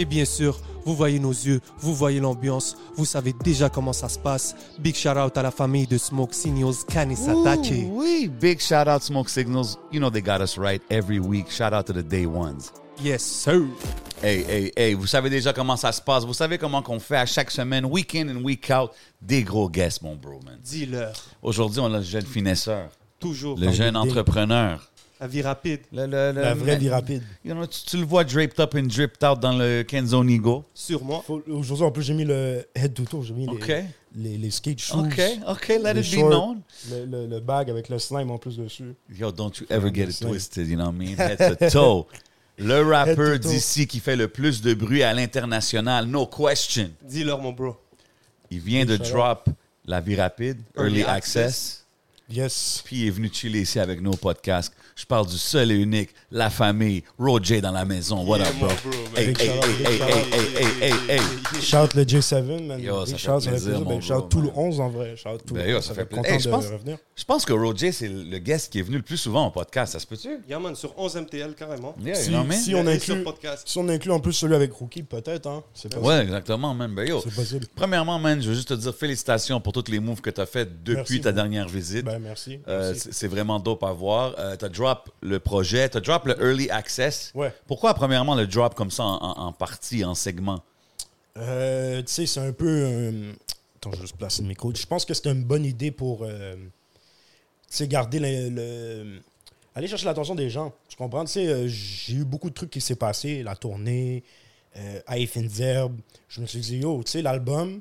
Et bien sûr, vous voyez nos yeux, vous voyez l'ambiance, vous savez déjà comment ça se passe. Big shout out à la famille de Smoke Signals Kanisatake. Wee. Big shout out Smoke Signals. You know they got us right every week. Shout out to the day ones. Yes, sir. Hey, hey, hey, vous savez déjà comment ça se passe. Vous savez comment qu'on fait à chaque semaine, week in and week out, des gros guests, mon bro, man. Dis-leur. Aujourd'hui, on a le jeune finesseur, Toujours. le jeune entrepreneur. La vie rapide. Le, le- le- La vraie vie rapide. You know, tu, tu le vois draped up and dripped out dans le Kenzo Nigo. Sûrement. Aujourd'hui, en plus, j'ai mis le head to toe. J'ai mis les- OK. les, les, skate shoes. OK, OK, let les it be known. Le, le, le bag avec le slime en plus dessus. Yo, don't you ever get it Slime. twisted, you know what I mean? Head to toe. Le rappeur d'ici qui fait le plus de bruit à l'international, no question. Dis-leur, mon bro. Il vient de drop La Vie Rapide, Early, Early Access. Access. Yes. Puis il est venu chiller ici avec nos podcasts. Je parle du seul et unique, la famille, Roger dans la maison. What up, bro? Hey, hey, hey, hey, shout hey, out. hey, hey, hey, hey. Shout le J7, man. Yo, ça fait shout, ça plaisir, mon Ben, shout bro, tout le man. 11 en vrai. Shout tout Ben, le yo, 11. ça Ça fait fait plaisir. content Hey, je de pense- revenir. Je pense que Roger, c'est le guest qui est venu le plus souvent au podcast. Ça se peut-tu? Yaman sur 11 MTL carrément. Yeah, Si, on inclut, podcast. si on inclut en plus celui avec Rookie, peut-être, hein. Ouais, exactement, man. Ben, yo, C'est possible. Premièrement, man, je veux juste te dire félicitations pour tous les moves que tu as fait depuis ta dernière visite. Merci. Euh, merci. c'est c'est vraiment dope à voir. tu as drop le projet, tu as drop le Early Access. Ouais. Pourquoi, premièrement, le drop comme ça en, partie, en segment? Euh, tu sais, c'est un peu. euh, Attends, je vais juste placer le micro. Je pense que c'était une bonne idée pour. euh, tu sais, garder le, le- Aller chercher l'attention des gens. Tu comprends? Tu sais, euh, j'ai eu beaucoup de trucs qui s'est passé. La tournée, euh, Zerb. Je me suis dit, yo, tu sais, l'album.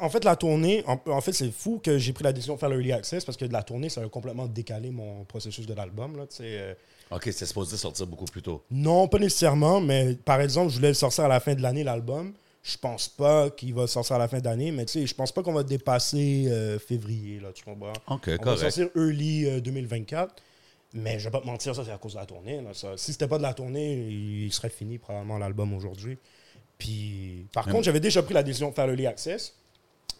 En fait, la tournée, en, en fait, c'est fou que j'ai pris la décision de faire l'Early Access parce que de la tournée, ça a complètement décalé mon processus de l'album. là, euh, OK, c'est supposé sortir beaucoup plus tôt. non, pas nécessairement, mais par exemple, je voulais le sortir à la fin de l'année, l'album. Je pense pas qu'il va sortir à la fin d'année, mais tu sais, je pense pas qu'on va dépasser euh, février, là, tu comprends? OK, On va correct. sortir early euh, 2024, mais je vais pas te mentir, ça c'est à cause de la tournée. Là, ça. Si c'était pas de la tournée, il serait fini probablement l'album aujourd'hui. Puis, par contre, j'avais déjà pris la décision de faire l'early access.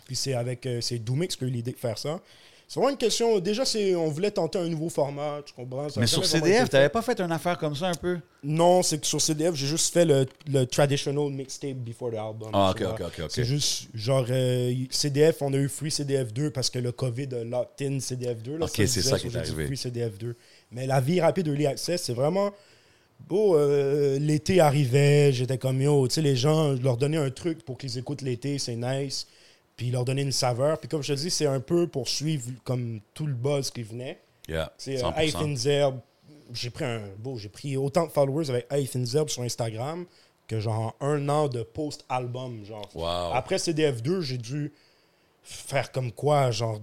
Puis c'est avec euh, c'est Doomix qui a eu l'idée de faire ça. C'est vraiment une question. Déjà, c'est on voulait tenter un nouveau format, tu comprends? Ça Mais sur CDF, n'avais pas fait une affaire comme ça un peu? non, c'est que sur CDF, j'ai juste fait le, le traditional mixtape before the album. Ah, ok, ok, ok. C'est juste, genre, euh, CDF, on a eu Free CDF 2 parce que le COVID a locked in CDF 2. Là, Ok, c'est ça qui est arrivé. Free CDF 2. Mais la vie rapide Early Access, c'est vraiment. Beau, euh, l'été arrivait, j'étais comme yo, tu sais, les gens, je leur donnais un truc pour qu'ils écoutent l'été, c'est nice. Puis leur donner une saveur. Puis comme je te dis, c'est un peu pour suivre comme tout le buzz qui venait. Yeah, C'est 100%. Hyphen Zerb. J'ai pris un beau, j'ai pris autant de followers avec Hyphen Zerb sur Instagram que genre un an de post-album. Genre. Wow. Après CDF2, j'ai dû faire comme quoi, genre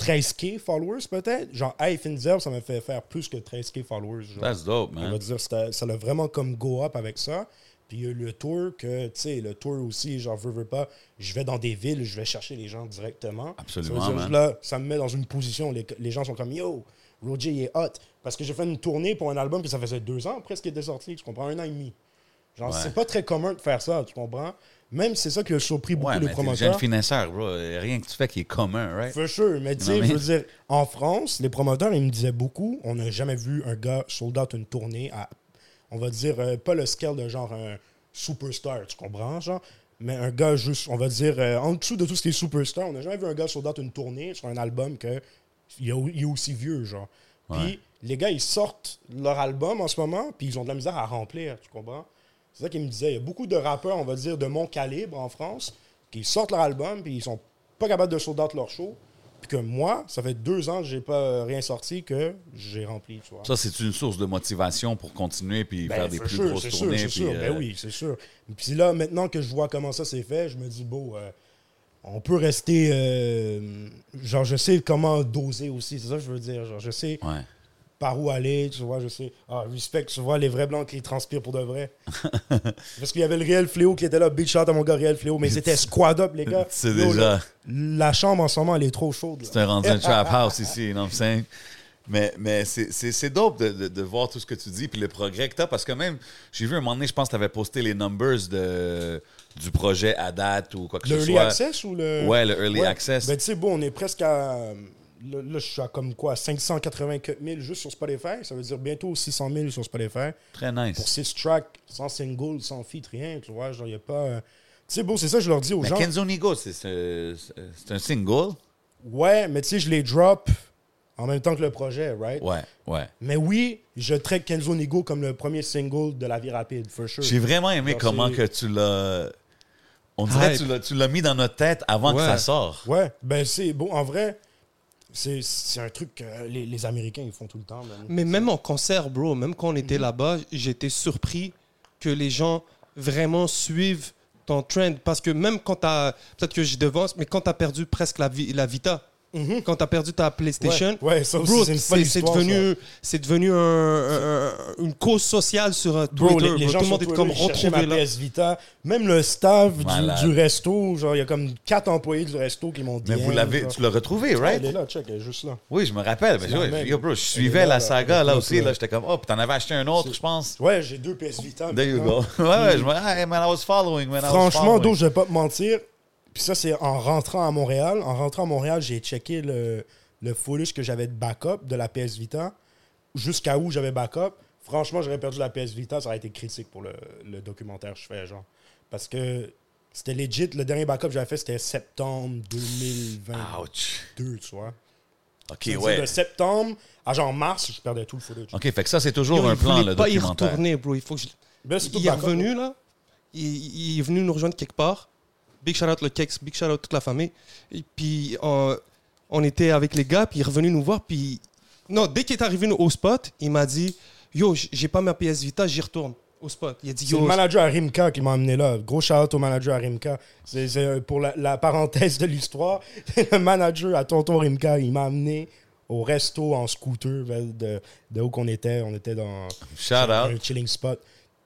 13K followers peut-être. Genre Hyphen Zerb, ça m'a fait faire plus que 13K followers. genre. That's dope, On man. va dire, ça l'a vraiment comme go up avec ça. Puis il y a eu le tour que, tu sais, le tour aussi, genre, veux, veux pas, je vais dans des villes, je vais chercher les gens directement. Absolument, Ça dire, là, ça me met dans une position, les, les gens sont comme, yo, Roger, il est hot. Parce que j'ai fait une tournée pour un album que ça faisait deux ans presque qu'il était sorti, tu comprends, un an et demi. Genre, Ouais. c'est pas très commun de faire ça, tu comprends. Même c'est ça qui a surpris beaucoup Ouais, de mais t'es le jeune promoteurs. finesseur, bro. Rien que tu fais qui est commun, right? For sure, mais tu sais, mais- je veux dire, en France, les promoteurs, ils me disaient beaucoup, on n'a jamais vu un gars sold out une tournée à, on va dire, euh, pas le scale de genre un superstar, tu comprends, genre, mais un gars juste, on va dire, euh, en dessous de tout ce qui est superstar, on n'a jamais vu un gars out une tournée sur un album que il est, il est aussi vieux, genre. Puis Ouais. les gars, ils sortent leur album en ce moment, puis ils ont de la misère à remplir, tu comprends? C'est ça qu'il me disait. Il y a beaucoup de rappeurs, on va dire, de mon calibre en France, qui sortent leur album, puis ils sont pas capables de sold out leur show. Puis que moi, ça fait deux ans que j'ai pas euh, rien sorti que j'ai rempli, tu vois. Ça, c'est une source de motivation pour continuer puis Ben, faire des plus sure, grosses tournées. Sûr, puis, sûr. euh, Ben oui, c'est sûr. Puis là, maintenant que je vois comment ça s'est fait, je me dis, bon, euh, on peut rester. euh, genre, je sais comment doser aussi, c'est ça que je veux dire. Genre, je sais Ouais. Par où aller, tu vois, je sais. Ah, respect, tu vois, les vrais blancs qui transpirent pour de vrai. Parce qu'il y avait le réel fléau qui était là, big shot à mon gars, réel fléau, mais c'était squad up, les gars. C'est déjà. là, la chambre en ce moment, elle est trop chaude. C'est un rendu un trap house ici, you know what? Mais, mais c'est- dope de, de, de voir tout ce que tu dis puis le progrès que tu as parce que même, j'ai vu un moment donné, je pense que tu avais posté les numbers de, du projet à date ou quoi que Le ce early soit. access ou le. Ouais, le early Ouais. access. Ben, tu sais, bon, on est presque à. Là, là, je suis à comme quoi 584 000 juste sur Spotify. Ça veut dire bientôt 600 000 sur Spotify. Très Pour nice. 6 tracks, sans single, sans feat, rien. Tu vois, genre, il n'y a pas. euh, Tu sais, bon, c'est ça, je leur dis aux Mais gens. Kenzo Nigo, c'est- un single. Ouais, mais tu sais, je les drop en même temps que le projet, right? Ouais, ouais. Mais oui, je traite Kenzo Nigo comme le premier single de La Vie Rapide, for sure. J'ai vraiment aimé comment que tu l'as. On dirait que tu l'as- tu l'as mis dans notre tête avant que ça sorte. Ouais, ben c'est bon, en vrai, c'est c'est un truc que les, les Américains, ils font tout le temps. man. Mais même en concert, bro, même quand on était là-bas, j'étais surpris que les gens vraiment suivent ton trend. Parce que même quand t'as. Peut-être que je devance, mais quand t'as perdu presque la, la Vita, quand t'as perdu ta PlayStation, Ouais, ouais, ça aussi, bro, c'est une folle c'est c'est histoire, devenu, c'est devenu un- un- un- une cause sociale sur Bro, Twitter. les, les bro. gens Tout le monde est comme retrouvé là. PS Vita. Même le staff du, du resto, genre, il y a comme quatre employés du resto qui m'ont dit. Mais vous l'avez, tu l'as retrouvé, right? Elle est là, check, elle est juste là. Oui, je me rappelle. Mais la yo, bro, je suivais là, la là, saga là le aussi. Là, j'étais comme, oh, t'en avais acheté un autre, je pense. Ouais, j'ai deux PS Vita. There you maintenant. go. ouais, ouais, je me hey, man, I was following, man. I was Franchement, d'où je vais pas te mentir. Puis ça, c'est en rentrant à Montréal. En rentrant à Montréal, j'ai checké le, le footage que j'avais de backup de la PS Vita. Jusqu'à où j'avais backup. Franchement, j'aurais perdu la PS Vita. Ça aurait été critique pour le, le documentaire que je fais, genre. Parce que c'était legit. Le dernier backup que j'avais fait, c'était septembre 2022, Ouch. tu vois. OK, ouais. De septembre à genre mars, je perdais tout le footage. OK, fait que ça, c'est toujours Yo, un il plan, le pas y documentaire. retourner, bro. Il faut que je... Ben, Il est backup, revenu, là. Il, il est venu nous rejoindre quelque part. Big shout out le Kex, big shout out toute la famille. Et puis, euh, on était avec les gars, puis il est revenu nous voir. Puis, non, dès qu'il est arrivé au spot, il m'a dit Yo, j'ai pas ma PS Vita, j'y retourne au spot. Il a dit C'est Yo, le manager à Rimka qui m'a amené là. Gros shout au manager à Rimka. C'est c'est, euh, pour la, la parenthèse de l'histoire. le manager à Tonton Rimka, il m'a amené au resto en scooter de, de où qu'on était. On était dans Shout un out. chilling spot.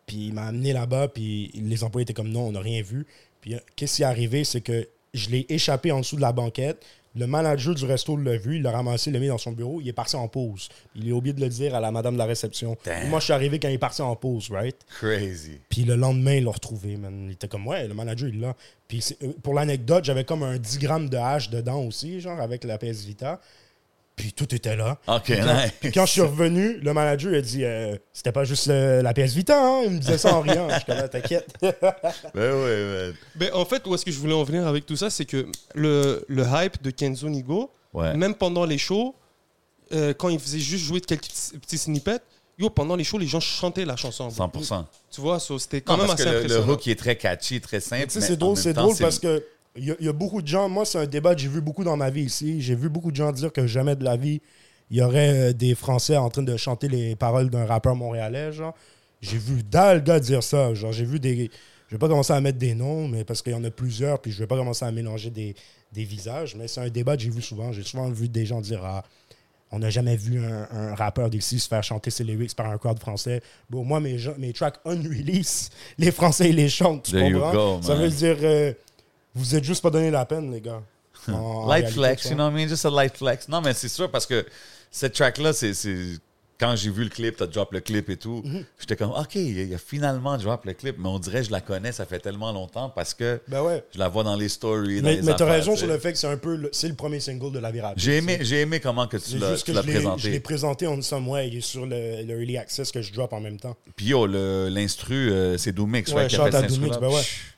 Puis il m'a amené là-bas, puis les employés étaient comme non, on n'a rien vu. Puis qu'est-ce qui est arrivé, c'est que je l'ai échappé en dessous de la banquette. Le manager du resto l'a vu, il l'a ramassé, il l'a mis dans son bureau, il est parti en pause. Il a oublié de le dire à la madame de la réception. Damn. Moi, je suis arrivé quand il est parti en pause, right? Crazy. Puis le lendemain, il l'a retrouvé, man. Il était comme, ouais, le manager, il là. Puis euh, pour l'anecdote, j'avais comme un 10 grammes de hache dedans aussi, genre, avec la PS Vita. Puis tout était là. OK, Puis quand, nice. puis quand je suis revenu, le manager a dit, euh, c'était pas juste le- la PS Vita, hein? Il me disait ça en riant. Je suis comme, Ah, t'inquiète. Ben man. Ben, en fait, où est-ce que je voulais en venir avec tout ça, c'est que le, le hype de Kenzo Nigo, Ouais. même pendant les shows, euh, quand il faisait juste jouer de quelques petits, snippets, yo, pendant les shows, les gens chantaient la chanson. bro. 100 Tu vois, so, c'était quand Non, même parce assez que le, le impressionnant. hook il est très catchy, très simple. Tu sais, mais c'est en drôle, c'est drôle parce que il y, a- il y a beaucoup de gens, moi, c'est un débat que j'ai vu beaucoup dans ma vie ici. J'ai vu beaucoup de gens dire que jamais de la vie, il y aurait euh, des Français en train de chanter les paroles d'un rappeur montréalais, genre. J'ai vu dalle gars dire ça. Genre, j'ai vu des. Je vais pas commencer à mettre des noms, mais parce qu'il y en a plusieurs, puis je vais pas commencer à mélanger des, des visages. Mais c'est un débat que j'ai vu souvent. J'ai souvent vu des gens dire Ah, on n'a jamais vu un, un rappeur d'ici se faire chanter ses lyrics par un crowd français. Bon, moi, mes, mes tracks on-release, les Français, ils les chantent. Tu There you comprends? go, ça veut dire, euh, vous êtes juste pas donné la peine, les gars. En- en Light flex, you know what I mean? Just a light flex. Non, mais c'est sûr parce que cette track-là, c'est. Quand j'ai vu le clip, t'as drop le clip et tout, Mhm. j'étais comme, OK, il a, finalement drop le clip, mais on dirait que je la connais, ça fait tellement longtemps parce que Ben ouais. je la vois dans les stories. dans Mais, mais t'as raison sur le fait que c'est un peu. le- C'est le premier single de la vie rapide. J'ai aimé, j'ai aimé comment que tu l'as l'as je l'ai- présenté. présenté en some way. Il est sur le, le Early Access que je drop en même temps. Puis yo, l'instru, euh, c'est Doomix, Ouais, right, qui a fait Doomix, ben ouais. Psh,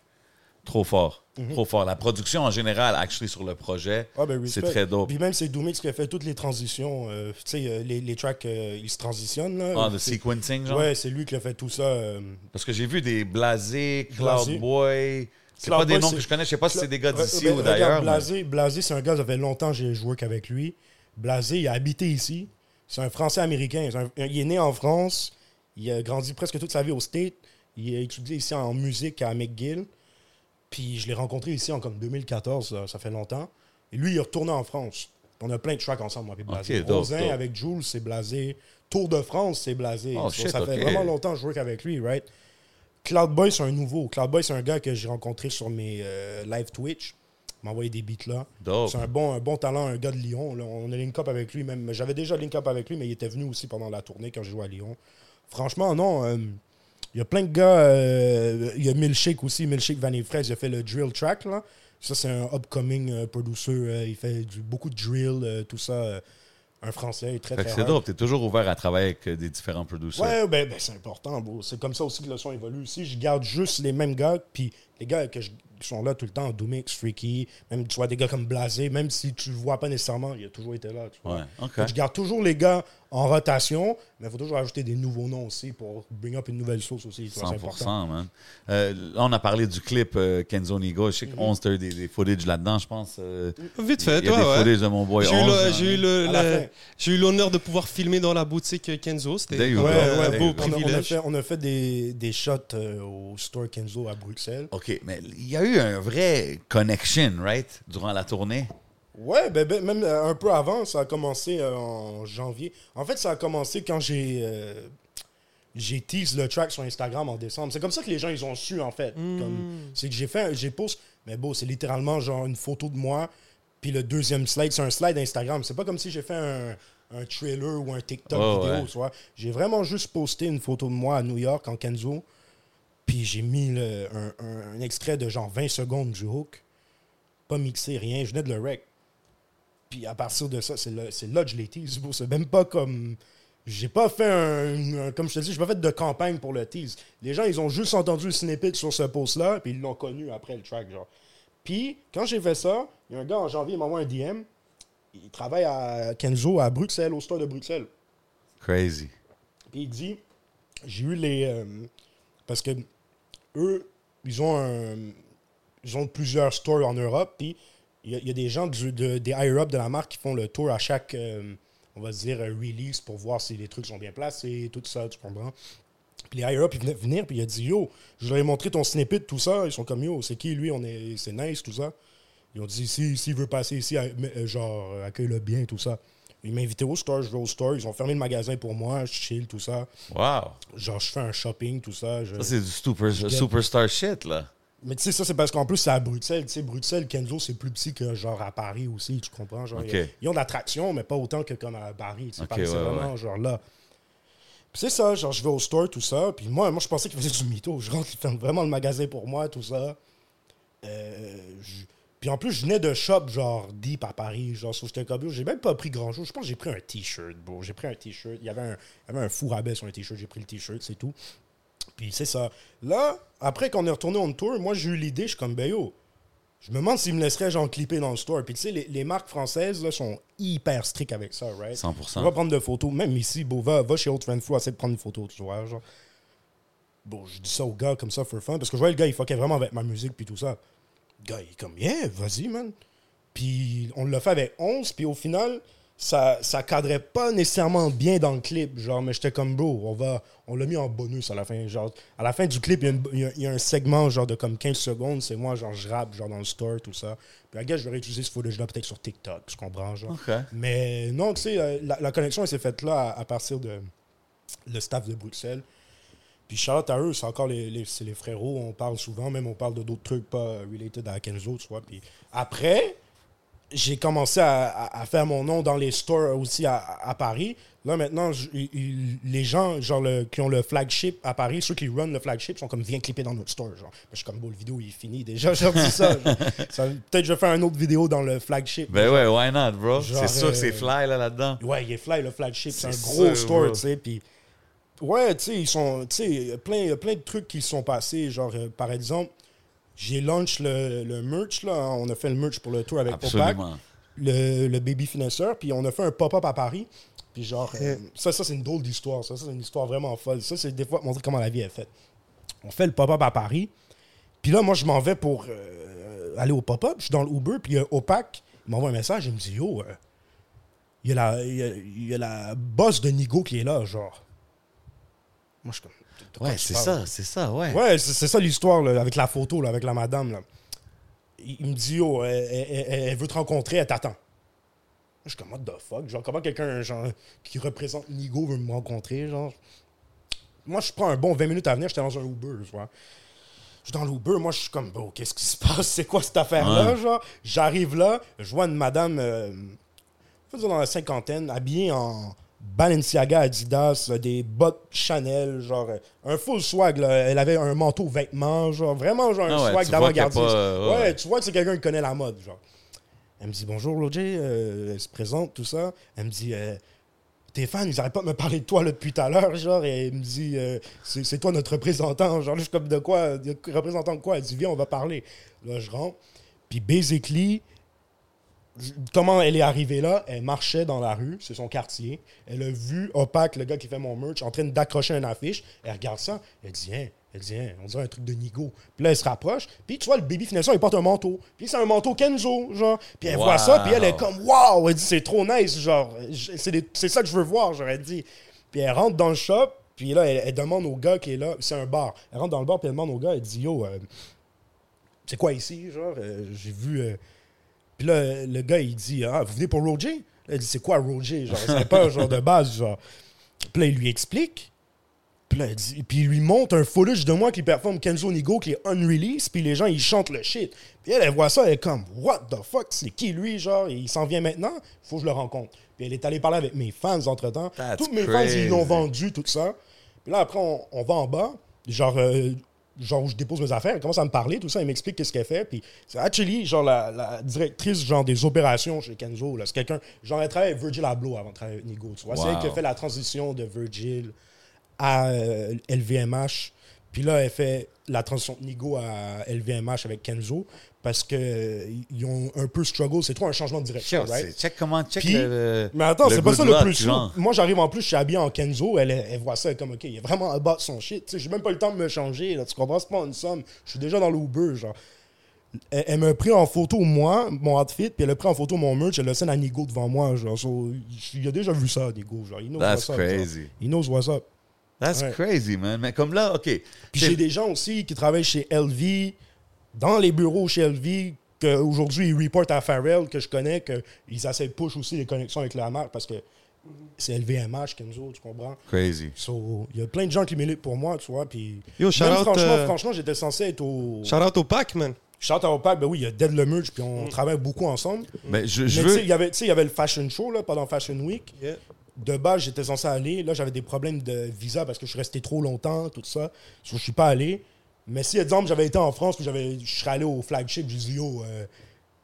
Trop fort. Trop fort. La production en général, actually, sur le projet, Ah, ben, c'est très dope. Puis même, c'est Doomix qui a fait toutes les transitions. euh, tu sais, euh, les, les tracks, euh, ils se transitionnent. Là. Ah, le sequencing, genre? Ouais, c'est lui qui a fait tout ça. euh, Parce que j'ai vu des Blasé. Cloud Boy, C'est pas des noms que je connais. Je sais pas si c'est des gars d'ici ben, ou d'ailleurs. mais- Blasé, c'est un gars, ça fait longtemps que j'ai joué qu'avec lui. Blasé, il a habité ici. C'est un Français-Américain. C'est un- Il est né en France. Il a grandi presque toute sa vie au State. Il a étudié ici en musique à McGill. Puis je l'ai rencontré ici en comme 2014, ça, ça fait longtemps. Et lui, il est retourné en France. On a plein de tracks ensemble, moi, puis Blasé. Ok, dope, Rosin dope. avec Jules, c'est Blasé. Tour de France, c'est Blasé. Oh, So, ça fait vraiment longtemps que je work avec lui, right? Cloud Boy, c'est un nouveau. Cloud Boy, c'est un gars que j'ai rencontré sur mes euh, live Twitch. Il m'a envoyé des beats là. C'est un bon, un bon talent, un gars de Lyon. là. on a link up avec lui même. J'avais déjà link up avec lui, mais il était venu aussi pendant la tournée quand je jouais à Lyon. Franchement, non. euh, il y a plein de gars. euh, il y a Milkshake aussi. Milkshake Vanille Fraise, il a fait le drill track. Là. Ça, c'est un upcoming euh, producer. euh, il fait du- beaucoup de drill, euh, tout ça. un français, très Fait que très c'est hard. dope. T'es toujours ouvert à travailler avec des différents producers. Ouais, ben, ben, c'est important, bro. C'est comme ça aussi que le son évolue. Si je garde juste les mêmes gars, puis les gars que je- qui sont là tout le temps, Doomix, Freaky, même tu vois des gars comme Blasé, même si tu le vois pas nécessairement, il a toujours été là. Tu vois. Ouais, Je garde toujours les gars en rotation, mais il faut toujours ajouter des nouveaux noms aussi pour bring up une nouvelle sauce aussi. tu vois, C'est important. 100%, man. Euh, là, on a parlé du clip euh, Kenzo Nigo. Je sais que 11, t'as eu des, des footage là-dedans, je pense. euh, Vite fait, Il y a ouais, des ouais. footage de mon boy J'ai eu 11. l'honneur de pouvoir filmer dans la boutique Kenzo. C'était Ouais, ouais, un beau on, a, on a privilège. fait, on a fait des, des shots euh, au store Kenzo à Bruxelles. OK, mais il y a eu un vrai connection, right, durant la tournée? Ouais, ben, ben, même euh, un peu avant, ça a commencé euh, en janvier. En fait, ça a commencé quand j'ai euh, j'ai le track sur Instagram en décembre. C'est comme ça que les gens ils ont su en fait. Comme- C'est que j'ai fait, un- j'ai post, mais bon, c'est littéralement genre une photo de moi, puis le deuxième slide, c'est un slide Instagram. C'est pas comme si j'ai fait un, un trailer ou un TikTok Oh, vidéo, ouais. tu vois. J'ai vraiment juste posté une photo de moi à New York en Kenzo, puis j'ai mis le- un, un- un extrait de genre 20 secondes du hook, pas mixé, rien. Je venais de le rec. Puis à partir de ça, c'est là, que je l'ai tease. C'est même pas comme. J'ai pas fait un, un- Comme je te dis, j'ai pas fait de campagne pour le tease. Les gens, ils ont juste entendu le snippet sur ce post-là, puis ils l'ont connu après le track, genre. Puis, quand j'ai fait ça, il y a un gars en janvier, il m'envoie un DM. Il travaille à Kenzo, à Bruxelles, au store de Bruxelles. Crazy. Puis il dit j'ai eu les. euh, parce que eux, ils ont un. Ils ont plusieurs stores en Europe, puis il y, a- des gens de- des higher-up de la marque qui font le tour à chaque, euh, on va dire, euh, release pour voir si les trucs sont bien placés, tout ça, tu comprends? Puis les higher-up, ils venaient venir, puis il a dit Yo, je leur ai montré ton snippet, tout ça. Ils sont comme Yo, c'est qui lui? On est, c'est nice, tout ça. Ils ont dit S'il si, s'il veut passer ici, euh, genre, accueille-le bien, tout ça. Ils m'ont invité au store, je vais au store. Ils ont fermé le magasin pour moi, je chill, tout ça. Wow. Genre, je fais un shopping, tout ça. je- Ça, c'est du super, get- superstar shit, là. Mais tu sais, ça, c'est parce qu'en plus, c'est à Bruxelles. Tu sais, Bruxelles, Kenzo, c'est plus petit que genre à Paris aussi, tu comprends? Genre, ils, ils ont de l'attraction, mais pas autant que comme à Paris. tu sais. Ok, Paris, c'est ouais, vraiment genre là. Puis c'est ça, genre, je vais au store, tout ça. Puis moi, moi je pensais qu'il faisait du mytho. Je rentre, il ferme vraiment le magasin pour moi, tout ça. Euh, je- Puis en plus, je venais de shop, genre, deep à Paris. Genre, sur j'étais comme, j'ai même pas pris grand chose. Je pense que j'ai pris un t-shirt, bro. J'ai pris un t-shirt. Il y avait un, il y avait un fou rabais sur un t-shirt. J'ai pris le t-shirt, c'est tout. Puis c'est ça. Là, après qu'on est retourné on tour, moi j'ai eu l'idée, je suis comme, ben yo, je me demande s'ils me laisseraient genre clipper dans le store. Puis tu sais, les, les marques françaises là, sont hyper strictes avec ça, right? 100%. On va prendre de photos. Même ici, bon, va, va chez Old Friend Flu, essaie de prendre une photo, tu vois. Genre. Bon, je dis ça au gars comme ça, for fun, parce que je voyais le gars, il fuckait vraiment avec ma musique, puis tout ça. Gars, il est comme, yeah, vas-y, man. Puis on l'a fait avec 11, puis au final, ça, ça cadrait pas nécessairement bien dans le clip. Genre, mais j'étais comme, bro, on va, on l'a mis en bonus à la fin. Genre, à la fin du clip, il y a y, y un segment, genre, de comme 15 secondes. C'est moi, genre, je rappe, genre, dans le store, tout ça. Puis, à gars, je vais réutiliser ce footage-là peut-être sur TikTok, tu comprends, genre. Mais non, tu sais, la, la connexion, elle s'est faite là à, à partir de le staff de Bruxelles. Puis Charlotte à eux, c'est encore les, les- c'est les frérots, on parle souvent, même on parle de d'autres trucs pas related à Kenzo, tu vois. Puis après, j'ai commencé à, à- à faire mon nom dans les stores aussi à, à Paris. Là, maintenant, il- les gens genre le- qui ont le flagship à Paris, ceux qui run le flagship, sont comme, viens clipper dans notre store. Genre. Je suis comme, bon, le vidéo, il est fini déjà. Genre, ça. Ça- Peut-être je vais faire une autre vidéo dans le flagship. Ben ouais, why not, bro? C'est sûr que c'est euh, fly, là, là-dedans. Ouais, il est fly, le flagship. C'est un gros sûr, store, tu sais. Puis, ouais, tu sais, ils sont. Tu sais, il y a plein, plein de trucs qui se sont passés. Genre, euh, par exemple, j'ai launch le, le merch, là. On a fait le merch pour le tour avec Absolument. le, le baby finesseur. Puis, on a fait un pop-up à Paris. Puis, genre, euh, ça, ça c'est une drôle d'histoire. Ça, ça c'est une histoire vraiment folle. Ça, c'est des fois montrer comment la vie est faite. On fait le pop-up à Paris. Puis là, moi, je m'en vais pour euh, aller au pop-up. Je suis dans le Uber, puis euh, Opac, il m'envoie un message, il me dit Yo, euh, il y, a la- il y a- il y a la boss de Nigo qui est là, genre. Moi, je suis comme. Ouais, c'est ça, c'est ça, ouais. Ouais, c'est ça l'histoire, là, avec la photo, là, avec la madame. Là. Il, il me dit, yo, elle, elle- elle- elle veut te rencontrer, elle t'attend. Je suis comme, what the fuck? Genre, comment quelqu'un genre, qui représente Nigo veut me rencontrer? Genre, moi, je prends un bon 20 minutes à venir, j'étais dans un Uber, tu vois. Je suis dans l'Uber, moi, je suis comme, bro, qu'est-ce qui se passe? C'est quoi cette affaire-là? Ouais. Genre, j'arrive là, je vois une madame, euh, dans la cinquantaine, habillée en Balenciaga, Adidas, euh, des bottes Chanel, genre, euh, un full swag, là. Elle avait un manteau vêtements, genre, vraiment, genre, un Ah ouais, swag d'avant-gardiste. ouais, ouais. tu vois que c'est quelqu'un qui connaît la mode, genre. Elle me dit, bonjour, Roger, euh, elle se présente, tout ça. Elle me dit, euh, tes fans, ils arrêtent pas de me parler de toi là, depuis tout à l'heure, genre, et elle me dit, euh, c'est toi notre représentant. Genre, je suis comme de quoi, représentant de quoi? Elle dit, viens, on va parler. Là, je rentre. Puis, basically, comment elle est arrivée là? Elle marchait dans la rue, c'est son quartier. Elle a vu Opac, le gars qui fait mon merch, en train d'accrocher une affiche. Elle regarde ça. Elle dit, hein, elle dit, hein, on dirait un truc de Nigo. Puis là, elle se rapproche. Puis tu vois, le baby finalement, il porte un manteau. Puis c'est un manteau Kenzo, genre. Puis elle voit ça, puis elle est comme, waouh! Elle dit, c'est trop nice, genre. C'est ça que je veux voir, j'aurais dit. Puis elle rentre dans le shop, puis là, elle, elle demande au gars qui est là, c'est un bar. Elle rentre dans le bar, puis elle demande au gars, elle dit, yo, euh, c'est quoi ici, genre? Euh, J'ai vu. euh, Puis là, le gars, il dit, ah, vous venez pour Roger? Elle dit, c'est quoi Roger? Genre, c'est pas un genre de base, genre. Puis là, il lui explique. Puis là, il dit- puis il lui montre un footage de moi qui performe Kenzo Nigo qui est unreleased, puis les gens, ils chantent le shit. Puis elle, elle voit ça, elle est comme, what the fuck, c'est qui lui, genre, il s'en vient maintenant, faut que je le rencontre. Puis elle est allée parler avec mes fans entre-temps. That's Tous mes fans, ils l'ont vendu, tout ça. Puis là, après, on, on va en bas, genre, euh, genre où je dépose mes affaires, elle commence à me parler, tout ça, elle m'explique qu'est-ce qu'elle fait. Puis c'est actually, genre, la, la directrice, genre, des opérations chez Kenzo, là, c'est quelqu'un, genre, elle travaille avec Virgil Abloh avant de travailler avec Nigo, tu vois. C'est elle qui a fait la transition de Virgil à euh, LVMH. Puis là, elle fait la transition de Nigo à LVMH avec Kenzo parce que euh, ont un peu struggle. C'est trop un changement de direction, Yo, right? Check comment, check Puis- le, le- Mais attends, le c'est pas ça le plus genre. Moi, j'arrive en plus, je suis habillé en Kenzo. Elle, elle voit ça elle est comme, OK, il est vraiment à bas de son shit. Tu sais, J'ai même pas le temps de me changer. Là, tu comprends? C'est pas une somme. Je suis déjà dans l'Uber, genre. Elle, elle m'a pris en photo, moi, mon outfit, puis elle a pris en photo mon merch. Elle a scène à Nigo devant moi. Genre, So, il a déjà vu ça, Nigo. Genre, il knows That's what's up, crazy. Il knows what's up. That's Ouais. crazy, man. Mais comme là, OK. Puis j'ai des gens aussi qui travaillent chez LV, dans les bureaux chez LV, qu'aujourd'hui ils reportent à Pharrell, que je connais, qu'ils essaient de push aussi les connexions avec la marque parce que c'est LVMH, Kenzo, tu comprends? Crazy. So, il y a plein de gens qui militent pour moi, tu vois. Puis Yo, même shout out, franchement, euh, franchement, j'étais censé être au. Shout out au pack, man. Shout out au pack, ben oui, il y a Dead le Merge, puis on travaille beaucoup ensemble. Mais je, Mais je veux. il y avait- tu sais, il y avait le Fashion Show là, pendant Fashion Week. Yeah. De base, j'étais censé aller. Là, j'avais des problèmes de visa parce que je suis resté trop longtemps, tout ça. So, je suis pas allé. Mais si, exemple, j'avais été en France, puis j'avais- je serais allé au flagship, je dis yo, euh,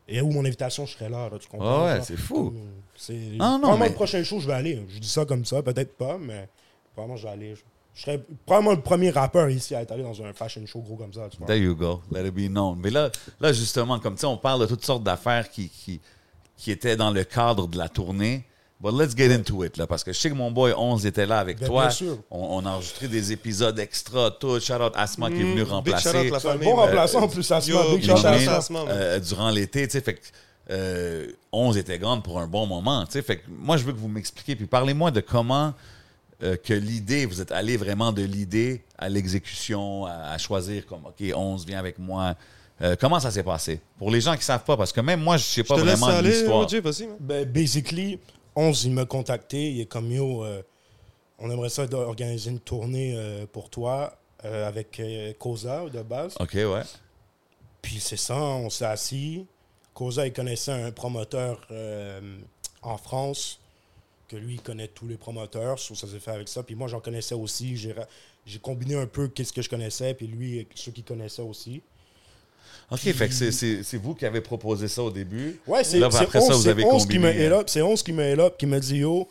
et où mon invitation, je serais là, là, tu comprends? Ah ouais, c'est fou. C'est Ah non, mais- le prochain show, je vais aller. Je dis ça comme ça, peut-être pas, mais probablement je vais aller. Je, je serais probablement le premier rappeur ici à être allé dans un fashion show gros comme ça. Tu. There you go. Let it be known. Mais là, là justement, comme tu sais, on parle de toutes sortes d'affaires qui, qui, qui étaient dans le cadre de la tournée. But let's get into it, là, parce que je sais que mon boy 11 était là avec Ben, toi. bien sûr. On, on a enregistré des épisodes extra, tout. Shout out Asma qui est venu Big shout remplacer. out la C'est un famille. bon man. remplaçant en plus, Asma. Yo, Big shout out Asma. euh, durant l'été, tu sais, fait que euh, 11 était grande pour un bon moment, tu sais, fait que moi, je veux que vous m'expliquiez, puis parlez-moi de comment euh, que l'idée, vous êtes allé vraiment de l'idée à l'exécution, à, à choisir comme, OK, 11, viens avec moi. Euh, comment ça s'est passé? Pour les gens qui savent pas, parce que même moi, je sais Je pas te laisse vraiment l'histoire. Ben, basically, 11, il m'a contacté. Il est comme yo, euh, on aimerait ça d'organiser une tournée euh, pour toi euh, avec Cosa de base. OK, ouais. Puis c'est ça, on s'est assis. Cosa, il connaissait un promoteur en France, que lui, il connaît tous les promoteurs. So, ça s'est fait avec ça. Puis moi, j'en connaissais aussi. J'ai combiné un peu qu'est-ce que je connaissais, puis lui, ceux qu'il connaissait aussi. OK, fait que c'est- vous qui avez proposé ça au début. Ouais, c'est après ça, 11, vous c'est avez 11 qui me combiné, euh, up. C'est 11 qui me hit up, qui me dit Yo,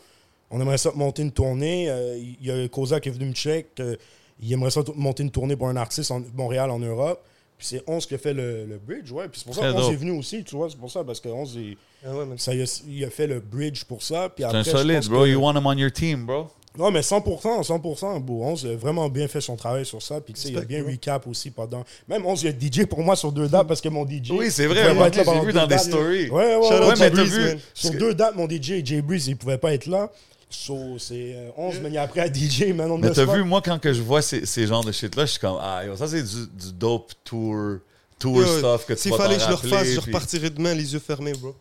on aimerait ça monter une tournée. Euh, Il y a Cosa qui est venu me check. euh, il aimerait ça monter une tournée pour un artiste en Montréal, en Europe. Puis c'est 11 qui a fait le, le bridge, ouais. Puis c'est pour ça Très que 11 dope. est venu aussi, tu vois. C'est pour ça, parce que 11, il, Ah ouais, ça, il, a, il a fait le bridge pour ça. Puis C'est après, un je solide, pense bro. que- You want him on your team, bro. Non, mais 100%, 100%. Bon, 11 a vraiment bien fait son travail sur ça. Puis, tu sais, il a bien recap aussi pendant. Même 11, il y a DJ pour moi sur deux dates parce que mon DJ. Oui, c'est il vrai, j'ai vu dans des stories. Ouais, ouais, ouais. Ouais, mais Breeze, vu-. Sur que- deux dates, mon DJ, Jay Breeze, il pouvait pas être là. So, c'est euh, 11 mais après à DJ, maintenant. Mais t'as vu, moi, quand que je vois ces, ces genres de shit-là, je suis comme, ah, yo, ça, c'est du, du dope tour, tour Yo, stuff que tu S'il fallait que je le refasse, je puis- repartirais demain les yeux fermés, bro.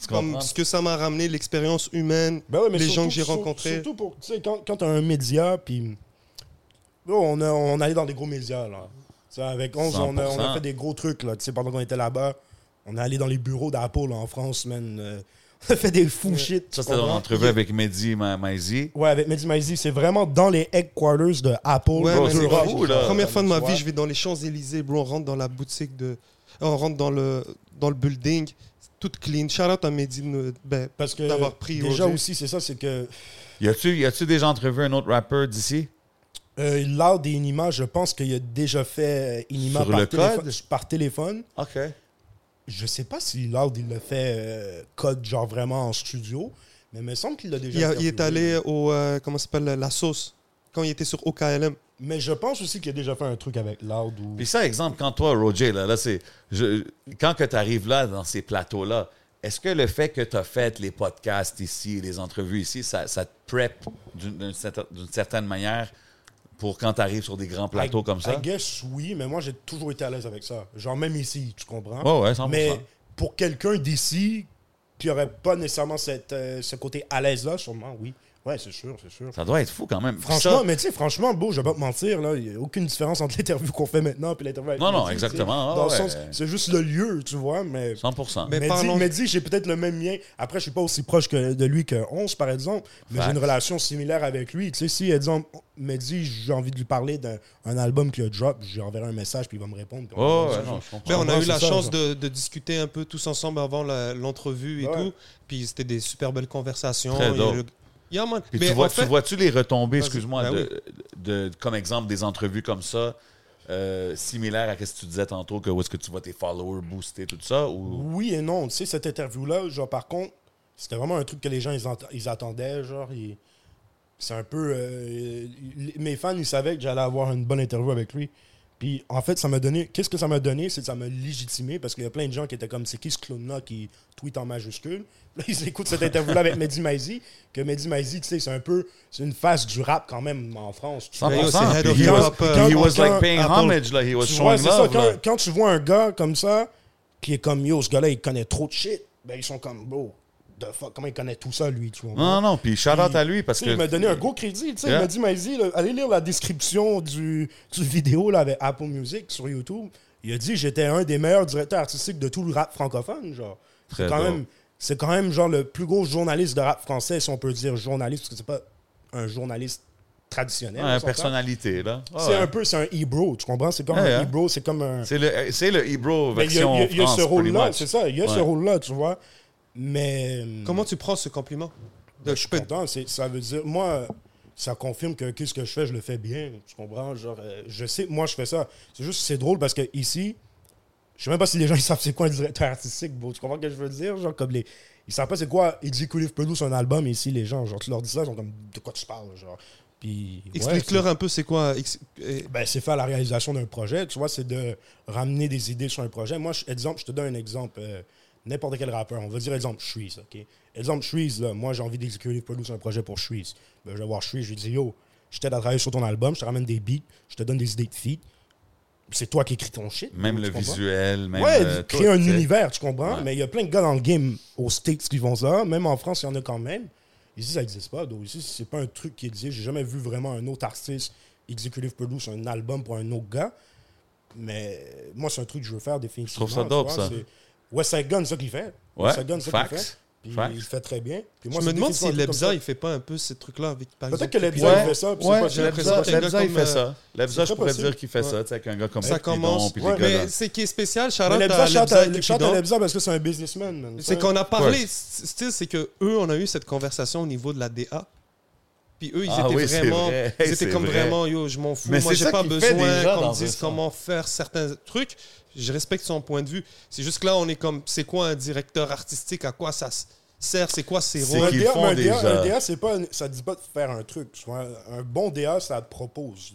Tu Comme ce que ça m'a ramené, l'expérience humaine, Ben ouais, mais les surtout- gens que j'ai rencontrés. Surtout pour, tu sais, quand, quand t'as un média, puis. On, a, on allait dans des gros médias, là. Tu sais, avec 11, on a, on a 100%. fait des gros trucs, là. Tu sais, pendant qu'on était là-bas, on est allé dans les bureaux d'Apple, en France, man. euh, on a fait des fous shit. Ça, tu c'était dans l'entrevue avec Mehdi Ma- Maizi. Ouais, avec Mehdi Maizi, c'est vraiment dans les headquarters de Apple. Ouais, Bro, c'est fou, là. Première fois de ma tu vie, je vais dans les Champs-Élysées, bro. On rentre dans la boutique de. On rentre dans le, dans le building. Tout clean. Shout out à Mehdi ben, Parce que d'avoir pris déjà aussi, c'est ça, c'est que Y a-tu y a-tu déjà entrevu un autre rappeur d'ici? euh, Loud et Inima, je pense qu'il a déjà fait euh, Inima Sur par, le téléphone, par téléphone. OK. Je sais pas si Loud il l'a fait euh, code genre vraiment en studio, mais il me semble qu'il l'a déjà Il, a- il est allé au. euh, comment ça s'appelle La sauce. Quand il était sur OKLM. Mais je pense aussi qu'il a déjà fait un truc avec Loud ou Puis ça, exemple, quand toi, Roger, là, là c'est. Quand que tu arrives là, dans ces plateaux-là, est-ce que le fait que tu as fait les podcasts ici, les entrevues ici, ça, ça te prep d'une d'une certain- d'une certaine manière pour quand tu arrives sur des grands plateaux I- comme ça? I guess oui, mais moi j'ai toujours été à l'aise avec ça. Genre même ici, tu comprends? Ouais, ouais, 100%. Mais pour quelqu'un d'ici qui aurait pas nécessairement cette, euh, ce côté à l'aise là, sûrement oui. Ouais, c'est sûr, c'est sûr. Ça doit être fou quand même. Franchement, Ça- mais tu sais, franchement, beau, je vais pas te mentir, là, il n'y a aucune différence entre l'interview qu'on fait maintenant et l'interview avec Non, non, exactement, ah Dans le ouais. sens, c'est juste le lieu, tu vois, mais. 100%. Mais Mais parlons- Mehdi, j'ai peut-être le même lien. Après, je suis pas aussi proche que de lui que 11, par exemple, mais j'ai une relation similaire avec lui. Tu sais, si, exemple, Mehdi, j'ai envie de lui parler d'un un album qui a drop, j'ai enverrai un message puis il va me répondre. Oh, ouais, non, ça. je comprends. Ben, on a eu la ça, chance de, de discuter un peu tous ensemble avant la- l'entrevue et Ouais. tout. Puis c'était des super belles conversations. Très Il y a dope. le- Yeah, man. Puis Mais tu fait- vois-tu les retombées, excuse-moi, Ben de, de- comme exemple des entrevues comme ça, euh, similaires à ce que tu disais tantôt, que où est-ce que tu vois tes followers booster, tout ça, ou... Oui et non. Tu sais, cette interview-là, genre, par contre, c'était vraiment un truc que les gens, ils, ent- ils attendaient. Genre, ils- c'est un peu. euh, mes fans, ils savaient que j'allais avoir une bonne interview avec lui. Puis, en fait, ça m'a donné. Qu'est-ce que ça m'a donné? C'est que ça m'a légitimé parce qu'il y a plein de gens qui étaient comme c'est qui ce clown-là qui tweet en majuscule? Là, ils écoutent cette interview-là avec Mehdi Maizi. Que Mehdi Maizi, tu sais, c'est un peu. C'est une face du rap quand même en France. tu 100%. Mais yo, c'est head Puis of he, hip was, hop, euh, he was quand- like paying Apple. homage, là. He was Tu vois, showing c'est ça. love, Quand, là. quand tu vois un gars comme ça, qui est comme yo, ce gars-là, il connaît trop de shit, ben ils sont comme, bro, the fuck, comment il connaît tout ça, lui, tu vois. Non, non, puis shout out à lui, parce que... Il m'a donné un gros crédit. tu sais, Yeah. Il m'a dit, Maisy, allez lire la description du, du vidéo là, avec Apple Music sur YouTube. Il a dit j'étais un des meilleurs directeurs artistiques de tout le rap francophone. Genre. C'est quand, même, c'est quand même genre le plus gros journaliste de rap français, si on peut dire journaliste, parce que c'est pas un journaliste traditionnel. S'entend. personnalité, là. Ah, C'est ouais. un peu, c'est un e-bro, tu comprends? C'est comme Ouais, un e-bro, c'est comme un... C'est le, Ebro Mais il y a, version il y a- il y a France, ce rôle-là, c'est ça, il y a ce rôle-là, tu vois? Mais... Comment tu prends ce compliment? Ben, De- je suis content. Ça veut dire, moi, ça confirme que qu'est-ce que je fais, je le fais bien. Tu comprends? Genre, euh, je sais, moi, je fais ça. C'est juste, c'est drôle parce que ici, je sais même pas si les gens ils savent c'est quoi un directeur artistique. bro. Tu comprends ce que je veux dire? Genre, comme les. Ils savent pas c'est quoi Executive Produce un album ici, les gens. Genre, tu leur dis ça, ils sont comme, de quoi tu parles? Genre? Puis. ouais, Explique-leur un peu c'est quoi. eh, ben, c'est faire la réalisation d'un projet, tu vois, c'est de ramener des idées sur un projet. Moi, je, exemple, je te donne un exemple. euh, N'importe quel rappeur, on va dire exemple Shreeze, OK? Exemple Shreeze, là, moi j'ai envie d'exécuter produire un projet pour Shreeze. Ben, je vais voir Shreeze, je lui dis Yo, je t'aide à travailler sur ton album, je te ramène des beats, je te donne des idées de feat. C'est toi qui écris ton shit. Même le comprends? visuel, même... ouais, euh, créer un univers, tu comprends? Ouais. Mais il y a plein de gars dans le game aux States qui font ça. Même en France, il y en a quand même. Ici, ça n'existe pas. Donc, ici, c'est pas un truc qui existe. J'ai jamais vu vraiment un autre artiste executive produce un album pour un autre gars. Mais moi, c'est un truc que je veux faire définitivement. Je trouve ça dope, ça. C'est- West Side Gun, ça qu'il fait. Ouais, West Side Gun, ça qu'il fait. Puis Facts. il fait très bien. Puis Je moi, me c'est demande si Lebza, il fait pas un peu ces trucs-là avec, par Peut-être que. Lebza, il fait ça. Ouais, pas j'ai l'impression que Lebza, il fait ça. Lebza, je pourrais dire qu'il fait ça, tu sais, avec un gars comme Ça Cupidon, commence. puis Ouais, Mais c'est qui est spécial, out Lebza, chante Lebza à. Lebza parce que c'est un businessman. man. C'est Ça, qu'on a parlé, Ouais. c'est que eux, on a eu cette conversation au niveau de la DA. Puis eux, ils Ah étaient oui, vraiment, vrai. ils étaient comme vrai. vraiment, yo, je m'en fous. Mais Moi, j'ai pas besoin qu'on me dise comment faire certains trucs. Je respecte son point de vue. C'est juste que là, on est comme, c'est quoi un directeur artistique? À quoi ça, sert, c'est quoi ses rôles? Un DA, font déjà. un DA, c'est pas, ça dit pas de faire un truc. Un bon DA, ça te propose.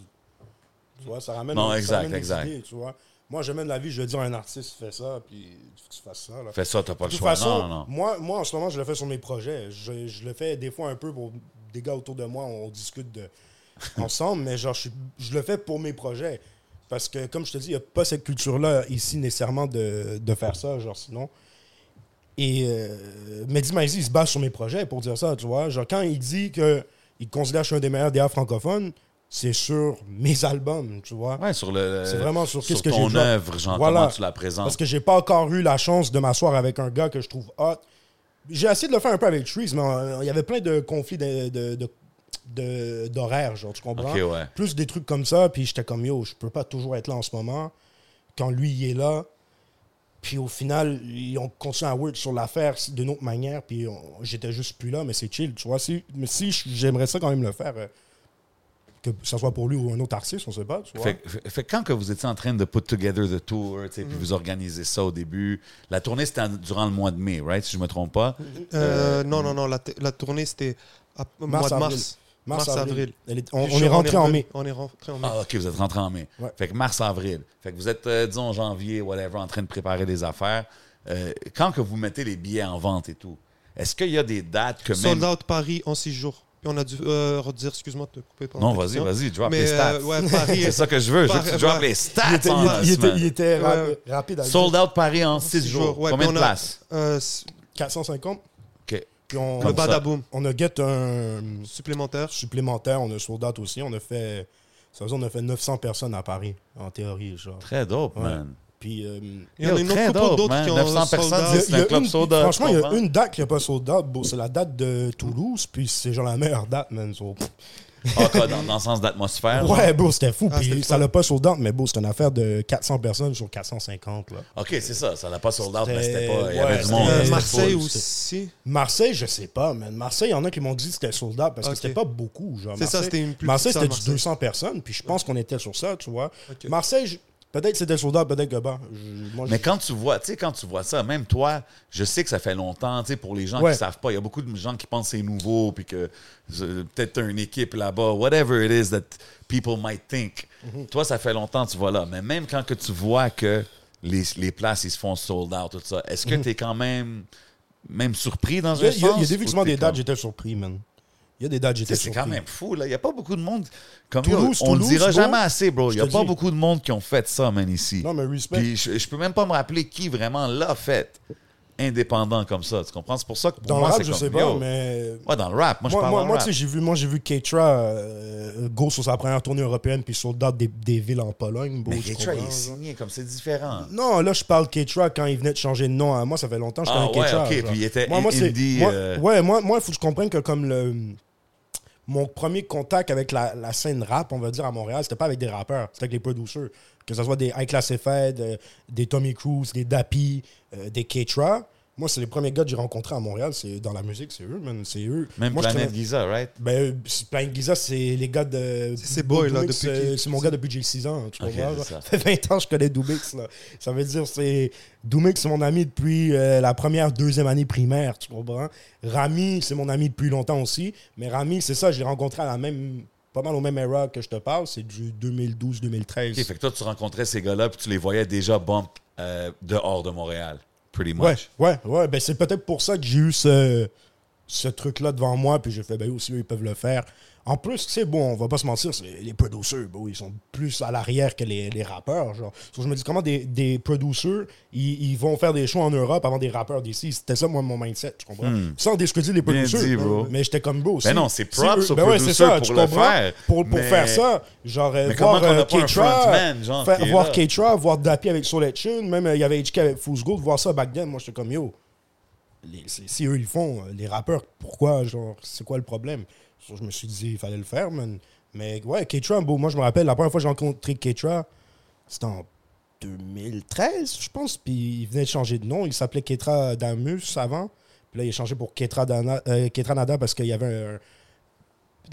Tu vois, ça ramène, Non, ça exact, des exact. idées, tu vois. Moi, jamais de la vie, je vais dire à un artiste, fais ça, puis il faut que tu fasses ça. Là. Fais ça, t'as pas De le toute choix. façon, non, non, non. Moi, moi, en ce moment, je le fais sur mes projets. Je, je le fais des fois un peu pour des gars autour de moi, on discute de, ensemble, mais genre, je, je le fais pour mes projets. Parce que, comme je te dis, il n'y a pas cette culture-là ici nécessairement de, de faire ça, genre, sinon. Et euh, Mehdi Maizi, il se base sur mes projets pour dire ça, tu vois. Genre, quand il dit qu'il considère que je suis un des meilleurs DA francophones, c'est sur mes albums, tu vois. Ouais, sur le. C'est vraiment sur qu'est-ce que ton j'ai drop. œuvre, genre, Voilà. comment tu la présentes. Parce que j'ai pas encore eu la chance de m'asseoir avec un gars que je trouve hot. J'ai essayé de le faire un peu avec Trees, mais euh, il y avait plein de conflits de- de- d'horaire, genre, tu comprends? Ouais. Plus des trucs comme ça, puis j'étais comme, yo, je peux pas toujours être là en ce moment. Quand lui, il est là. Puis au final, ils ont continué à work sur l'affaire d'une autre manière, puis j'étais juste plus là, mais c'est chill, tu vois? Si, mais si j'aimerais ça quand même le faire, euh, que ce soit pour lui ou un autre artiste, on sait pas, tu vois. Fait, fait- fait quand que vous étiez en train de put together the tour, tu sais, Mhm. puis vous organisez ça au début, la tournée c'était durant le mois de mai, right, si je me trompe pas? Euh, non, non, non, la, tournée, c'était au mois de avril. mars. Mars, avril. Elle est- on, est rentré en mai. On est rentré en mai. Ah, ok, vous êtes rentré en mai. Ouais. Fait que mars-avril. Fait que vous êtes, euh, disons, janvier, whatever, en train de préparer des affaires. Euh, quand que vous mettez les billets en vente et tout, est-ce qu'il y a des dates que même. Sold out Paris en six jours. Puis on a dû euh, redire, excuse-moi de te couper pendant Non, vas-y, vas-y, drop Mais les stats. euh, ouais, Paris. C'est ça que je veux. Je veux que tu ouais. les stats Il était, en il était- il était- semaine. il était ra- Ouais. rapide. Sold out Paris en 6 six jours. jours, ouais, Combien de on a- places? euh, s- 450. OK. Puis on, le Comme ça. Badaboom on a get un supplémentaire. supplémentaire, on a sold out aussi. On a fait, ça veut dire, on a fait 900 personnes à Paris, en théorie. Genre. Très dope, Ouais. man. Puis, euh, Il y en a une autre d'autres qui ont 900 sold personnes, c'est un club une- Franchement, il y a une date qui n'a pas sold out. Bon, c'est la date de Toulouse, puis c'est genre la meilleure date, man. So, Ah, quoi, dans, dans le sens d'atmosphère. Ouais, beau, c'était fou. Ah, puis c'était ça l'a pas sold out, mais beau, c'est une affaire de 400 personnes sur 450. Là. OK, c'est ça. Ça l'a pas sold out, mais C'était- c'était pas. Il y ouais, avait du c'était- monde. Euh, c'était Marseille full, aussi? Marseille, je sais pas, man. Marseille, il y en a qui m'ont dit que c'était sold out parce Ok. que c'était pas beaucoup. genre. C'est ça, Marseille- c'était une plus Marseille, c'était du 200 personnes, puis je pense qu'on était sur ça, tu vois. Ok. Marseille, je- peut-être c'était out, peut-être que pas. Je- moi, Mais je- quand tu vois, tu sais, quand tu vois ça, même toi, je sais que ça fait longtemps, tu sais, pour les gens Ouais. qui savent pas, il y a beaucoup de gens qui pensent que c'est nouveau, puis que euh, peut-être une équipe là-bas, whatever it is that people might think. Mhm. Toi, ça fait longtemps que tu vois là. Mais même quand que tu vois que les, les places, ils se font sold out, tout ça, est-ce que tu es quand même, même surpris dans Mhm. Il un il y a- sens? il y a ou t'es des dates, j'étais surpris, man. Il y a des dates, j'étais C'est quand même fou, là. Il n'y a pas beaucoup de monde. Comme Toulouse, on le Toulouse, dira bro, jamais assez, bro. Il je n'y a pas dis. beaucoup de monde qui ont fait ça, man, ici. Non, mais respect. Puis je, je peux même pas me rappeler qui vraiment l'a fait indépendant comme ça. Tu comprends? C'est pour ça que pour Dans le moi, rap, c'est je comme, sais pas, yo. mais. Ouais, dans le rap. Moi, je Moi, parle moi, dans le moi, rap. tu sais, j'ai vu, moi, j'ai vu Keitra euh, go sur sa première tournée européenne puis sold out des, des villes en Pologne. bro, Mais Keitra, il est signé comme c'est différent. Non, là, je parle Keitra quand il venait de changer de nom. à Moi, ça fait longtemps que je Ah connais ouais, Keitra. ok, genre. puis il était moi, moi, indie, moi- euh, Ouais, moi, il faut que tu comprennes que comme le. Mon premier contact avec la, scène rap, on va dire, à Montréal, c'était pas avec des rappeurs, c'était avec les producers. Que ce soit des High Class euh, des Tommy Cruise, des Dappy, euh, des Keitra. Moi, c'est les premiers gars que j'ai rencontrés à Montréal. C'est dans la musique, c'est eux, man. C'est eux. Même moi, Planet connais- Giza, right? ben, Planet Giza, c'est les gars de. C'est boys, là, depuis euh, C'est mon gars depuis que j'ai 6 ans. Tu comprends? ça. Fait 20 ans que je connais Doomix. Là. Ça veut dire c'est. Doomix, c'est mon ami depuis euh, la première, deuxième année primaire. Tu comprends? Rami, c'est mon ami depuis longtemps aussi. Mais Rami, c'est ça, je l'ai rencontré à la même. Pas mal au même era que je te parle. C'est du 2012-2013. Ok, fait que toi, tu rencontrais ces gars-là, puis tu les voyais déjà bump euh, dehors de Montréal. Pretty Ouais, ouais, ouais. Ben, c'est peut-être pour ça que j'ai eu ce, ce truc-là devant moi, puis j'ai fait, ben aussi, eux, ils peuvent le faire. En plus, tu sais, bon, on va pas se mentir, c'est- les producers, bon, ils sont plus à l'arrière que les, les rappeurs. Genre. So, je me dis, comment des, des producers, ils, ils vont faire des shows en Europe avant des rappeurs d'ici? C'était ça, moi, mon mindset, tu comprends? Sans discuter les producers. dit, bro. Mais j'étais comme beau aussi. Ben non, c'est Si eux- aux ben ouais, c'est ça, pour tu le comprends? faire, Pour, pour mais- faire ça, genre, euh, Mais voir euh, est voir voir Dappy avec Soul Tune, même euh, il y avait HK avec Fool's Gold, voir ça back then, moi, j'étais comme, yo, les- si eux ils font, euh, les rappeurs, pourquoi, genre, c'est quoi le problème? Je me suis dit, il fallait le faire, man. Mais ouais, Keitra, bon, moi je me rappelle, la première fois que j'ai rencontré Keitra, c'était en 2013, je pense, puis il venait de changer de nom, il s'appelait Ketra Damus avant, puis là il a changé pour Ketra, Dana, euh, Ketra Nada parce qu'il y avait un,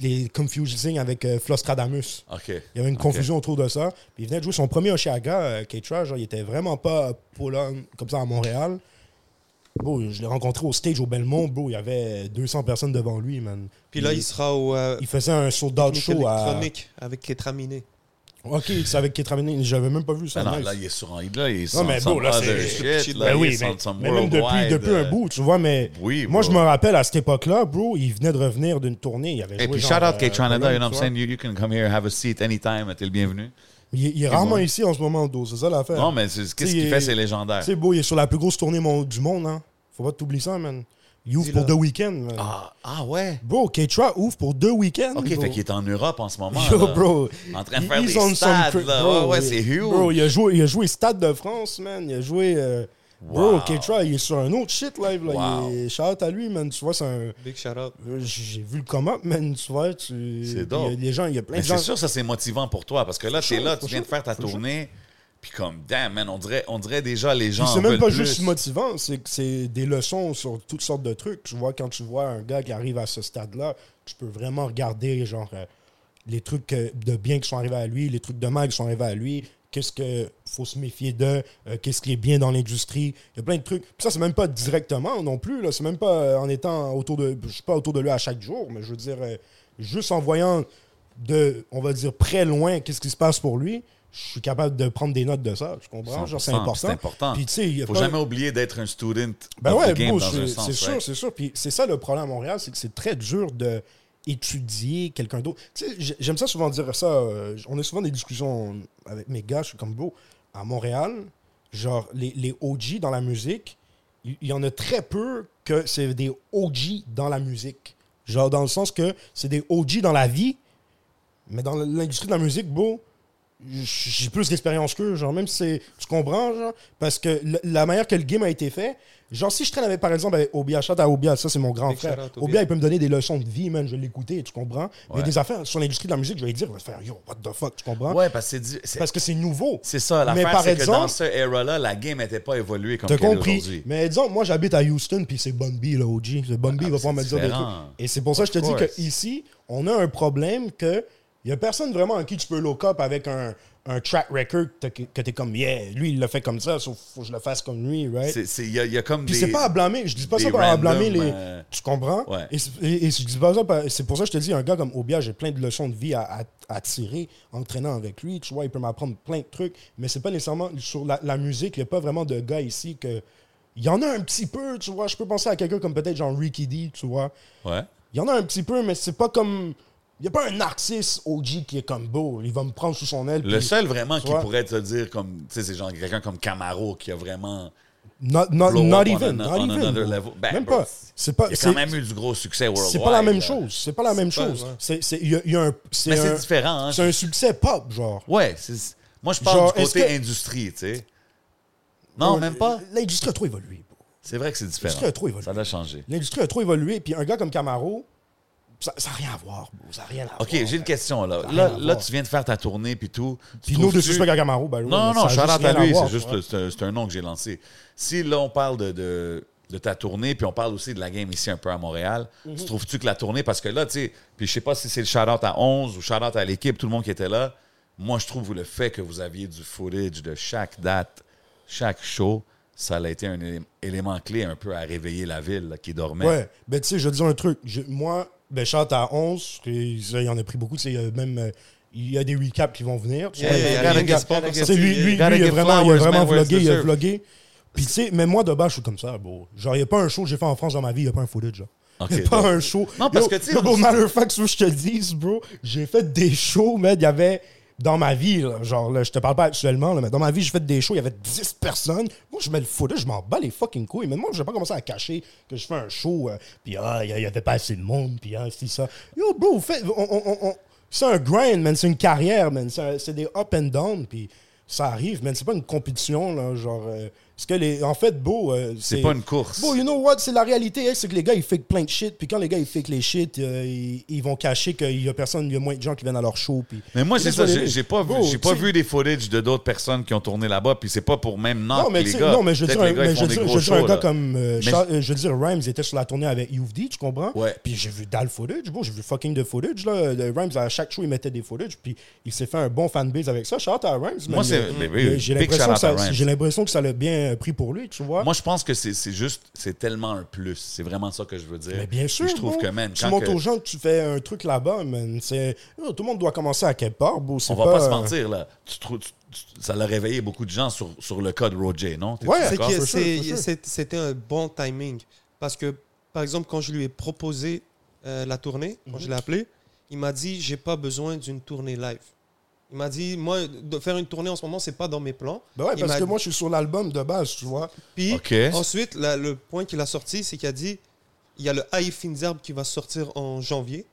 les confusing avec euh, Flostradamus. OK. Il y avait une confusion autour de ça. Puis il venait de jouer son premier Oshiaga, euh, Keitra, genre, il était vraiment pas Pologne comme ça à Montréal. Bro, je l'ai rencontré au stage au Belmont, bro. Il y avait 200 personnes devant lui, man. Puis là, il sera au euh, il faisait un sold out show à. avec Ketraminé. Ok, c'est avec Ketraminé. J'avais même pas vu ça. Ben non, nice. là, il est sur un. Là, il est Non, sur mais bon, là, c'est- shit, Ben là, oui, il est mais, même depuis, un euh, bout, tu vois, mais Oui, moi, bro. je me rappelle à cette époque-là, bro, il venait de revenir d'une tournée. Il avait Et joué puis, genre, shout out euh, K-Canada, you know what I'm saying? You, you can come here, have a seat anytime, t'es le bienvenu? Il, il est rarement ici en ce moment, Do, c'est ça l'affaire. Non, mais c'est- qu'est-ce qu'il il fait, est- c'est légendaire. Tu sais, beau, il est sur la plus grosse tournée mon- du monde, hein. Faut pas t'oublier ça, man. Il ouvre pour deux week-ends. Ah, ah ouais? Bro, K-Tra ouvre pour deux week-ends. Ok, bro. fait qu'il est en Europe en ce moment. Yo, là. bro. En train de faire des stades, là. bro, ouais, ouais, c'est huge. Bro, il a joué, il a joué Stade de France, man. Il a joué. euh, Bro, Wow. K-Tra, il est sur un autre shit live, là. Wow. Il est shout out à lui, man. Tu vois, c'est un. Big shout out. Euh, J'ai vu le come-up, man, tu vois. Tu... C'est dope. Il y a des gens, il y a plein Mais de c'est gens. sûr, ça, c'est motivant pour toi. Parce que là, t'es là, tu viens de faire ta tournée. Puis comme, damn, man, on dirait, on dirait déjà les gens Puis c'est même pas plus. juste motivant, c'est que c'est des leçons sur toutes sortes de trucs. Tu vois, quand tu vois un gars qui arrive à ce stade-là, tu peux vraiment regarder, genre, euh, les trucs de bien qui sont arrivés à lui, les trucs de mal qui sont arrivés à lui, qu'est-ce qu'il faut se méfier d'eux, euh, qu'est-ce qui est bien dans l'industrie. Il y a plein de trucs. Puis ça, c'est même pas directement non plus, là. C'est même pas euh, en étant autour de. Je suis pas autour de lui à chaque jour, mais je veux dire, euh, juste en voyant de, on va dire, près loin, qu'est-ce qui se passe pour lui. Je suis capable de prendre des notes de ça. Je comprends. Genre, c'est 100%, important. C'est important. Puis, tu sais, il Faut pas- jamais oublier d'être un student ben ouais, the game bro, dans un c'est sens. c'est sûr, c'est sûr. Puis c'est ça le problème à Montréal, c'est que c'est très dur de étudier quelqu'un d'autre. J'aime ça souvent dire ça. euh, on a souvent des discussions avec mes gars, je suis comme bro. À Montréal, genre, les, les OG dans la musique, il y, en a très peu que c'est des OG dans la musique. Genre, dans le sens que c'est des OG dans la vie, mais dans l'industrie de la musique, bro, j'ai plus d'expérience qu'eux, genre, même si c'est. Tu comprends, genre? Parce que la manière que le game a été fait, genre, si je traîne avec, par exemple, avec Obia, shout à Obia, ça, c'est mon grand Big frère. Obia. Obia, il peut me donner des leçons de vie, man, je vais l'écouter, tu comprends? Il y Ouais. a des affaires sur l'industrie de la musique, je vais lui dire, il va faire, yo, what the fuck, tu comprends? Ouais, parce que c'est di- c'est- Parce que c'est nouveau. c'est ça. Mais L'affaire, par c'est que dans exemple- ce era-là, la game n'était pas évoluée comme compris. aujourd'hui. Mais disons, moi, j'habite à Houston, puis c'est Bun B, là, OG. C'est Bun B, Ah, il va pouvoir me dire des trucs. Et c'est pour ça que je te dis qu'ici, on a un problème que il n'y a personne vraiment à qui tu peux look up avec un, un track record que t'es- que tu es comme, yeah, lui, il l'a fait comme ça, sauf faut que je le fasse comme lui, right? Il y, y a comme Puis des... c'est pas à blâmer. Je dis pas ça pour à blâmer random, les. euh, Tu comprends? Ouais. Et, et- et je dis pas ça. C'est pour ça que je te dis, un gars comme Obia, j'ai plein de leçons de vie à, à- à tirer en traînant avec lui. Tu vois, il peut m'apprendre plein de trucs. Mais c'est pas nécessairement sur la, la musique. Il n'y a pas vraiment de gars ici que. Il y en a un petit peu, tu vois. Je peux penser à quelqu'un comme peut-être genre Ricky D, tu vois. Ouais. Il y en a un petit peu, mais c'est pas comme. Il n'y a pas un narcisse OG qui est comme beau. Il va me prendre sous son aile. Le puis- seul vraiment qui pourrait te dire comme... Tu sais, c'est genre quelqu'un comme Camaro qui a vraiment... Not, not, even. not even. Ben, Même bro, pas. C'est pas. Il y a quand même eu du gros succès worldwide. C'est pas la même là. chose. C'est pas la même chose. C'est, il y a, y a un, Mais c'est différent. Hein? c'est un succès pop, genre. Ouais, c'est- moi je parle Genre, du côté que- industrie, tu sais. Non, Euh, même pas? L'industrie a trop évolué. C'est vrai que c'est différent. L'industrie a trop évolué. Ça doit changer. L'industrie a trop évolué. Puis un gars comme Camaro, ça n'a rien à voir. bro. Ça n'a rien à OK, voir. j'ai une question là. Ça a rien Là, à là, voir. tu viens de faire ta tournée puis tout. Puis nous, de suspect à Camaro, ben, Non, non, ça a juste à lui, voir, c'est juste c'est un- c'est un nom que j'ai lancé. Si là on parle de, de, de ta tournée, puis on parle aussi de la game ici un peu à Montréal, Mhm. tu trouves-tu que la tournée, parce que là, tu sais, puis je sais pas si c'est le shout-out à 11 ou shout-out à l'équipe, tout le monde qui était là, moi je trouve le fait que vous aviez du footage de chaque date, chaque show, ça a été un élé- élément clé un peu à réveiller la ville là, qui dormait. Ouais, ben tu sais, je te dire un truc. Je- moi, ben chante à 11, et ça, il y en a pris beaucoup. a même euh, il y a des recaps qui vont venir. tu Yeah, yeah, sais, lui, lui, lui, il a vraiment, il a vraiment vlogué, il a vlogué. Puis tu sais, mais moi de base, je suis comme ça, bro. Genre, il n'y a pas un show que j'ai fait en France dans ma vie, il n'y a pas un footage. Genre. Ok, Il n'y a pas donc. un show. Non, parce Yo, que, tu sais, matter of fact, ce que je te dis, bro, j'ai fait des shows, mais il y avait dans ma vie, là, genre, là, je te parle pas actuellement, là, mais dans ma vie, j'ai fait des shows, il y avait 10 personnes. Moi, je mets le footage, je m'en bats les fucking couilles. Mais moi, je vais pas commencer à cacher que je fais un show, euh, puis ah, il y, avait pas assez de monde, puis ah, c'est ça. Yo, bro, fait, on- on- c'est un grind, man, c'est une carrière, man. C'est des up and down, puis ça arrive, man. C'est pas une compétition, là, genre. euh, parce que, les, en fait, beau. euh, C'est pas une course. Bon, you know what? C'est la réalité, hein, c'est que les gars, ils fake plein de shit. Puis quand les gars, ils fake les shit, euh, ils, ils vont cacher qu'il y a personne, il y a moins de gens qui viennent à leur show. Puis... Mais moi, c'est ça, j'ai pas, vu, j'ai pas vu des footage de d'autres personnes qui ont tourné là-bas, puis c'est pas pour même Non, mais, les gars. non, mais je veux dire, un- mais je dire, je gars comme. euh, Mais Charles- euh, je veux dire, Rhymes était sur la tournée avec UFD, tu comprends? Ouais. Puis j'ai vu dalle footage, bon, j'ai vu fucking de footage, là. Rhymes, à chaque show, il mettait des footage, puis il s'est fait un bon fanbase avec ça. Shout out à Rhymes, Moi, c'est- j'ai l'impression que ça l'a bien, bien pris pour lui, tu vois. Moi, je pense que c'est c'est juste, c'est tellement un plus. C'est vraiment ça que je veux dire. mais bien sûr, Je trouve que, man, tu quand montres que- aux gens que tu fais un truc là-bas, man. C'est oh, tout le monde doit commencer à quelque part. C'est on va pas, se euh, mentir, là. Tu trouves- tu- tu- ça l'a réveillé beaucoup de gens sur, sur le cas de Roger, non? C'est- C'était un bon timing. Parce que, par exemple, quand je lui ai proposé euh, la tournée, quand Mhm. je l'ai appelé, il m'a dit j'ai pas besoin d'une tournée live. Il m'a dit moi, de faire une tournée en ce moment, c'est pas dans mes plans. Ben ouais, Il parce que dit- moi, je suis sur l'album de base, tu vois. Puis ensuite, le point qu'il a sorti, c'est qu'il a dit il y a le High Finzerb qui va sortir en janvier.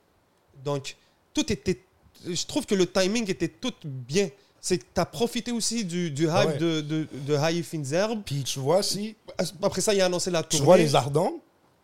Donc, tout était. Je trouve que le timing était tout bien. C'est que tu as profité aussi du, du hype Ah ouais. de, de, de High Finzerb. Puis tu vois, si Après ça, il a annoncé la tu tournée. vois les Ardents,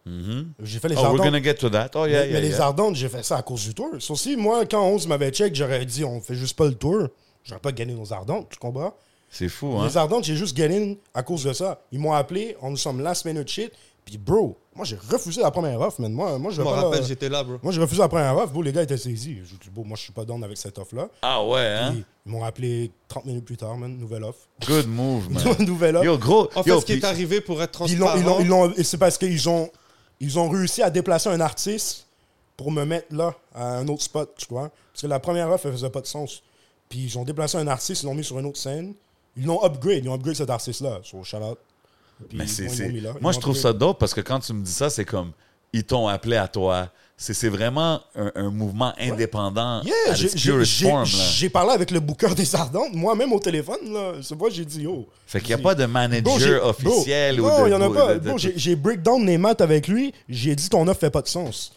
Mhm. j'ai fait les Oh, we're Ardents. gonna get to that. Oh, yeah, mais yeah, mais les yeah. Ardentes, j'ai fait ça à cause du tour. Sauf si, moi, quand 11 m'avait check, j'aurais dit on fait juste pas le tour. J'aurais pas gagné nos Ardentes, tu comprends? C'est fou, hein? Les Ardentes, j'ai juste gagné à cause de ça. Ils m'ont appelé, on nous sommes last minute shit. Puis, bro, moi, j'ai refusé la première offre, man. Moi, moi je Je me rappelle, là- j'étais là, bro. Moi, j'ai refusé la première offre. Bro, les gars étaient saisis. J'ai dit, bon, moi, je suis pas down avec cette offre-là. Ah ouais, hein? Puis, Ils m'ont appelé 30 minutes plus tard, man. Nouvelle offre. Good move, man. nouvelle offre. Yo, gros. En fait, yo, ce qui est arrivé pour être Puis ils l'ont- ils l'ont- transparent, ils l'ont- et c'est parce qu'ils ont, ils ont réussi à déplacer un artiste pour me mettre là, à un autre spot, tu vois. Parce que la première offre, elle faisait pas de sens. Puis ils ont déplacé un artiste, ils l'ont mis sur une autre scène. Ils l'ont upgrade, ils ont upgrade cet artiste-là. Sur shout out. Puis Mais c'est, Moi, je trouve ça dope parce que quand tu me dis ça, c'est comme ils t'ont appelé à toi. C'est, vraiment un, un mouvement indépendant Yeah, j'ai- parlé avec le booker des Ardentes, moi-même au téléphone. Là. C'est moi, j'ai dit, yo. Fait qu'il n'y a pas de manager officiel bro, ou Non, de. il y en a pas. de- j'ai- breakdown les maths avec lui. J'ai dit ton offre fait pas de sens.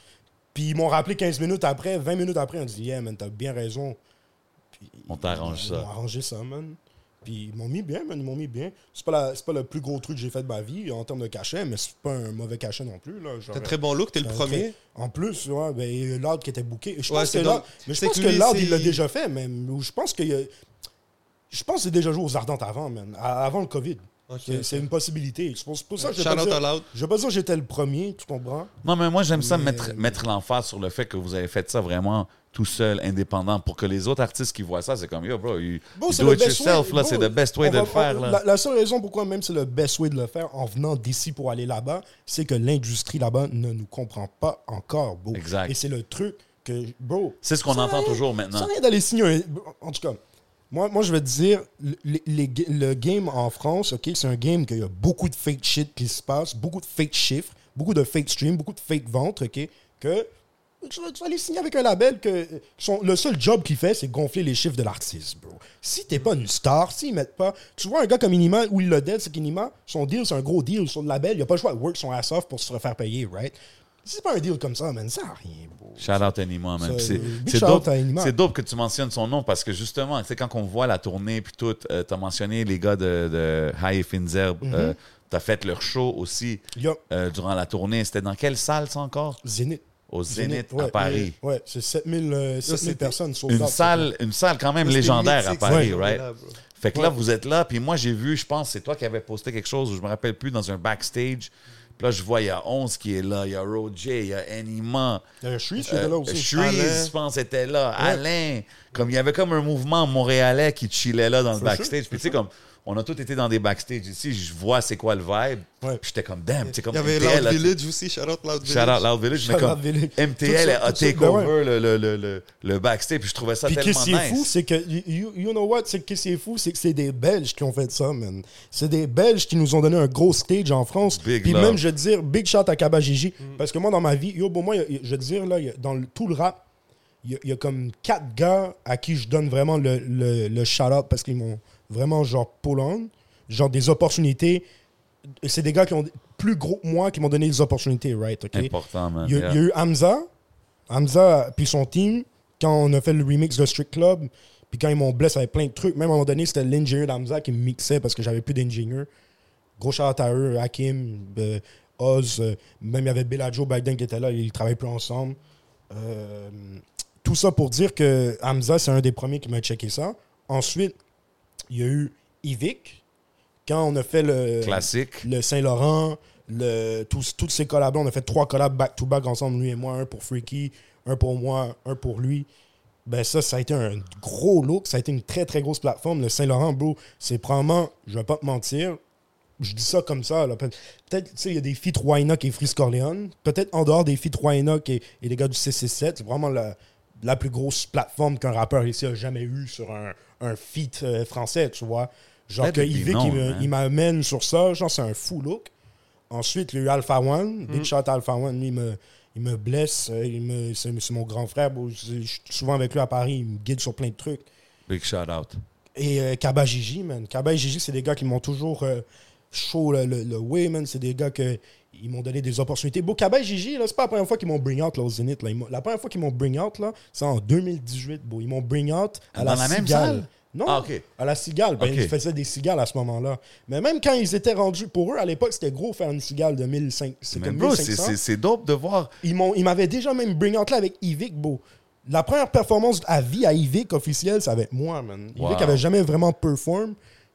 Puis ils m'ont rappelé 15 minutes après, 20 minutes après, on dit Yeah, man, t'as bien raison. Puis, On t'arrange ça. m'ont arrangé ça, man. Puis ils m'ont mis bien, man. Ils m'ont mis bien. C'est pas, la- c'est pas le plus gros truc que j'ai fait de ma vie en termes de cachet, mais c'est pas un mauvais cachet non plus. Là. t'as un très bon look, t'es le premier. très- En plus, ouais, ben, l'ordre qui était booké. Je Ouais, pense que l'ordre, mais je pense que que lui, l'ordre, il l'a déjà fait, même. Ou Je pense que. Je pense que c'est déjà joué aux Ardentes avant, man. Avant le COVID. Ok, C'est une possibilité. C'est pour, c'est pour ça que je vais pas out dire- que j'étais le premier, tu comprends? Non, mais moi, j'aime ça mettre, mettre l'emphase sur le fait que vous avez fait ça vraiment tout seul, indépendant, pour que les autres artistes qui voient ça, c'est comme yo, bro, you, Bon, you c'est do le it yourself, way. là, c'est the best way de va- le faire, on- là. La, la seule raison pourquoi même c'est le best way de le faire en venant d'ici pour aller là-bas, c'est que l'industrie là-bas ne nous comprend pas encore, bro. Exact. Et c'est le truc que, bro. C'est ce qu'on ça entend rien- toujours Ça maintenant. rien d'aller signer un. En tout cas, moi, moi je vais te dire, le, les- le game en France, OK, c'est un game qu'il y a beaucoup de fake shit qui se passe, beaucoup de fake chiffres, beaucoup de fake streams, beaucoup de fake ventes, OK, que tu vas, tu vas aller signer avec un label que son- le seul job qu'il fait, c'est gonfler les chiffres de l'artiste, bro. Si t'es pas une star, s'ils mettent pas. Tu vois un gars comme Inima, où il le dead, c'est qu'Inima, son deal, c'est un gros deal sur le label, il a pas le choix de work son ass off pour se refaire payer, right? Si c'est pas un deal comme ça, man, ça a rien, bro. Shout out à Anima, man. C'est dope, que tu mentionnes son nom parce que justement, tu sais, quand on voit la tournée puis tout, euh, t'as mentionné les gars de, de High Finzerb, Mhm. euh, t'as fait leur show aussi euh, durant la tournée. C'était dans quelle salle, ça encore? Zénith. Au Zénith, ouais, à Paris. Ouais, ouais, c'est 7000 euh, 7000 c'était personnes. Une salle, une salle quand même légendaire à Paris, ouais. right? Fait que là, vous êtes là, puis moi, j'ai vu, je pense, c'est toi qui avais posté quelque chose, je me rappelle plus, dans un backstage. Puis là, je vois, il y a 11 qui est là, il y a Roger, il y a Anima. Euh, Shreeze qui était là aussi. Shreeze, je pense, était là. Alain. Comme il y avait comme un mouvement montréalais qui chillait là dans le backstage. Puis tu sais, comme, on a tous été dans des backstage ici, je vois c'est quoi le vibe. Ouais. Puis j'étais comme, damn, comme Il y avait MTL, Loud Village aussi, shout out Loud Village. Shout out Loud Village, mais comme Village. MTL ça, a take ben ouais. over le, le, le, le, le backstage, puis je trouvais ça Puis tellement qu'est-ce qui est fou, nice. c'est que, you, you know what, c'est que qu'est-ce qui est fou, c'est que c'est des Belges qui ont fait ça, man. C'est des Belges qui nous ont donné un gros stage en France. Big Puis love. même, je veux dire, big shout à Kabajiji. Parce que moi, dans ma vie, yo, bon, moi, je veux dire, là, dans tout le rap, il y, a- il y a comme quatre gars à qui je donne vraiment le, le, le shout-out parce qu'ils m'ont vraiment, genre, on, genre des opportunités. C'est des gars qui ont plus gros que moi qui m'ont donné des opportunités, right? Important, man. Il y, a, yeah. il y a eu Hamza, Hamza puis son team, quand on a fait le remix de Strict Club, puis quand ils m'ont blessé avec plein de trucs, même à un moment donné, c'était l'ingénieur d'Hamza qui me mixait parce que j'avais plus d'ingénieur. Gros shout à eux, Hakim, euh, Oz, euh, même il y avait Bellagio then qui était là, ils travaillaient plus ensemble. Euh, tout ça pour dire que Hamza, c'est un des premiers qui m'a checké ça. Ensuite, il y a eu Ivic, quand on a fait le Classique. le Saint-Laurent, le, tous, toutes ces collabs on a fait trois collabs back-to-back ensemble, lui et moi, un pour Freaky, un pour moi, un pour lui. Ben ça, ça a été un gros look, ça a été une très très grosse plateforme. Le Saint-Laurent, bro, c'est probablement, je vais pas te mentir, je dis ça comme ça. là. Pe- Peut-être, tu sais, il y a des feats Wynock et Freeze Corleone. Peut-être en dehors des feats Wynock et, et les gars du 667, c'est vraiment la, la plus grosse plateforme qu'un rappeur ici a jamais eu sur un, un feat euh, français, tu vois. Genre que Yvick, il hein. il m'amène sur ça, genre c'est un fou look. Ensuite, il y a eu Alpha One. Mm. Big shot à Alpha One, lui, il me, il me blesse. euh, Il me, c'est, c'est mon grand frère. bro. Je suis souvent avec lui à Paris. Il me guide sur plein de trucs. Big shout out. Et euh, Kaba Gigi, man. Kaba et Gigi, c'est des gars qui m'ont toujours euh, chaud le, le, le way, man. C'est des gars que ils m'ont donné des opportunités. Bon, Kaba et Gigi, là, c'est pas la première fois qu'ils m'ont bring out là, au Zénith. Là. La première fois qu'ils m'ont bring out, là, c'est en 2018. Bon, ils m'ont bring out à Dans la, la même salle? Non, Ah, à la cigale. Ben. Ils faisaient des cigales à ce moment-là. Mais même quand ils étaient rendus, pour eux, à l'époque, c'était gros faire une cigale de 1500. C'est Mais comme bro, c'est 1500. c'est- c'est dope de voir. Ils m'ont- ils m'avaient déjà même bring out là avec Yvick, beau. La première performance à vie à Yvick officielle, c'est avec moi, man. Wow. Yvick avait jamais vraiment perform.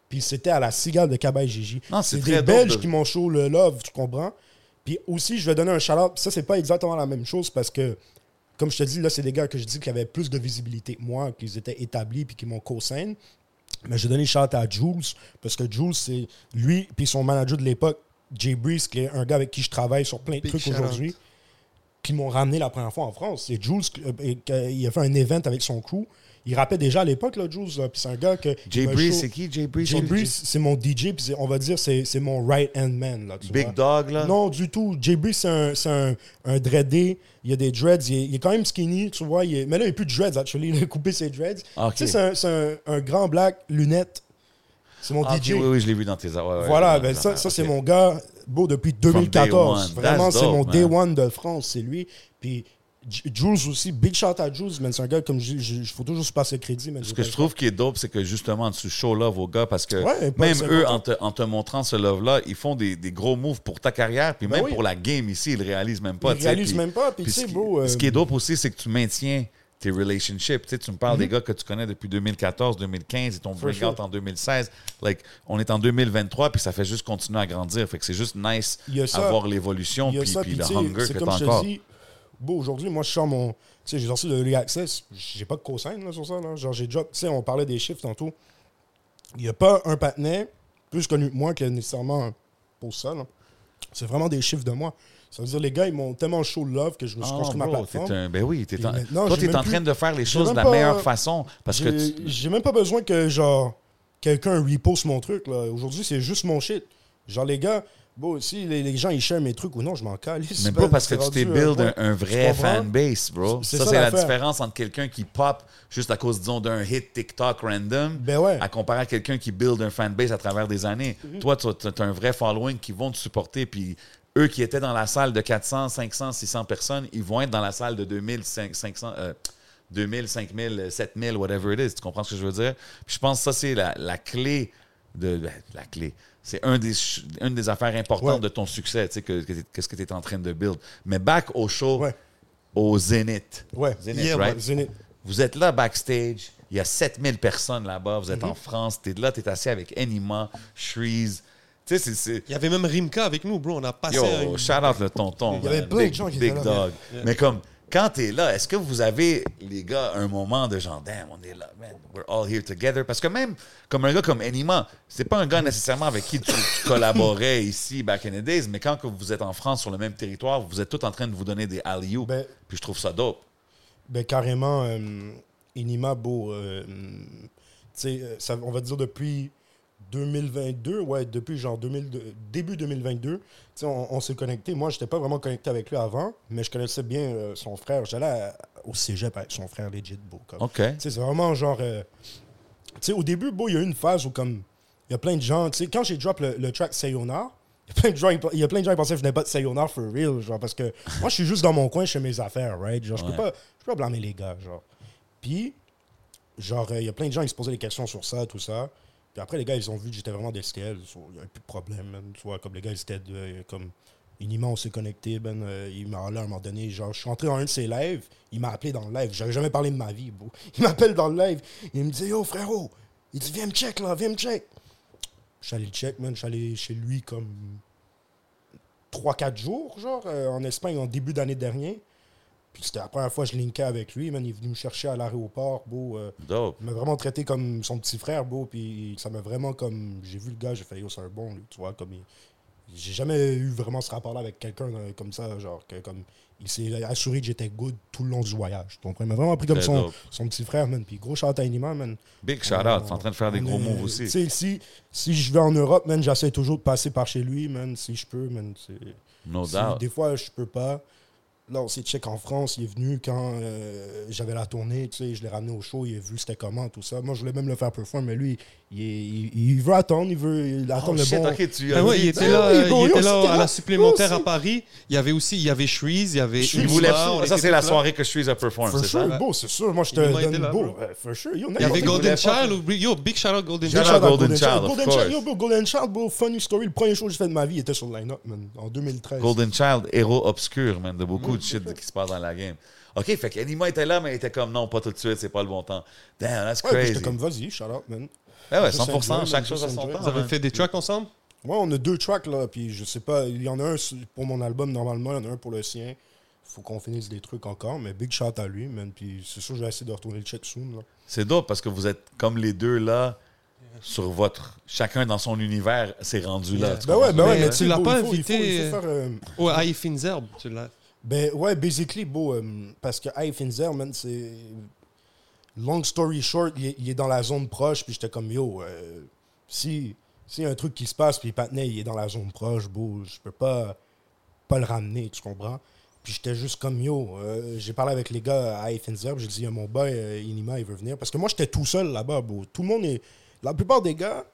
Puis c'était à la cigale de Cabaye Gigi. Non, c'est des Belges de- qui m'ont show le love, tu comprends? Puis aussi, je vais donner un shout-out. Ça, c'est pas exactement la même chose parce que, comme je te dis, là, c'est des gars que je dis qui avaient plus de visibilité que moi, qu'ils étaient établis puis qui m'ont co-scène. Mais j'ai donné le shout à Jules parce que Jules, c'est lui puis son manager de l'époque, Jay Breeze, qui est un gars avec qui je travaille sur plein de Big trucs shout-out. aujourd'hui qui m'ont ramené la première fois en France. C'est Jules, euh, que- il a fait un event avec son crew. Il rappait déjà à l'époque, là, Jules. Puis c'est un gars que. Jay Breeze, c'est qui? Jay Breeze? Jay Breeze, c'est mon DJ, puis on va dire c'est c'est mon right-hand man. Là, tu Big vois. Dog, là? Non, du tout. Jay Breeze, c'est un, c'est un, un dreadé. Il a des dreads. Il est, il est quand même skinny, tu vois. il est- mais là, il n'a plus de dreads, actually. Il a coupé ses dreads. Ah. Tu sais, c'est un, c'est un, un grand black, lunettes. C'est mon Ah, DJ. oui, oui, je l'ai vu dans tes. ouais, ouais, Voilà, ben ça, ça c'est mon gars, beau, depuis 2014. day one. Vraiment, c'est mon day one de France, c'est lui. Puis Jules aussi, big shout à Jules, man. C'est un gars, comme je dis, il faut toujours se passer le crédit. man. Ce que je trouve qui est dope, c'est que justement, tu show love aux gars parce que Ouais, pas- même c'est eux, en te, en te montrant ce love-là, ils font des, des gros moves pour ta carrière, puis Ben même oui. pour la game ici, ils le réalisent même pas. Ils tu réalisent même pas, puis tu ce sais, qui- bro, euh, Ce qui est dope aussi, c'est que tu maintiens tes relationships. Tu, sais, tu me parles des gars que tu connais depuis 2014, 2015, ils t'ont For bring sure. en 2016. Like, on est en 2023, puis ça fait juste continuer à grandir. Fait que c'est juste nice à voir l'évolution, puis, le tu hunger c'est que je te encore. dis, bon, aujourd'hui, moi, je sors mon. Tu sais, j'ai sorti le Early Access. J'ai pas de cosign là, sur ça. Là. Genre, j'ai déjà. Tu sais, on parlait des chiffres tantôt. Il n'y a pas un patinet plus connu que moi qui a nécessairement pour ça. là. C'est vraiment des chiffres de moi. Ça veut dire, les gars, ils m'ont tellement show le love que je me suis Ah, construit ma bro, plateforme. t'es un- ben oui, t'es Puis en- toi, tu es en train plus- de faire les choses de la pas- meilleure façon. Parce que J'ai même pas besoin que, genre, quelqu'un reposte mon truc. là. Aujourd'hui, c'est juste mon shit. Genre, les gars, bon, si les, les gens, ils share mes trucs ou non, je m'en calisse. Mais pas parce que tu t'es un build un, point. un vrai fanbase, bro. Ça, ça c'est la différence entre quelqu'un qui pop juste à cause, disons, d'un hit TikTok random Ben ouais. à comparer à quelqu'un qui build un fanbase à travers des années. Mhm. Toi, tu as un vrai following qui vont te supporter. Puis eux qui étaient dans la salle de 400, 500, 600 personnes, ils vont être dans la salle de 2000, 500, euh, 2000, 5000, 7000, whatever it is. Tu comprends ce que je veux dire? Puis je pense que ça, c'est la, la clé de. ben, La clé. C'est un des, ch- une des affaires importantes Ouais. de ton succès, tu sais, que, que t'es- qu'est-ce que tu es en train de build. Mais back au show, Ouais. au Zénith. Ouais. Zénith, Yeah, right? Ouais, Zénith. Vous êtes là backstage, il y a 7000 personnes là-bas, vous êtes Mhm. en France, tu es là, tu es assis avec Anima, Shreeze. Tu sais, c'est-. Il y avait même Rimka avec nous, bro. On a passé. Yo, un- shout out le tonton. Il y avait plein de Big- gens qui Big étaient là, dog. Mais comme, quand tu es là, est-ce que vous avez, les gars, un moment de genre, damn, on est là, man, we're all here together? Parce que même, comme un gars comme Anima, c'est pas un gars nécessairement avec qui tu, tu collaborais ici, back in the days, mais quand que vous êtes en France sur le même territoire, vous êtes tous en train de vous donner des alley Ben- Puis je trouve ça dope. Ben, carrément, euh, Inima, beau, euh, tu sais, euh, on va dire depuis 2022, ouais, depuis genre 2002 début 2022, tu sais, on, on s'est connecté. Moi, j'étais pas vraiment connecté avec lui avant, mais je connaissais bien euh, son frère. J'allais au cégep avec son frère, legit, beau. Comme. OK. C'est vraiment genre. euh, tu sais, au début, beau, il y a eu une phase où, comme, il y a plein de gens. Tu sais, quand j'ai drop le, le track Sayonara, il y a plein de gens, il y a plein de gens qui pensaient que je venais pas de Sayonara for real, genre, parce que moi, je suis juste dans mon coin, je fais mes affaires, right? Genre, je peux pas, je peux pas blâmer les gars, genre. Puis, genre, euh, il y a plein de gens qui se posaient des questions sur ça, tout ça. Puis après, les gars, ils ont vu que j'étais vraiment des STL. Il n'y avait plus de problème. Tu comme les gars, ils étaient comme. Inima, on s'est ben, il m'a là à un moment donné, genre, je suis entré dans un de ses lives, il m'a appelé dans le live, j'avais jamais parlé de ma vie, bro. Il m'appelle dans le live, il me dit, yo, frérot, il dit, viens me check, là, viens me check. Je suis allé le check, man, je suis allé chez lui comme 3-4 jours, genre, euh, en Espagne, en début d'année dernière. Puis c'était la première fois que je linkais avec lui, man. Il est venu me chercher à l'aéroport, beau. euh, il m'a vraiment traité comme son petit frère, beau. Puis ça m'a vraiment comme. J'ai vu le gars, j'ai fait, yo, c'est un bon, lui, tu vois. Comme il- J'ai jamais eu vraiment ce rapport-là avec quelqu'un euh, comme ça, genre, que, comme. Il s'est assuré que j'étais good tout le long du voyage. Comprends? Il m'a vraiment pris comme son, son petit frère, man. Puis gros shout à Inima, man. Big shout out. T'es en train de faire des gros moves aussi. si, si je vais en Europe, man, j'essaie toujours de passer par chez lui, man, si je peux, man. No doubt. des fois, je peux pas. Là, on s'est check en France. Il est venu quand euh, j'avais la tournée. Tu sais, je l'ai ramené au show. Il a vu c'était comment, tout ça. Moi, je voulais même le faire perform, mais lui, il, est- il- il veut attendre. Il veut il attend Oh le shit, bon. tu Ah as ouais, il était Ah là, oui, il bon, était là à la supplémentaire à Paris. Il y avait aussi, il y avait Shreeze, il y avait Shreeze, Il voulait on ça, c'est la soirée que je suis à perform, For c'est sure, ça? beau, c'est sûr. Moi, je te donne là, beau. For sure. Yo, Il y avait Golden Child, yo, big shout out Golden Child. shout out Golden Child, Golden. Child, yo, bro, Golden Child, bro, funny story. Le premier show que j'ai fait de ma vie était sur le line-up, man, en 2013. Golden Child, héros obscur, man, de beaucoup De shit qui se passe dans la game. OK, fait qu'Anima était là, mais il était comme non, pas tout de suite, c'est pas le bon temps. Damn, that's Ouais, puis crazy. j'étais comme, vas-y, shout out, man. Ah ouais, Just 100%, enjoy, chaque chose à son temps. Vous avez fait des tracks ensemble? Ouais, on a deux tracks, là, puis je sais pas, il y en a un pour mon album, normalement, il y en a un pour le sien. Faut qu'on finisse des trucs encore, mais big shout à lui, man. Puis c'est sûr, je vais essayer de retourner le check soon, là. C'est dope parce que vous êtes comme les deux là, sur votre. Chacun dans son univers s'est rendu là. Ben ouais, ben ouais, Mais tu l'as pas invité, Ouais, Aïe Finzerbe, tu l'as. Ben ouais, basically, beau, parce que Hey man, c'est. Long story short, il est, dans la zone proche, puis j'étais comme yo, euh, si s'il y a un truc qui se passe, puis Patney, il est dans la zone proche, beau, je peux pas, pas le ramener, tu comprends? Puis j'étais juste comme yo, euh, j'ai parlé avec les gars à Finzer, j'ai dit, mon boy, euh, Inima, il veut venir. Parce que moi, j'étais tout seul là-bas, beau. Tout le monde est. La plupart des gars,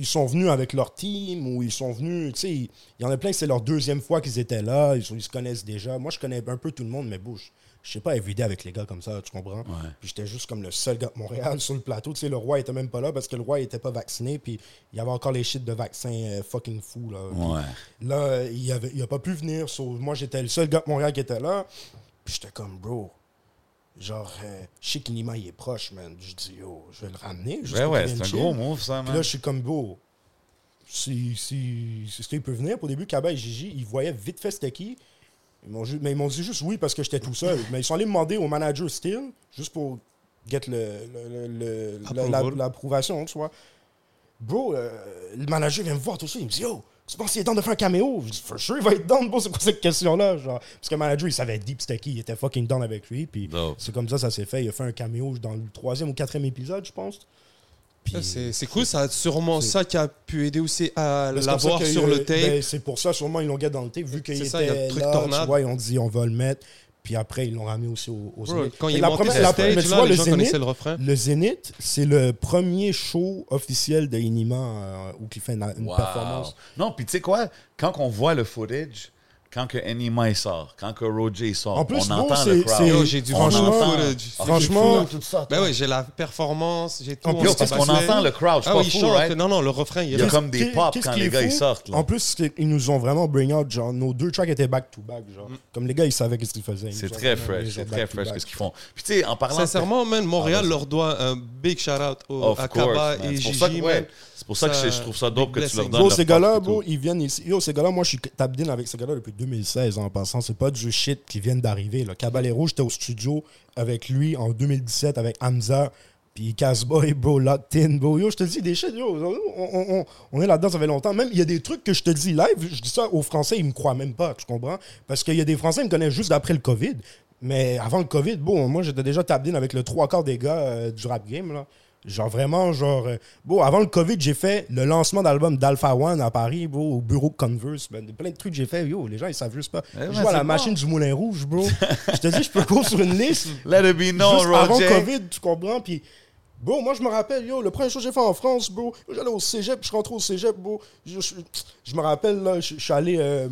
ils sont venus avec leur team ou ils sont venus, tu sais, il y en a plein, c'est leur deuxième fois qu'ils étaient là, ils, sont- ils se connaissent déjà. Moi, je connais un peu tout le monde, mais bouge. Je sais pas évider avec les gars comme ça, tu comprends? Puis j'étais juste comme le seul gars de Montréal sur le plateau. Tu sais, le roi était même pas là parce que le roi il était pas vacciné, puis il y avait encore les shit de vaccin euh, fucking fou, là. Ouais. Là, il, avait, il a pas pu venir. so, moi, j'étais le seul gars de Montréal qui était là. Puis j'étais comme, bro, genre, euh, je sais qu'Inima, il est proche, man. Je dis, yo, je vais le ramener. juste Ben ouais, qu'il c'est un gros move, ça, Puis man. là, je suis comme, bro, si, si, si il peut venir, au début, Kaba et Gigi, ils voyaient vite fait c'était qui. Ils m'ont ju- mais ils m'ont dit juste oui parce que j'étais tout seul. mais ils sont allés me demander au manager Still, juste pour get le, le- le- l'approbation, tu vois. Bro, euh, le manager vient me voir tout ça, il me dit Yo, tu penses qu'il est temps de faire un caméo Je dis For sure, il va être down, bro, c'est quoi cette question-là genre, Parce que le manager, il savait deep c'était qui, il était fucking down avec lui. Puis c'est comme ça, ça s'est fait. Il a fait un caméo dans le troisième ou quatrième épisode, je pense. C'est c'est cool, ça a sûrement ça qui a pu aider aussi à Ben, l'avoir sur euh, le tape. ben, c'est pour ça, sûrement, ils l'ont gardé dans le tape, vu qu'il C'est était ça, il y a le truc là, tornade. tu vois, ils ont dit, on va le mettre. Puis après, ils l'ont ramené aussi au, au Bro, Zénith. quand il est la monté première- la- le stage, mais tu là, vois, les le gens Zénith, connaissaient le refrain. le Zénith, c'est le premier show officiel de Inima euh, où il fait une, une Wow. performance. Non, puis tu sais quoi? Quand on voit le footage, quand que Anima il sort, quand que Roger sort, En plus, on entend le crowd. c'est- Yo, j'ai du On franchement entend- footage. Franchement, tout ça. Ben oui, j'ai la performance, j'ai tout. En plus, parce qu'on entend le crowd, Ah pas oui, fou, right? Non, non, le refrain, il y a est comme des qu'est-ce quand les gars ils sortent. là. En plus, ils nous ont vraiment bring out, genre, nos deux tracks étaient back-to-back, genre. Comme les gars, ils savaient ce qu'ils faisaient. C'est très fresh, c'est très fresh ce qu'ils font. Puis tu sais, en parlant... Sincèrement, man, Montréal leur doit un big shout-out au, Of à Kaba et C'est pour Gigi, c'est pour ça que je trouve ça dope que tu leur donnes Bro, ces gars-là, bro, ils viennent ici. Yo, ces gars-là, moi, je suis tap-in avec ces gars-là depuis 2016 en passant. C'est pas du shit qui viennent d'arriver. Caballero, j'étais au studio avec lui en 2017 avec Hamza. Puis Casboy, bro, Locked In, bro. Yo, je te dis des shit, yo. On, est là-dedans, ça fait longtemps. Même, il y a des trucs que je te dis live. Je dis ça aux Français, ils me croient même pas, tu comprends? Parce qu'il y a des Français, ils me connaissent juste après le COVID. Mais avant le COVID, bon, moi, j'étais déjà tap-in avec le trois quarts des gars euh, du rap game, là. Genre vraiment, genre. euh, bon, avant le COVID, j'ai fait le lancement d'album d'Alpha One à Paris, bro, au bureau Converse. Ben, plein de trucs que j'ai fait. Yo, les gens, ils savent juste pas. Eh je à la machine du Moulin Rouge, bro. je te dis, je peux go sur une liste. Let it be known, juste avant Roger. COVID, tu comprends? Puis, bro, moi, je me rappelle, yo, le premier show que j'ai fait en France, bro, j'allais au cégep, je rentre au cégep, bro. Je, je- je me rappelle, là, je, je suis allé. euh,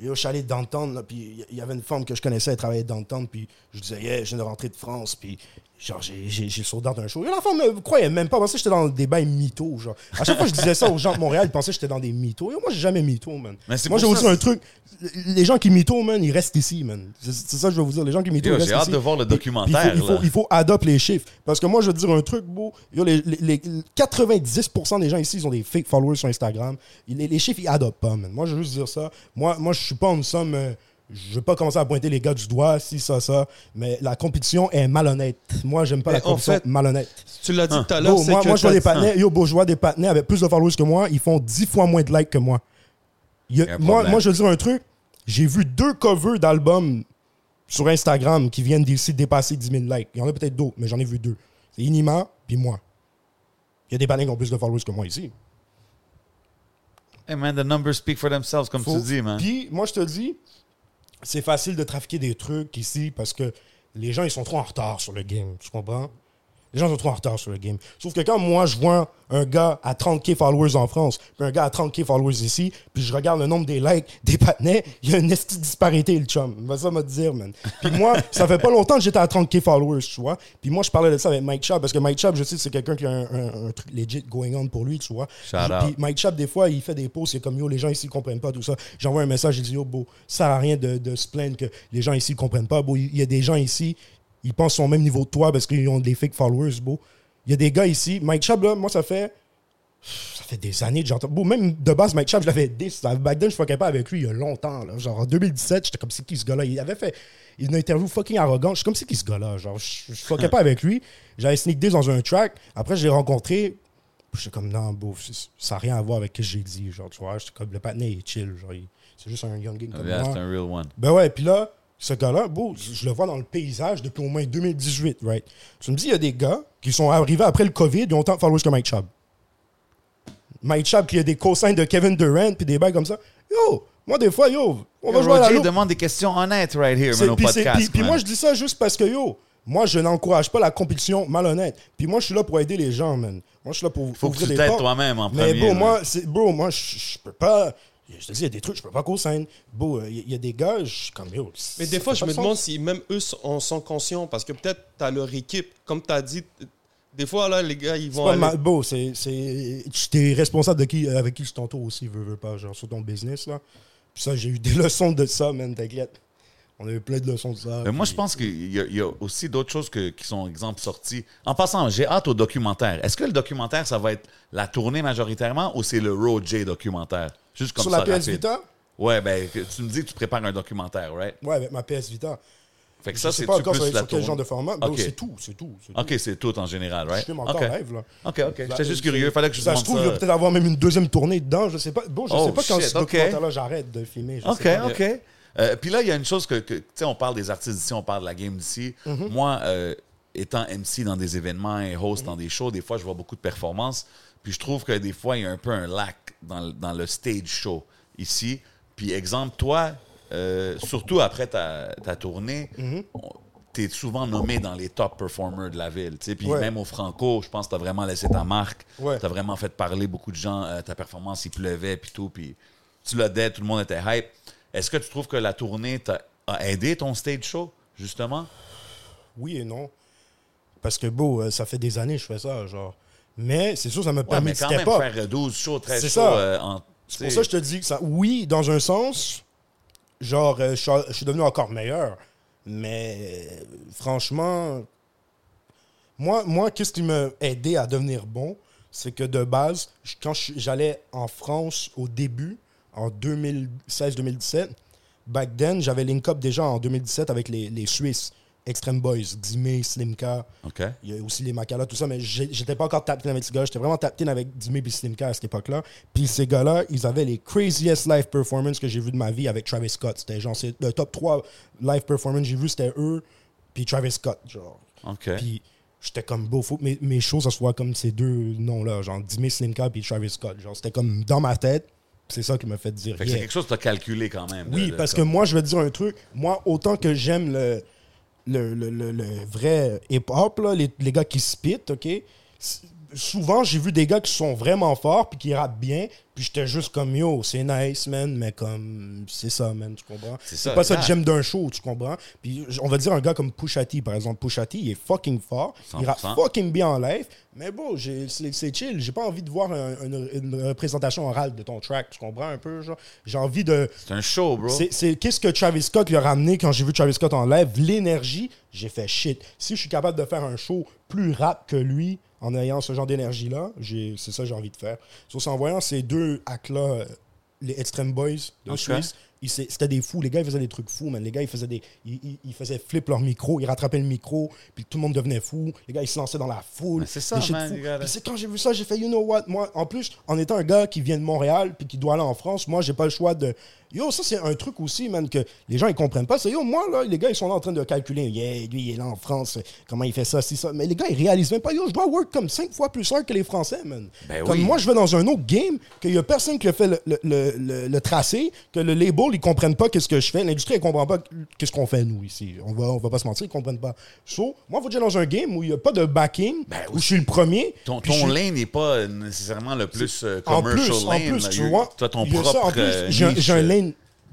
Yo, je suis allé là, puis il y avait une femme que je connaissais, elle travaillait downtown, puis je disais, yeah, je viens de rentrer de France, puis genre, j'ai- j'ai j'ai sauté dans un show. Et la femme me croyait même pas, que j'étais dans des bails mythos, genre. À chaque fois que je disais ça aux gens de Montréal, ils pensaient que j'étais dans des mythos. Yo, moi, j'ai jamais mytho, man. Mais Moi, j'ai aussi un truc, les gens qui mytho, man, ils restent ici, man. C'est ça que je vais vous dire, les gens qui mytho, Yo, ils restent j'ai hâte ici. de voir le documentaire, Il faut, il là. faut, il faut adopter les chiffres. Parce que moi, je veux dire un truc, beau. Yo, les, les- les 90% des gens ici, ils ont des fake followers sur Instagram. Les, les chiffres, ils adoptent pas, man. Moi, je veux juste dire ça. Moi, moi je suis pas en somme. euh, Je veux pas commencer à pointer les gars du doigt, si, ça, ça, mais la compétition est malhonnête. Moi, j'aime pas Mais la en compétition fait, malhonnête. Tu l'as dit tout à l'heure, c'est moi, que moi, je vois des partenaires, yo, bro, je vois des partenaires avec plus de followers que moi, ils font 10 fois moins de likes que moi. Il moi, moi, je veux dire un truc, j'ai vu deux covers d'albums sur Instagram qui viennent d'ici dépasser 10 000 likes. Il y en a peut-être d'autres, mais j'en ai vu deux. C'est Inima, puis moi. Il y a des partenaires qui ont plus de followers que moi ici. Hey man, the numbers speak for themselves, comme Faut- tu dis, man. Puis, moi, je te dis, c'est facile de trafiquer des trucs ici parce que les gens, ils sont trop en retard sur le game. Tu comprends? Les gens sont trop en retard sur le game. Sauf que quand moi, je vois un gars à 30K followers en France, puis un gars à 30K followers ici, puis je regarde le nombre des likes des patinets, il y a une esti disparité, le chum. Va ça me dire, man. Puis moi, ça fait pas longtemps que j'étais à 30K followers, tu vois. Puis moi, je parlais de ça avec Mike Chab, parce que Mike Chab, je sais, c'est quelqu'un qui a un, un- un truc legit going on pour lui, tu vois. Shout Puis out. Mike Chap, des fois, il fait des posts, c'est comme yo, les gens ici ne comprennent pas tout ça. J'envoie un message, il dit yo, beau, ça sert à rien de, de se plaindre que les gens ici ne comprennent pas. Beau, il y a des gens ici, ils pensent au même niveau de toi parce qu'ils ont des fake followers, beau. Il y a des gars ici, Mike Chap, là, moi, ça fait. Ça fait des années que j'entends. Même de base, Mike Chap, je l'avais dit. Back then, je fuckais pas avec lui il y a longtemps. Là. Genre en 2017, j'étais comme c'est qui ce gars-là? Il avait fait une interview fucking arrogante. Je suis comme c'est qui ce gars-là? Genre, je, je fuckais pas avec lui. J'avais sneak this dans un track. Après, je l'ai rencontré. J'étais comme, non, beau, ça n'a rien à voir avec ce que j'ai dit. Genre, tu vois, j'étais comme, le patinet il est chill. Genre, c'est juste un youngin comme Yeah, moi. c'est un real one. Ben ouais, puis là, ce gars-là, beau, je le vois dans le paysage depuis au moins 2018, right? Tu me dis, il y a des gars qui sont arrivés après le COVID, ils ont autant de followers que Mike Chubb. Mike Chubb qui a des cosignes de Kevin Durant puis des bails comme ça. Yo, moi des fois, yo, on va jouer à la Roger loupe. demande des questions honnêtes right here, C'est- man, au puis moi, je dis ça juste parce que, yo, moi, je n'encourage pas la compétition malhonnête. Puis moi, je suis là pour aider les gens, man. Moi, je suis là pour Faut que tu des t'aides toi-même en Mais premier. bon, man. moi, bro, moi, je je peux pas. Je te dis, il y a des trucs, je peux pas. Bon, il y, a- il y a des gars, je suis comme, yo. Mais des fois, je me de demande si même eux en sont conscients parce que peut-être tu as leur équipe, comme tu as dit, des fois, là, les gars, ils C'est vont pas aller... c'est. c'est- Tu es responsable de qui, avec qui je t'entoure aussi, veux, veux pas, genre sur ton business, là. Puis ça, j'ai eu des leçons de ça, man, t'inquiète. On a eu plein de leçons de ça. Mais moi, je pense qu'il y, a- il y a aussi d'autres choses que- qui sont, exemple, sorties. En passant, j'ai hâte au documentaire. Est-ce que le documentaire, ça va être la tournée majoritairement ou c'est le Road J documentaire? Juste comme Sur ça, la PS rapide. Vita? Ouais, ben, tu me dis que tu prépares un documentaire, right? Ouais, avec ma PS Vita. Fait que Je ça, sais c'est pas encore sur, quel genre de format. Bro, Ok. C'est tout, c'est tout. OK, c'est tout en général, Je right? filme encore OK. live, là. OK, OK. J'étais Ça- juste curieux. Fallait que je Ça te se demande trouve, il va ça. peut-être avoir même une deuxième tournée dedans. Je sais pas. Bon, je Oh, sais pas quand ce ok. documentaire-là, j'arrête de filmer. je OK, sais pas. OK. Euh, Puis là, il y a une chose que, que- tu sais, on parle des artistes d'ici, on parle de la game d'ici. Mhm. Moi, euh, étant MC dans des événements et host dans des shows, des fois, je vois beaucoup de performances. Puis je trouve que des fois, il y a un peu un lac dans, le- dans le stage show ici. Puis exemple, toi, euh, surtout après ta, ta tournée, Mhm. tu es souvent nommé dans les top performers de la ville. tu sais. Puis Ouais. même au Franco, je pense que tu as vraiment laissé ta marque. Ouais. Tu as vraiment fait parler beaucoup de gens. euh, ta performance, il pleuvait, puis tout. Puis tu l'as tout le monde était hype. Est-ce que tu trouves que la tournée t'a a aidé ton stage show, justement? Oui et non. Parce que, beau, euh, ça fait des années que je fais ça, genre. Mais c'est sûr, ça me Ouais, permet mais de quand step même, up. faire euh, 12 shows, 13 C'est shows ça. euh, en... C'est pour ça que je te dis que ça. Oui, dans un sens, genre, euh, je suis- je suis devenu encore meilleur. Mais euh, franchement, moi, moi qu'est-ce qui m'a aidé à devenir bon? C'est que de base, quand j'allais en France au début, en 2016-2017, back then, j'avais link up déjà en 2017 avec les, les Suisses, Extreme Boys, Dime, Slimka. Il y a aussi les Macala, tout ça, mais j'étais pas encore tapé avec ces gars. J'étais vraiment tapé avec Dime et Slimka à cette époque-là. Puis ces gars-là, ils avaient les craziest live performances que j'ai vu de ma vie avec Travis Scott. C'était genre, le top 3 live performances que j'ai vu, c'était eux, puis Travis Scott, genre. Puis j'étais comme, beau, faut que mes, mes shows, ça soit comme ces deux noms-là, genre Dime Slimka puis Travis Scott. Genre, c'était comme dans ma tête. C'est ça qui m'a fait dire. Fait que yeah. c'est quelque chose que tu as calculé quand même. Oui, de- parce que moi, je vais te dire un truc. Moi, autant que j'aime le, le, le, le- le vrai hip-hop, les, les gars qui spit, OK? Souvent, j'ai vu des gars qui sont vraiment forts puis qui rappent bien, puis j'étais juste comme yo, c'est nice, man, mais comme c'est ça, man, tu comprends? C'est pas ça que j'aime d'un show, tu comprends? Puis on va dire un gars comme Pusha T, par exemple. Pusha T, il est fucking fort, il rappe 100%. fucking bien en live, mais bon, c'est chill. J'ai pas envie de voir un- une, une représentation orale de ton track, tu comprends un peu? genre? J'ai envie de. C'est un show, bro. C'est qu'est-ce que Travis Scott lui a ramené quand j'ai vu Travis Scott en live, l'énergie, j'ai fait shit. Si je suis capable de faire un show plus rap que lui en ayant ce genre d'énergie-là, j'ai- c'est ça que j'ai envie de faire. Sauf en voyant ces deux actes-là, euh, les Extreme Boys de Ok. Suisse, c'était des fous. Les gars, ils faisaient des trucs fous, man. Les gars, ils faisaient des. Ils, ils- ils faisaient flip leur micro, ils rattrapaient le micro, puis tout le monde devenait fou. Les gars, ils se lançaient dans la foule. C'est ça, man, c'est quand j'ai vu ça, j'ai fait, you know what? Moi, en plus, en étant un gars qui vient de Montréal, puis qui doit aller en France, moi, j'ai pas le choix de. Yo, ça, c'est un truc aussi, man, que les gens, ils comprennent pas. C'est, yo, moi, là, les gars, ils sont là en train de calculer. Yeah, lui, il est là en France, comment il fait ça, si ça. Mais les gars, ils réalisent même pas, yo, je dois work comme cinq fois plus hard que les Français, man. Ben comme oui. moi, je vais dans un autre game, qu'il y a personne qui a fait le, le, le- le- tracé, que le label, ils comprennent pas qu'est-ce que je fais. L'industrie, elle comprend pas qu'est-ce qu'on fait, nous, ici. On va, on va pas se mentir, ils comprennent pas. So, moi, faut que dans un game où il y a pas de backing, Ben où je suis le premier. Ton, ton suis- lane n'est pas nécessairement le plus euh, en commercial plus, en plus, tu vois, Toi, ton propre. euh, j'ai un- lane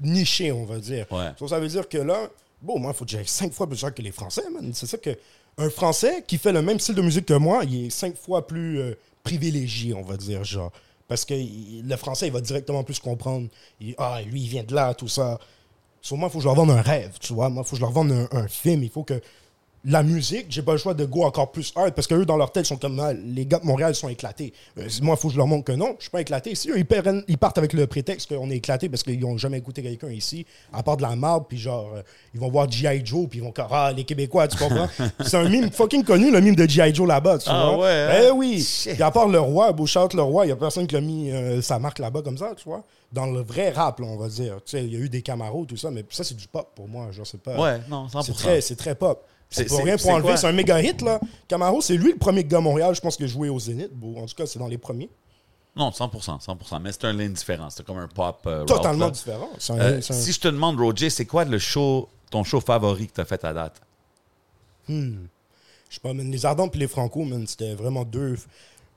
niché, on va dire. Ouais. So, ça veut dire que là, bon, moi, il faut que j'aille cinq fois plus cher que les Français, man. C'est ça que. Un Français qui fait le même style de musique que moi, il est cinq fois plus euh, privilégié, on va dire, genre. Parce que il- le Français, il va directement plus comprendre. Il- ah, lui, il vient de là, tout ça. Sur moi, il faut que je leur vende un rêve, tu vois. Moi, il faut que je leur vende un, un film. Il faut que la musique, j'ai pas le choix de go encore plus hard parce qu'eux, dans leur tête, ils sont comme ah, les gars de Montréal sont éclatés. Euh, moi, il faut que je leur montre que non, je suis pas éclaté. Si eux, ils, prennent- ils partent avec le prétexte qu'on est éclaté parce qu'ils ont jamais écouté quelqu'un ici, à part de la marde, puis genre, euh, ils vont voir G.I. Joe, puis ils vont dire Ah, les Québécois, tu comprends? C'est un mime fucking connu, le mime de G.I. Joe là-bas, tu Ah vois? ouais, Eh hein? oui. Shit. Puis à part le roi, Bouchard le roi, il y a personne qui a mis euh, sa marque là-bas comme ça, tu vois? Dans le vrai rap, là, on va dire. Tu sais, il y a eu des Camaros, tout ça, mais ça, c'est du pop pour moi. Genre, c'est pas. Ouais, non, 100%. C'est très, c'est très pop. C'est- rien pour enlever, c'est un méga hit là. Camaro, c'est lui le premier gars à Montréal, je pense, qui a joué au Zénith. Bon, en tout cas, c'est dans les premiers. Non, 100%, 100%. Mais c'est un lane différent. C'est comme un pop. euh, Totalement différent. Un- Euh, un- Si je te demande, Roger, c'est quoi le show, ton show favori que tu as fait à date? Je sais pas, man, les Ardents et les Franco, man, c'était vraiment deux.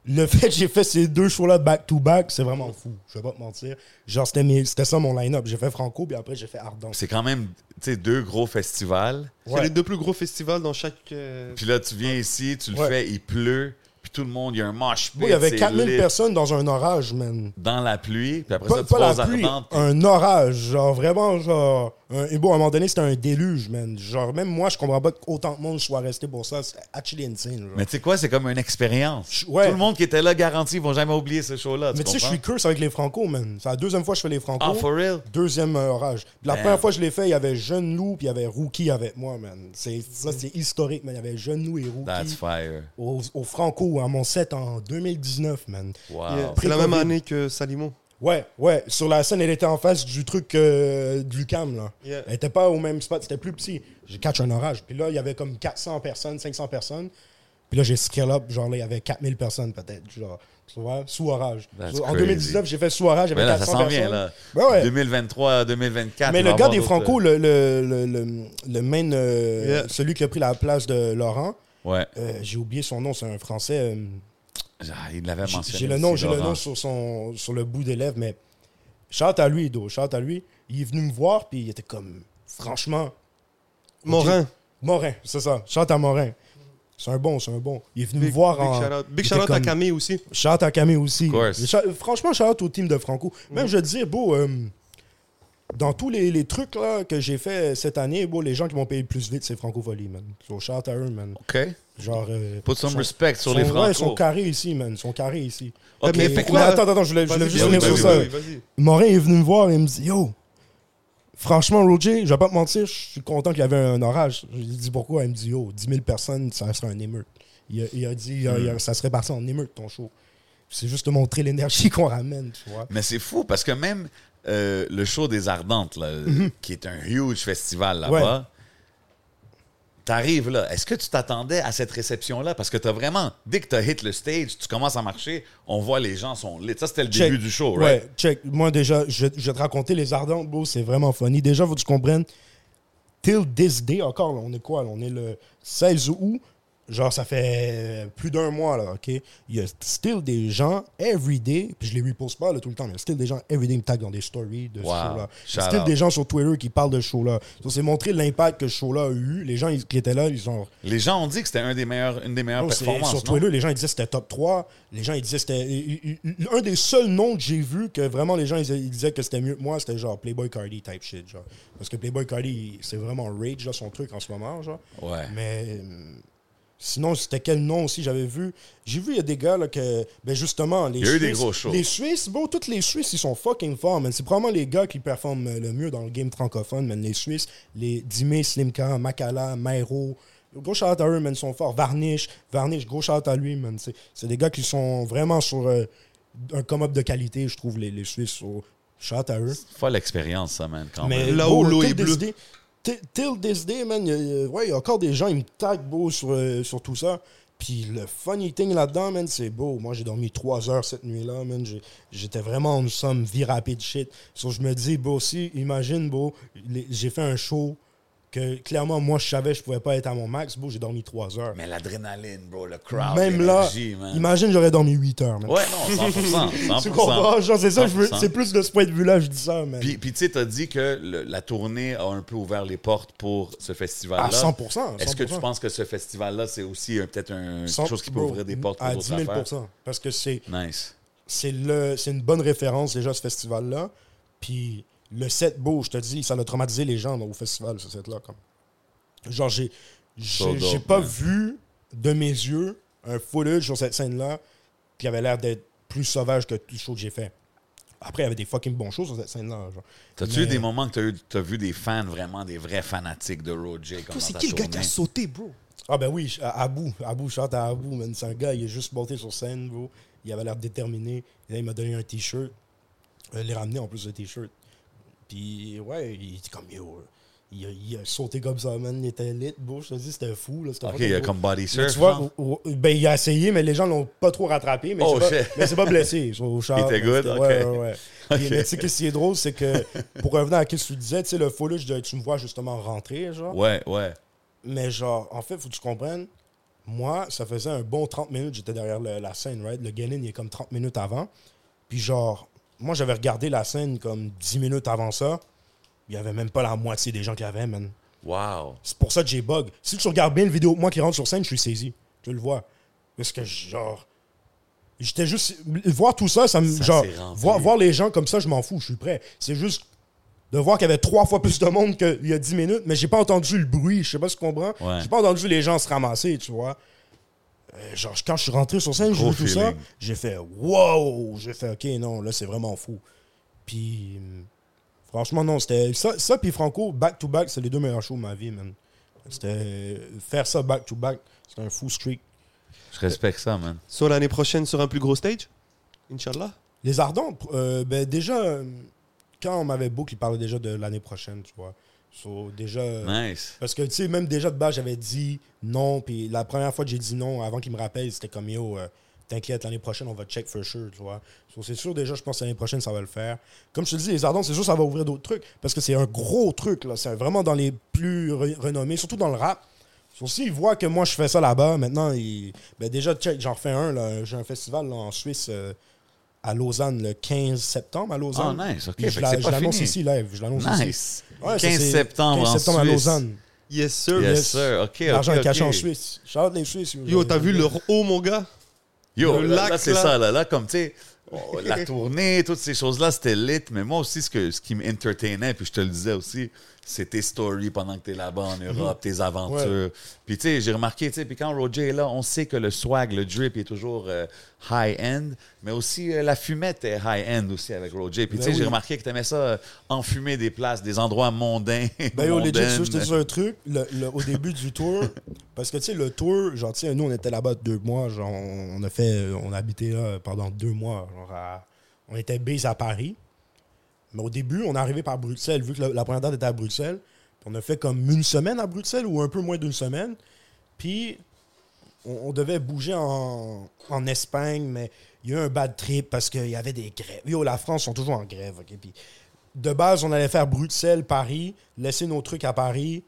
Le fait que j'ai fait ces deux shows-là back-to-back, c'est vraiment fou. Je vais pas te mentir. Genre, c'était, mes- c'était ça mon line-up. J'ai fait Franco, puis après, j'ai fait Ardent. C'est quand même tu sais, deux gros festivals. C'est les deux plus gros festivals dans chaque. euh, Puis là, tu viens ici, tu le Ouais. fais, il pleut. Puis tout le monde, il y a un mosh pit. Bon, il y avait c'est 4000 lit, personnes dans un orage, man. Dans la pluie. Puis après Pas, ça, tu pas vas la pluie, un orage. Genre, vraiment, genre. Un- et bon, à un moment donné, c'était un déluge, man. Genre, même moi, je comprends pas qu'autant de monde soit resté pour ça. C'est actually insane. genre. Mais tu sais quoi, c'est comme une expérience. Ouais. Tout le monde qui était là garanti, ils vont jamais oublier ce show-là. Mais tu sais, je suis curse avec les Franco, man. C'est la deuxième fois que je fais les Franco. Ah, for real? Deuxième euh, orage. Puis la première fois que je l'ai fait, il y avait Jeune Loup puis il y avait Rookie avec moi, man. C'est, ça, c'est historique, man. Il y avait Jeune Loup et That's Rookie fire. au, au Franco, à mon set en 2019, man. Wow. yeah, C'est la même année que Salimon. Ouais, ouais. Sur la scène, elle était en face du truc euh, du cam, là. Yeah. Elle était pas au même spot, c'était plus petit. J'ai catch un orage. Puis là, il y avait comme 400 personnes, 500 personnes. Puis là, j'ai scale up, genre là, il y avait 4000 personnes peut-être, genre, tu vois, sous orage. That's en crazy. 2019, j'ai fait sous orage, ça 400 s'en personnes. vient, là. Ben ouais. 2023, 2024. Mais le gars des Franco, le, le, le, le, le main, euh, Yeah. celui qui a pris la place de Laurent, Ouais. euh, j'ai oublié son nom, c'est un Français. Ah, Il l'avait j'ai- mentionné. j'ai le nom, j'ai le nom sur, son, sur le bout des lèvres, mais chante à lui, Do, chante à lui. Il est venu me voir, puis il était comme, franchement, Morin. Morin, c'est ça, chante à Morin. C'est un bon, c'est un bon. Il est venu Big, me voir big en. Big shout-out était à Camille aussi. Chante à Camille aussi. Franchement, chante au team de Franco. Même, je veux dire, beau, euh, dans tous les, les trucs là, que j'ai fait cette année, beau, les gens qui m'ont payé le plus vite, c'est Franco Volley, man. So, shout à eux, man. OK. Genre. euh, Put some sont- respect sur sont- les Ouais, ils sont Franco. carrés ici, man. Ils sont carrés ici. OK, Mais là... attends, attends, je voulais, je voulais Vas-y, juste finir sur ça. Morin est venu me voir et il me dit Yo, franchement, Roger, je vais pas te mentir, je suis content qu'il y avait un orage. Je lui ai dit pourquoi? Il me dit Yo, 10 000 personnes, ça serait un émeute. Il a, il a dit il a- Ça serait parti en émeute ton show. C'est juste montrer l'énergie qu'on ramène, tu vois. Mais c'est fou parce que même euh, le show des Ardentes, là, qui est un huge festival là-bas, Mhm. Ouais. t'arrives là. Est-ce que tu t'attendais à cette réception-là? Parce que t'as vraiment, dès que t'as hit le stage, tu commences à marcher, on voit les gens sont lit. Ça, c'était le Check. début du show, Ouais, right? check. Moi, déjà, je, je vais te raconter les Ardents, bro, c'est vraiment funny. Déjà, faut que tu comprennes, till this day, encore, là, on est quoi? là? On est le 16 août. Genre, ça fait plus d'un mois, là, OK? Il y a still des gens, every day, puis je les reposte pas là, tout le temps, mais il y a still des gens, every day, me tag dans des stories de ce show-là. Il y a Shout still out. des gens sur Twitter qui parlent de ce show-là. Ça, c'est montrer l'impact que ce show-là a eu. Les gens ils- qui étaient là, ils ont... Les gens ont dit que c'était un des meilleurs, une des meilleures Oh, c'est- performances. sur non? Twitter, les gens ils disaient que c'était top 3. Les gens ils disaient que c'était. Un des seuls noms que j'ai vu que vraiment les gens ils, ils disaient que c'était mieux que moi, c'était genre Playboy Cardi type shit. Genre. Parce que Playboy Cardi, c'est vraiment rage, là, son truc en ce moment. Genre. Ouais. Mais. Sinon, c'était quel nom aussi j'avais vu? J'ai vu, il y a des gars là, que. Ben justement, les Il y a eu des Suisses- gros shows. Les Suisses, bon, tous les Suisses, ils sont fucking forts, man. C'est probablement les gars qui performent euh, le mieux dans le game francophone, man. Les Suisses, les Dimé, Slimka, Makala, Mairo. Gros shout à eux, man, ils sont forts. Varnish, Varnish, gros shout à lui, man. C'est c'est des gars qui sont vraiment sur euh, un come-up de qualité, je trouve, les, les Suisses. So, shout à eux. Folle l'expérience, ça, man, quand Mais même. Là bro, où l'eau est bleue. Till- this day, man, il y a- encore des gens, ils me taguent, beau, sur, euh, sur tout ça. Puis le funny thing là-dedans, man, c'est beau. Moi, j'ai dormi trois heures cette nuit-là, man. J'étais vraiment en somme vie rapide shit. So, je me dis, beau, si, imagine, beau, j'ai fait un show que clairement, moi, je savais que je pouvais pas être à mon max. Beau, j'ai dormi trois heures. Mais l'adrénaline, bro, le crowd, Même là, man. imagine, j'aurais dormi huit heures, man. Ouais, non, 100%. 100%. Tu comprends? Genre, c'est ça, 100%. c'est plus de ce point de vue-là, je dis ça, man. Puis, puis tu sais, t'as dit que le- la tournée a un peu ouvert les portes pour ce festival-là. à 100%. Est-ce que tu 100%. penses que ce festival-là, c'est aussi peut-être un, quelque chose qui peut bro, ouvrir des portes pour à d'autres 10 000 affaires? Parce que c'est Nice. c'est le c'est une bonne référence déjà ce festival là puis le set beau je te dis ça a traumatisé les gens là, au festival ce set là comme. Genre j'ai j'ai pas man. vu de mes yeux un footage sur cette scène là qui avait l'air d'être plus sauvage que tout le show que j'ai fait. Après il y avait des fucking bons shows sur cette scène là genre. T'as-tu Mais- eu des moments que t'as eu- t'as vu des fans, vraiment des vrais fanatiques de Roger comme dans C'est qui le gars qui a sauté, bro? Ah ben oui Abou. Abou chante à Abou man. C'est un gars il est juste monté sur scène bro. Il avait l'air déterminé. Et là, il m'a donné un t-shirt. Euh, il l'a ramené en plus de t-shirt Puis, ouais, il était comme, yo, il a, il a sauté comme ça, man. Il était lit. Je te dis, c'était fou. Là, c'était Ok, il a comme body Mais tu vois, ben, il a essayé, mais les gens l'ont pas trop rattrapé. Mais Oh, c'est pas, pas blessé. Au char, Il était good? Ok. Ouais, ouais, mais tu sais, qu'est-ce qui est drôle, c'est que, pour revenir à ce que tu disais, tu sais, le footage de tu me vois justement rentrer, genre. Ouais, ouais. Mais genre, en fait, faut que tu comprennes, moi, ça faisait un bon 30 minutes, j'étais derrière le- la scène, right? Le get-in, il est comme 30 minutes avant. Puis genre, moi, j'avais regardé la scène comme 10 minutes avant ça. Il y avait même pas la moitié des gens qui avaient, man. Wow. C'est pour ça que j'ai bug. Si tu regardes bien le vidéo, moi qui rentre sur scène, je suis saisi. Tu le vois. Parce que, genre, j'étais juste. Voir tout ça, ça me. Genre, voir, voir les gens comme ça, je m'en fous, je suis prêt. C'est juste de voir qu'il y avait trois fois plus de monde qu'il y a 10 minutes, mais j'ai pas entendu le bruit. Je sais pas si tu comprends. Ouais. J'ai pas entendu les gens se ramasser, tu vois. Euh, genre, quand je suis rentré sur scène, j'ai vu tout ça, j'ai fait wow! J'ai fait ok, non, là, c'est vraiment fou. Puis, hum, franchement, non, c'était ça, ça puis Franco, back-to-back, c'est les deux meilleurs shows de ma vie, man. C'était faire ça back-to-back, c'est un fou streak. Je respecte ça, man. Sur l'année prochaine, sur un plus gros stage? Inch'Allah. Les Ardents, euh, ben déjà, euh, quand on m'avait book, il parlait déjà de l'année prochaine, tu vois. So, déjà. Nice. Parce que, tu sais, même déjà de base, j'avais dit non. Puis la première fois que j'ai dit non, avant qu'il me rappelle, c'était comme yo, euh, t'inquiète, l'année prochaine, on va check for sure, tu vois. So, c'est sûr, déjà, je pense que l'année prochaine, ça va le faire. Comme je te dis, les Ardents, c'est sûr, ça va ouvrir d'autres trucs. Parce que c'est un gros truc, là. C'est vraiment dans les plus re- renommés, surtout dans le rap. So, s'ils voient que moi, je fais ça là-bas, maintenant, ils... ben, déjà, check, j'en refais un, là. J'ai un festival là, en Suisse. euh, à Lausanne le 15 septembre à Lausanne. Ah, nice, ok. Puis je la- l'annonce ici live. Je l'annonce ici. Nice. Ouais, ça, 15 c'est septembre 15 en septembre à Suisse. Lausanne. Yes, sir. Yes, Yes. sir. OK, OK, L'argent est caché en Suisse. Shout out les Suisses. Yo, t'as vu le haut, mon gars? Yo, Le là, c'est ça. Là, là comme, tu sais, oh, la tournée, toutes ces choses-là, c'était lit. Mais moi aussi, ce, que, ce qui m'entertainait, puis je te le disais aussi, c'est tes stories pendant que tu es là-bas en Europe, tes aventures. Puis, tu sais, j'ai remarqué, tu sais, puis quand Roger est là, on sait que le swag, le drip est toujours euh, high-end, mais aussi euh, la fumette est high-end aussi avec Roger. Puis, tu Ben sais, j'ai remarqué que tu aimais ça euh, enfumer des places, des endroits mondains. Ben yo, legit, je te dis un truc. Le- le- au début du tour, parce que tu sais, le tour, genre, tu sais, nous, on était là-bas deux mois. Genre, on, on a fait, on a habité là pendant deux mois. Genre, à- on était base à Paris. Mais au début, on est arrivé par Bruxelles, vu que la, première date était à Bruxelles. Puis on a fait comme une semaine à Bruxelles ou un peu moins d'une semaine. Puis on, devait bouger en, Espagne, mais il y a eu un bad trip parce qu'il y avait des grèves. Yo, la France sont toujours en grève. de base, on allait faire Bruxelles, Paris, laisser nos trucs à Paris.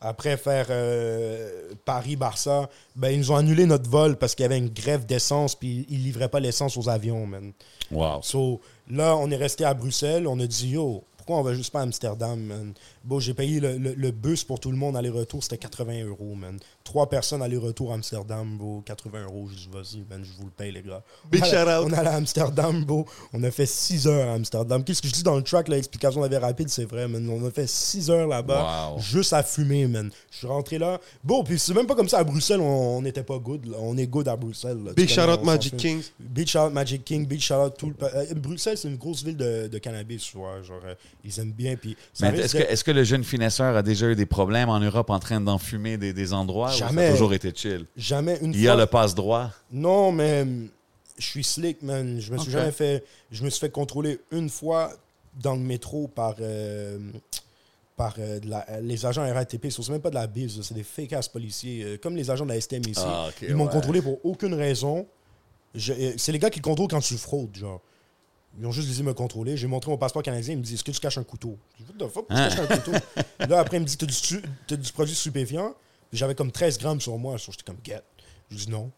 Après faire euh, Paris-Barça, ben, ils nous ont annulé notre vol parce qu'il y avait une grève d'essence puis ils livraient pas l'essence aux avions, man. Wow. So, là, on est resté à Bruxelles. On a dit, yo, pourquoi on va juste pas à Amsterdam, man? Bon, j'ai payé le, le- le bus pour tout le monde aller-retour, c'était 80 euros, man. Trois personnes aller-retour à Amsterdam, bro, 80 euros. Dit, vas-y, man, je vous le paye, les gars. Big shout out. On allait à Amsterdam, bro. On a fait 6 heures à Amsterdam. Qu'est-ce que je dis dans le track, l'explication avait rapide, c'est vrai, man. On a fait 6 heures là-bas, Wow. juste à fumer, man. Je suis rentré là. Bon, puis c'est même pas comme ça à Bruxelles, on n'était pas good. là. On est good à Bruxelles. là. Big shout out Magic. Kings. Big shout out Magic King, big shout out tout le. euh, Bruxelles, c'est une grosse ville de, de cannabis, tu vois. Genre, euh, ils aiment bien. Puis est-ce que, est-ce que le jeune finesseur a déjà eu des problèmes en Europe en train d'enfumer des, des endroits ou ça Jamais. a toujours été chill? Jamais une Il y fois. a le passe-droit. Non, mais hum, je suis slick, man. Je me suis jamais fait. Je me suis fait contrôler une fois dans le métro par. euh, par euh, de la- les agents RATP, ce sont même pas de la bise, c'est des fake ass policiers, euh, comme les agents de la STM ici. Ah, Ils m'ont ouais. contrôlé pour aucune raison. Je- C'est les gars qui contrôlent quand tu fraudes, genre. Ils ont juste décidé de me contrôler. J'ai montré mon passeport canadien. Ils me disent Est-ce que tu caches un couteau? Je dis What the fuck, pourquoi tu caches un couteau? Là, après, il me dit T'as du, du produit stupéfiant? Puis J'avais comme 13 grammes sur moi. J'étais comme Get. Je dis non.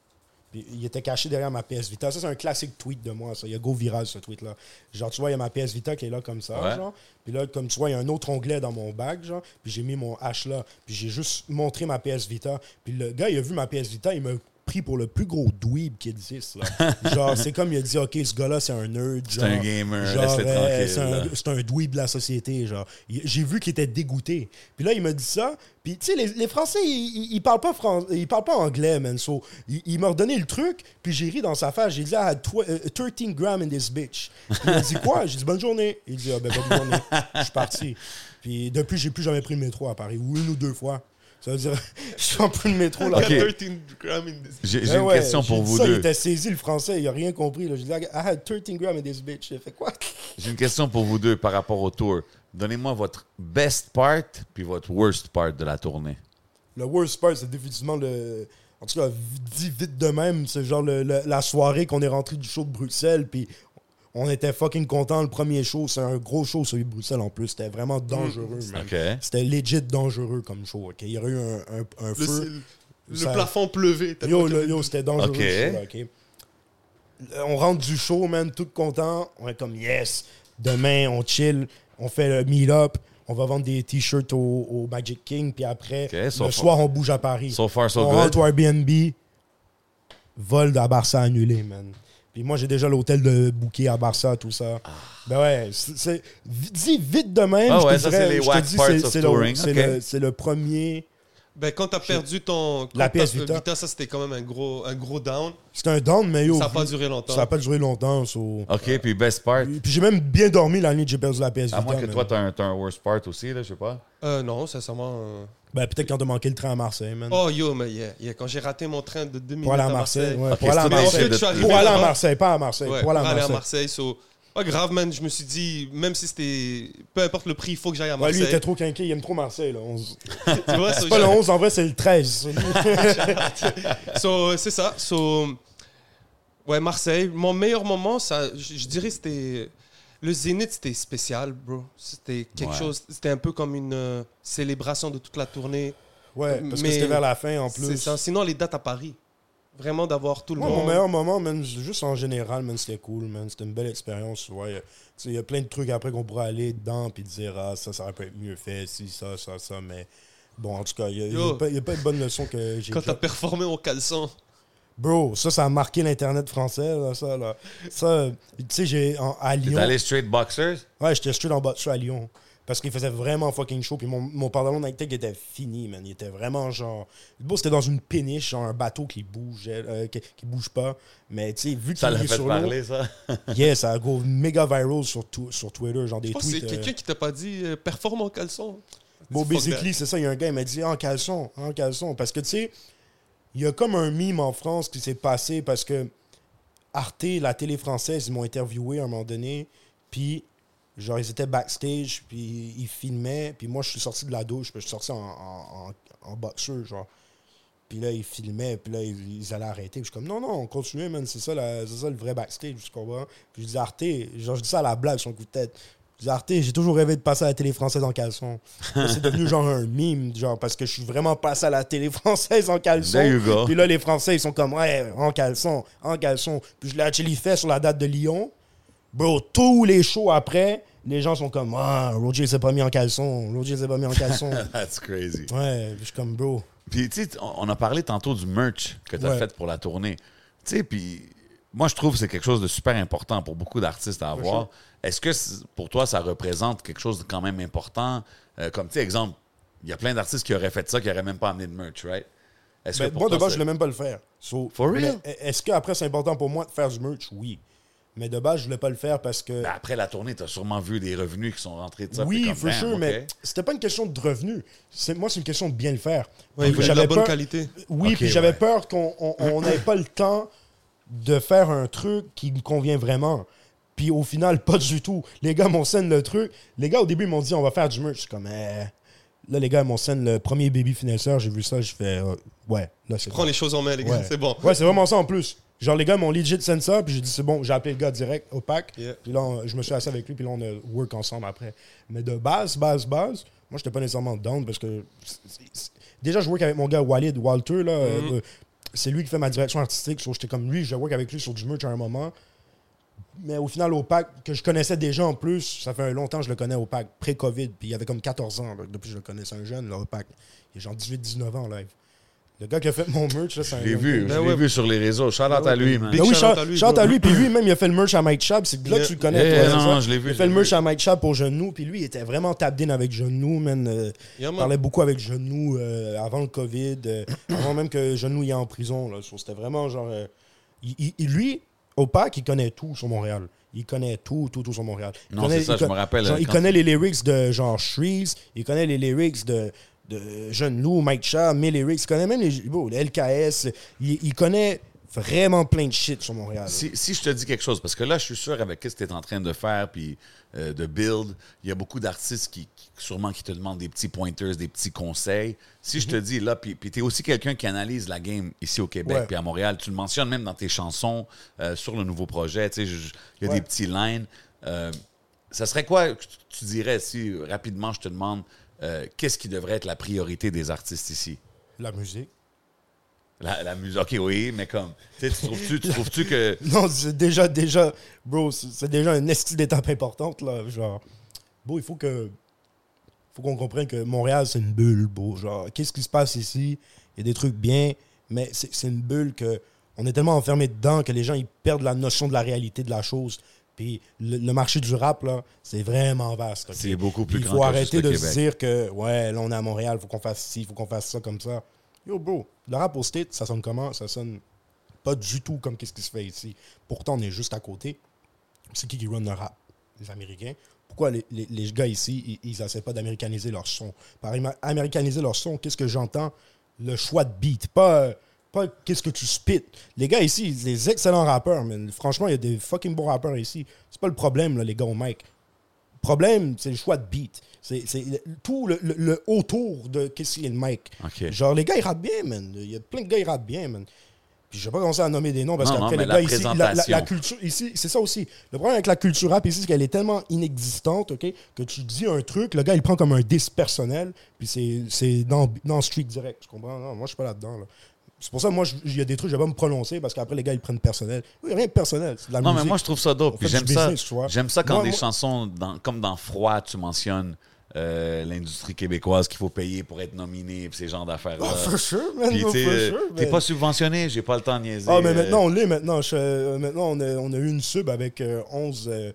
Puis il était caché derrière ma PS Vita. Ça, c'est un classique tweet de moi. Ça. Il y a go viral, ce tweet-là. Genre, tu vois, il y a ma PS Vita qui est là comme ça. Ouais. Genre. Puis là, comme tu vois, il y a un autre onglet dans mon bag. Genre. Puis j'ai mis mon H là. Puis j'ai juste montré ma PS Vita. Puis le gars, il a vu ma PS Vita. Il m'a pris pour le plus gros dweeb qui existe. Là. genre, c'est comme il a dit Ok, ce gars-là, c'est un nerd. C'est un gamer, euh, c'est un, un dweeb de la société. Genre. J'ai vu qu'il était dégoûté. Puis là, il m'a dit ça. Puis, tu sais, les, les Français, ils, ils, parlent pas fran- ils parlent pas anglais, man. So, il, il m'a redonné le truc. Puis j'ai ri dans sa face. J'ai dit, I had tw- euh, 13 grammes in this bitch. Puis il m'a dit quoi? J'ai dit, bonne journée. Il dit, ah, ben, bonne journée. Je suis parti. Puis depuis, j'ai plus jamais pris le métro à Paris. Ou une ou deux fois. Ça veut dire, je prends plus le métro là. Ok. 13 grammes in this. J'ai j'ai Eh une ouais, question pour vous ça, Il deux. était saisi, le français. Il a rien compris. là. J'ai dit, I had 13 grammes in this bitch. J'ai fait quoi? J'ai une question pour vous deux par rapport au tour. Donnez-moi votre best part puis votre worst part de la tournée. Le worst part, c'est définitivement le. En tout cas, dit vite de même, c'est genre le- le- la soirée qu'on est rentré du show de Bruxelles, puis on était fucking content le premier show. C'est un gros show celui de Bruxelles en plus. C'était vraiment dangereux, man. OK. C'était legit dangereux comme show. Il y aurait eu un, un- un Le, feu. le Ça- plafond pleuvait. Yo, le- yo, c'était dangereux. On rentre du show, man, tout content. On est comme yes. Demain, on chill, on fait le meet-up. On va vendre des t-shirts au, au Magic King, puis après, so le far- soir, on bouge à Paris. So far, so on good. rentre au Airbnb, vol à Barça annulé, man. Puis moi, j'ai déjà l'hôtel de booké à Barça, tout ça. Ben ouais, c'est- dis vite de même. Ah je te dirais, je dis, le- le- C'est le premier. Ben, quand t'as perdu ton. La PS Vita. ça c'était quand même un gros, un gros down. C'était un down, mais yo, Ça n'a pas duré longtemps. ça n'a pas duré longtemps. so- OK, puis best part. Puis puis j'ai même bien dormi la nuit que j'ai perdu la PS À Vita. moins que toi, t'as un, t'as un worst part aussi, là, je sais pas. Euh, non, sincèrement. euh, Ben, peut-être quand t'as manqué le train à Marseille, man. Oh yo, mais yeah, yeah, quand j'ai raté mon train de 2 minutes pour aller à à Marseille. Marseille. ouais, Ok, pour aller à Marseille. Pour aller à. Marseille, pas à Marseille. Ouais, pour aller à Marseille. Marseille. so, pas grave, man. Je me suis dit, même si c'était. Peu importe le prix, il faut que j'aille à Ouais, Marseille. lui, il était trop quinqué, il aime trop Marseille. Là. 11. Tu vois, so, C'est pas le j'ai- 11, en vrai, c'est le 13. So, c'est ça. So, ouais, Marseille. Mon meilleur moment, ça, je, je dirais, c'était. Le Zénith, c'était spécial, bro. C'était quelque Ouais. chose. C'était un peu comme une euh, célébration de toute la tournée. ouais, parce Mais que c'était vers la fin en C'est plus. ça. Sinon, les dates à Paris. Vraiment d'avoir tout le monde. mon meilleur moment, man, juste en général, c'était cool, man. C'était une belle expérience. Ouais. Il y a plein de trucs après qu'on pourrait aller dedans puis dire, ah, ça, ça aurait pu être mieux fait, si, ça, ça, ça. Mais bon, en tout cas, il n'y a, Yo. pas- il y a pas de bonne leçon que j'ai Quand t'as performé au caleçon. Bro, ça, ça a marqué l'Internet français, là, ça, là. Ça, tu sais, j'ai, en- à T'es Lyon... allé straight boxers? Ouais, j'étais straight en ça à Lyon. Parce qu'il faisait vraiment fucking chaud. Puis mon, mon pantalon Nike Tech était fini, man. Il était vraiment genre. Bon, c'était dans une péniche, genre un bateau qui bougeait, euh, qui, qui bouge pas. Mais tu sais, vu Ça qu'il l'a est fait sur parler, ça? yeah, ça a go méga viral sur, sur Twitter, genre des Je pense que c'est tweets. euh, quelqu'un qui t'a pas dit euh, performe en caleçon. Bon, basically, c'est ça. Il y a un gars, il m'a dit en caleçon, en caleçon. Parce que, tu sais, il y a comme un mime en France qui s'est passé parce que Arte, la télé française, ils m'ont interviewé à un moment donné. Puis, genre, ils étaient backstage, puis ils filmaient. Puis moi, je suis sorti de la douche, puis je suis sorti en, en, en, en boxeur, genre. Puis là, ils filmaient, puis là, ils, ils allaient arrêter. Puis je suis comme, non, non, on continue, man. C'est ça, la- c'est ça le vrai backstage, tu comprends? Puis je dis, Arte, genre, je dis ça à la blague, son coup de tête. Je dis, Arte, j'ai toujours rêvé de passer à la télé française en caleçon. C'est devenu genre un mime, genre, parce que je suis vraiment passé à la télé française en caleçon. There you go. Puis là, les Français, ils sont comme, ouais, en caleçon, en caleçon. Puis je l'ai fait sur la date de Lyon. Bro, tous les shows après, les gens sont comme Ah, Roger s'est pas mis en caleçon. Roger s'est pas mis en caleçon. That's crazy. ouais, je suis comme, bro. Puis, tu sais, on a parlé tantôt du merch que tu as Ouais. fait pour la tournée. Tu sais, puis moi, je trouve que c'est quelque chose de super important pour beaucoup d'artistes à avoir. Est-ce que pour toi, ça représente quelque chose de quand même important? Euh, comme, tu sais, exemple, il y a plein d'artistes qui auraient fait ça, qui n'auraient même pas amené de merch, right? Est-ce Ben, pour moi, de base, je voulais même pas le faire. So, For real? Est-ce qu'après, c'est important pour moi de faire du merch? Oui. Mais de base, je voulais pas le faire parce que. Ben, après la tournée, tu as sûrement vu des revenus qui sont rentrés de ça. oui, comme, for damn, sure, OK. mais c'était pas une question de revenus. C'est- Moi, c'est une question de bien le faire. De la bonne peur- qualité. Oui, puis j'avais ouais. peur qu'on on- on n'ait pas le temps de faire un truc qui me convient vraiment. Puis au final, pas du tout. Les gars m'ont scène le truc. Les gars, au début, ils m'ont dit on va faire du merch. Je suis comme, eh. Là, les gars m'ont scène le premier baby finesseur. J'ai vu ça, je fais, euh, ouais, là, c'est Prends les choses en main, les gars. Ouais. C'est bon. Ouais, c'est vraiment ça en plus. Genre, les gars m'ont legit send ça, puis j'ai dit, c'est bon, j'ai appelé le gars direct, opaque. Yeah. Puis là, on- je me suis assis avec lui, puis là, on a work ensemble après. Mais de base, base, base, moi, j'étais pas nécessairement down parce que. Déjà, je work avec mon gars Walid, Walter, là. Euh, c'est lui qui fait ma direction artistique. So, j'étais comme lui, je work avec lui sur du merch à un moment. Mais au final, Opac, que je connaissais déjà en plus, ça fait un longtemps que je le connais, Opac, pré-Covid, puis il avait comme 14 ans, là, depuis que je le connais. C'est un jeune, là, Opac. Il est genre 18-19 ans en live. Le gars qui a fait mon merch, là, c'est un Je l'ai vu, je Ben l'ai ouais. vu sur les réseaux. Shout out à lui, man. Ben oui, shout out chante à lui, à puis lui, même, il a fait le merch à Mike Chab. C'est là que Yeah. tu le connais, Yeah, toi, non, je l'ai vu, Il a fait le merch vu. à Mike Chab pour Genou, puis lui, il était vraiment tapped avec Genou, man. euh, Yeah, il man. parlait beaucoup avec Genou euh, avant le COVID, euh, avant même que Genou y est en prison. C'était vraiment genre. euh, il- lui, Opac, il connaît tout sur Montréal. Il connaît tout, tout, tout sur Montréal. Il Non, connaît- c'est ça, je me rappelle, genre, euh, il connaît les lyrics de genre Shreeze, il connaît les lyrics de, de Jeune Lou, Mike Chab, mes lyrics. Il connaît même les, bon, les LKS. Il, il connaît vraiment plein de shit sur Montréal. Si, si je te dis quelque chose, parce que là, je suis sûr avec ce que tu es en train de faire, puis euh, de build, il y a beaucoup d'artistes qui, qui- sûrement qui te demandent des petits pointers, des petits conseils. Si je te dis là, puis, puis tu es aussi quelqu'un qui analyse la game ici au Québec, puis à Montréal, tu le mentionnes même dans tes chansons euh, sur le nouveau projet, tu sais, il y a Ouais. des petits lines. Euh, ça serait quoi, que tu- tu dirais, si rapidement je te demande, euh, qu'est-ce qui devrait être la priorité des artistes ici? La musique. La, la musique, ok, oui, mais comme, tu trouves-tu tu trouves-tu que. Non, c'est déjà, déjà, bro, c'est déjà une d'étape importante, là. Genre, bro, il faut que. faut qu'on comprenne que Montréal, c'est une bulle, bro. Genre, qu'est-ce qui se passe ici? Il y a des trucs bien, mais c'est c'est une bulle que. On est tellement enfermé dedans que les gens, ils perdent la notion de la réalité de la chose. Puis le, le marché du rap, là, c'est vraiment vaste. C'est beaucoup plus grand Il faut que juste arrêter de se dire que, ouais, là, on est à Montréal, il faut qu'on fasse ci, il faut qu'on fasse ça comme ça. Yo, bro, le rap au State, ça sonne comment? Ça sonne pas du tout comme qu'est-ce qui se fait ici. Pourtant, on est juste à côté. C'est qui qui run le rap? Les Américains. Pourquoi les, les- les gars ici, ils n'essaient pas d'américaniser leur son? Par américaniser leur son, qu'est-ce que j'entends? Le choix de beat, pas, euh, pas qu'est-ce que tu spit. Les gars ici, des excellents rappeurs, mais franchement, il y a des fucking bons rappeurs ici. C'est pas le problème, là, les gars au mic. Le problème, c'est le choix de beat. C'est tout le, le- le autour de qu'est-ce qui est le mic. Genre, les gars, ils rappent bien, man. Il y a plein de gars, ils rappent bien, man. Puis je vais pas commencer à nommer des noms parce qu'après, les mais gars la ici, la, la- la culture ici, c'est ça aussi. Le problème avec la culture rap ici, c'est qu'elle est tellement inexistante, OK, que tu dis un truc, le gars, il prend comme un diss personnel, puis c'est- c'est dans, dans street direct. Tu comprends? Non, moi, je suis pas là-dedans, là. C'est pour ça, moi, il y a des trucs, je vais pas me prononcer parce qu'après, les gars, ils prennent personnel. Oui, rien de personnel. C'est de la Non, mais moi, je trouve ça dope. Fait j'aime ça. J'aime ça quand Moi- des moi- chansons, dans- comme dans Froid, tu mentionnes euh, l'industrie québécoise qu'il faut payer pour être nominé, puis ces genres d'affaires-là. For sure, euh, sure, t'es man. pas subventionné, j'ai pas le temps de niaiser. Ah, mais euh, maintenant, on l'est maintenant. Je- maintenant, on a, on a eu une sub avec euh, 11 euh,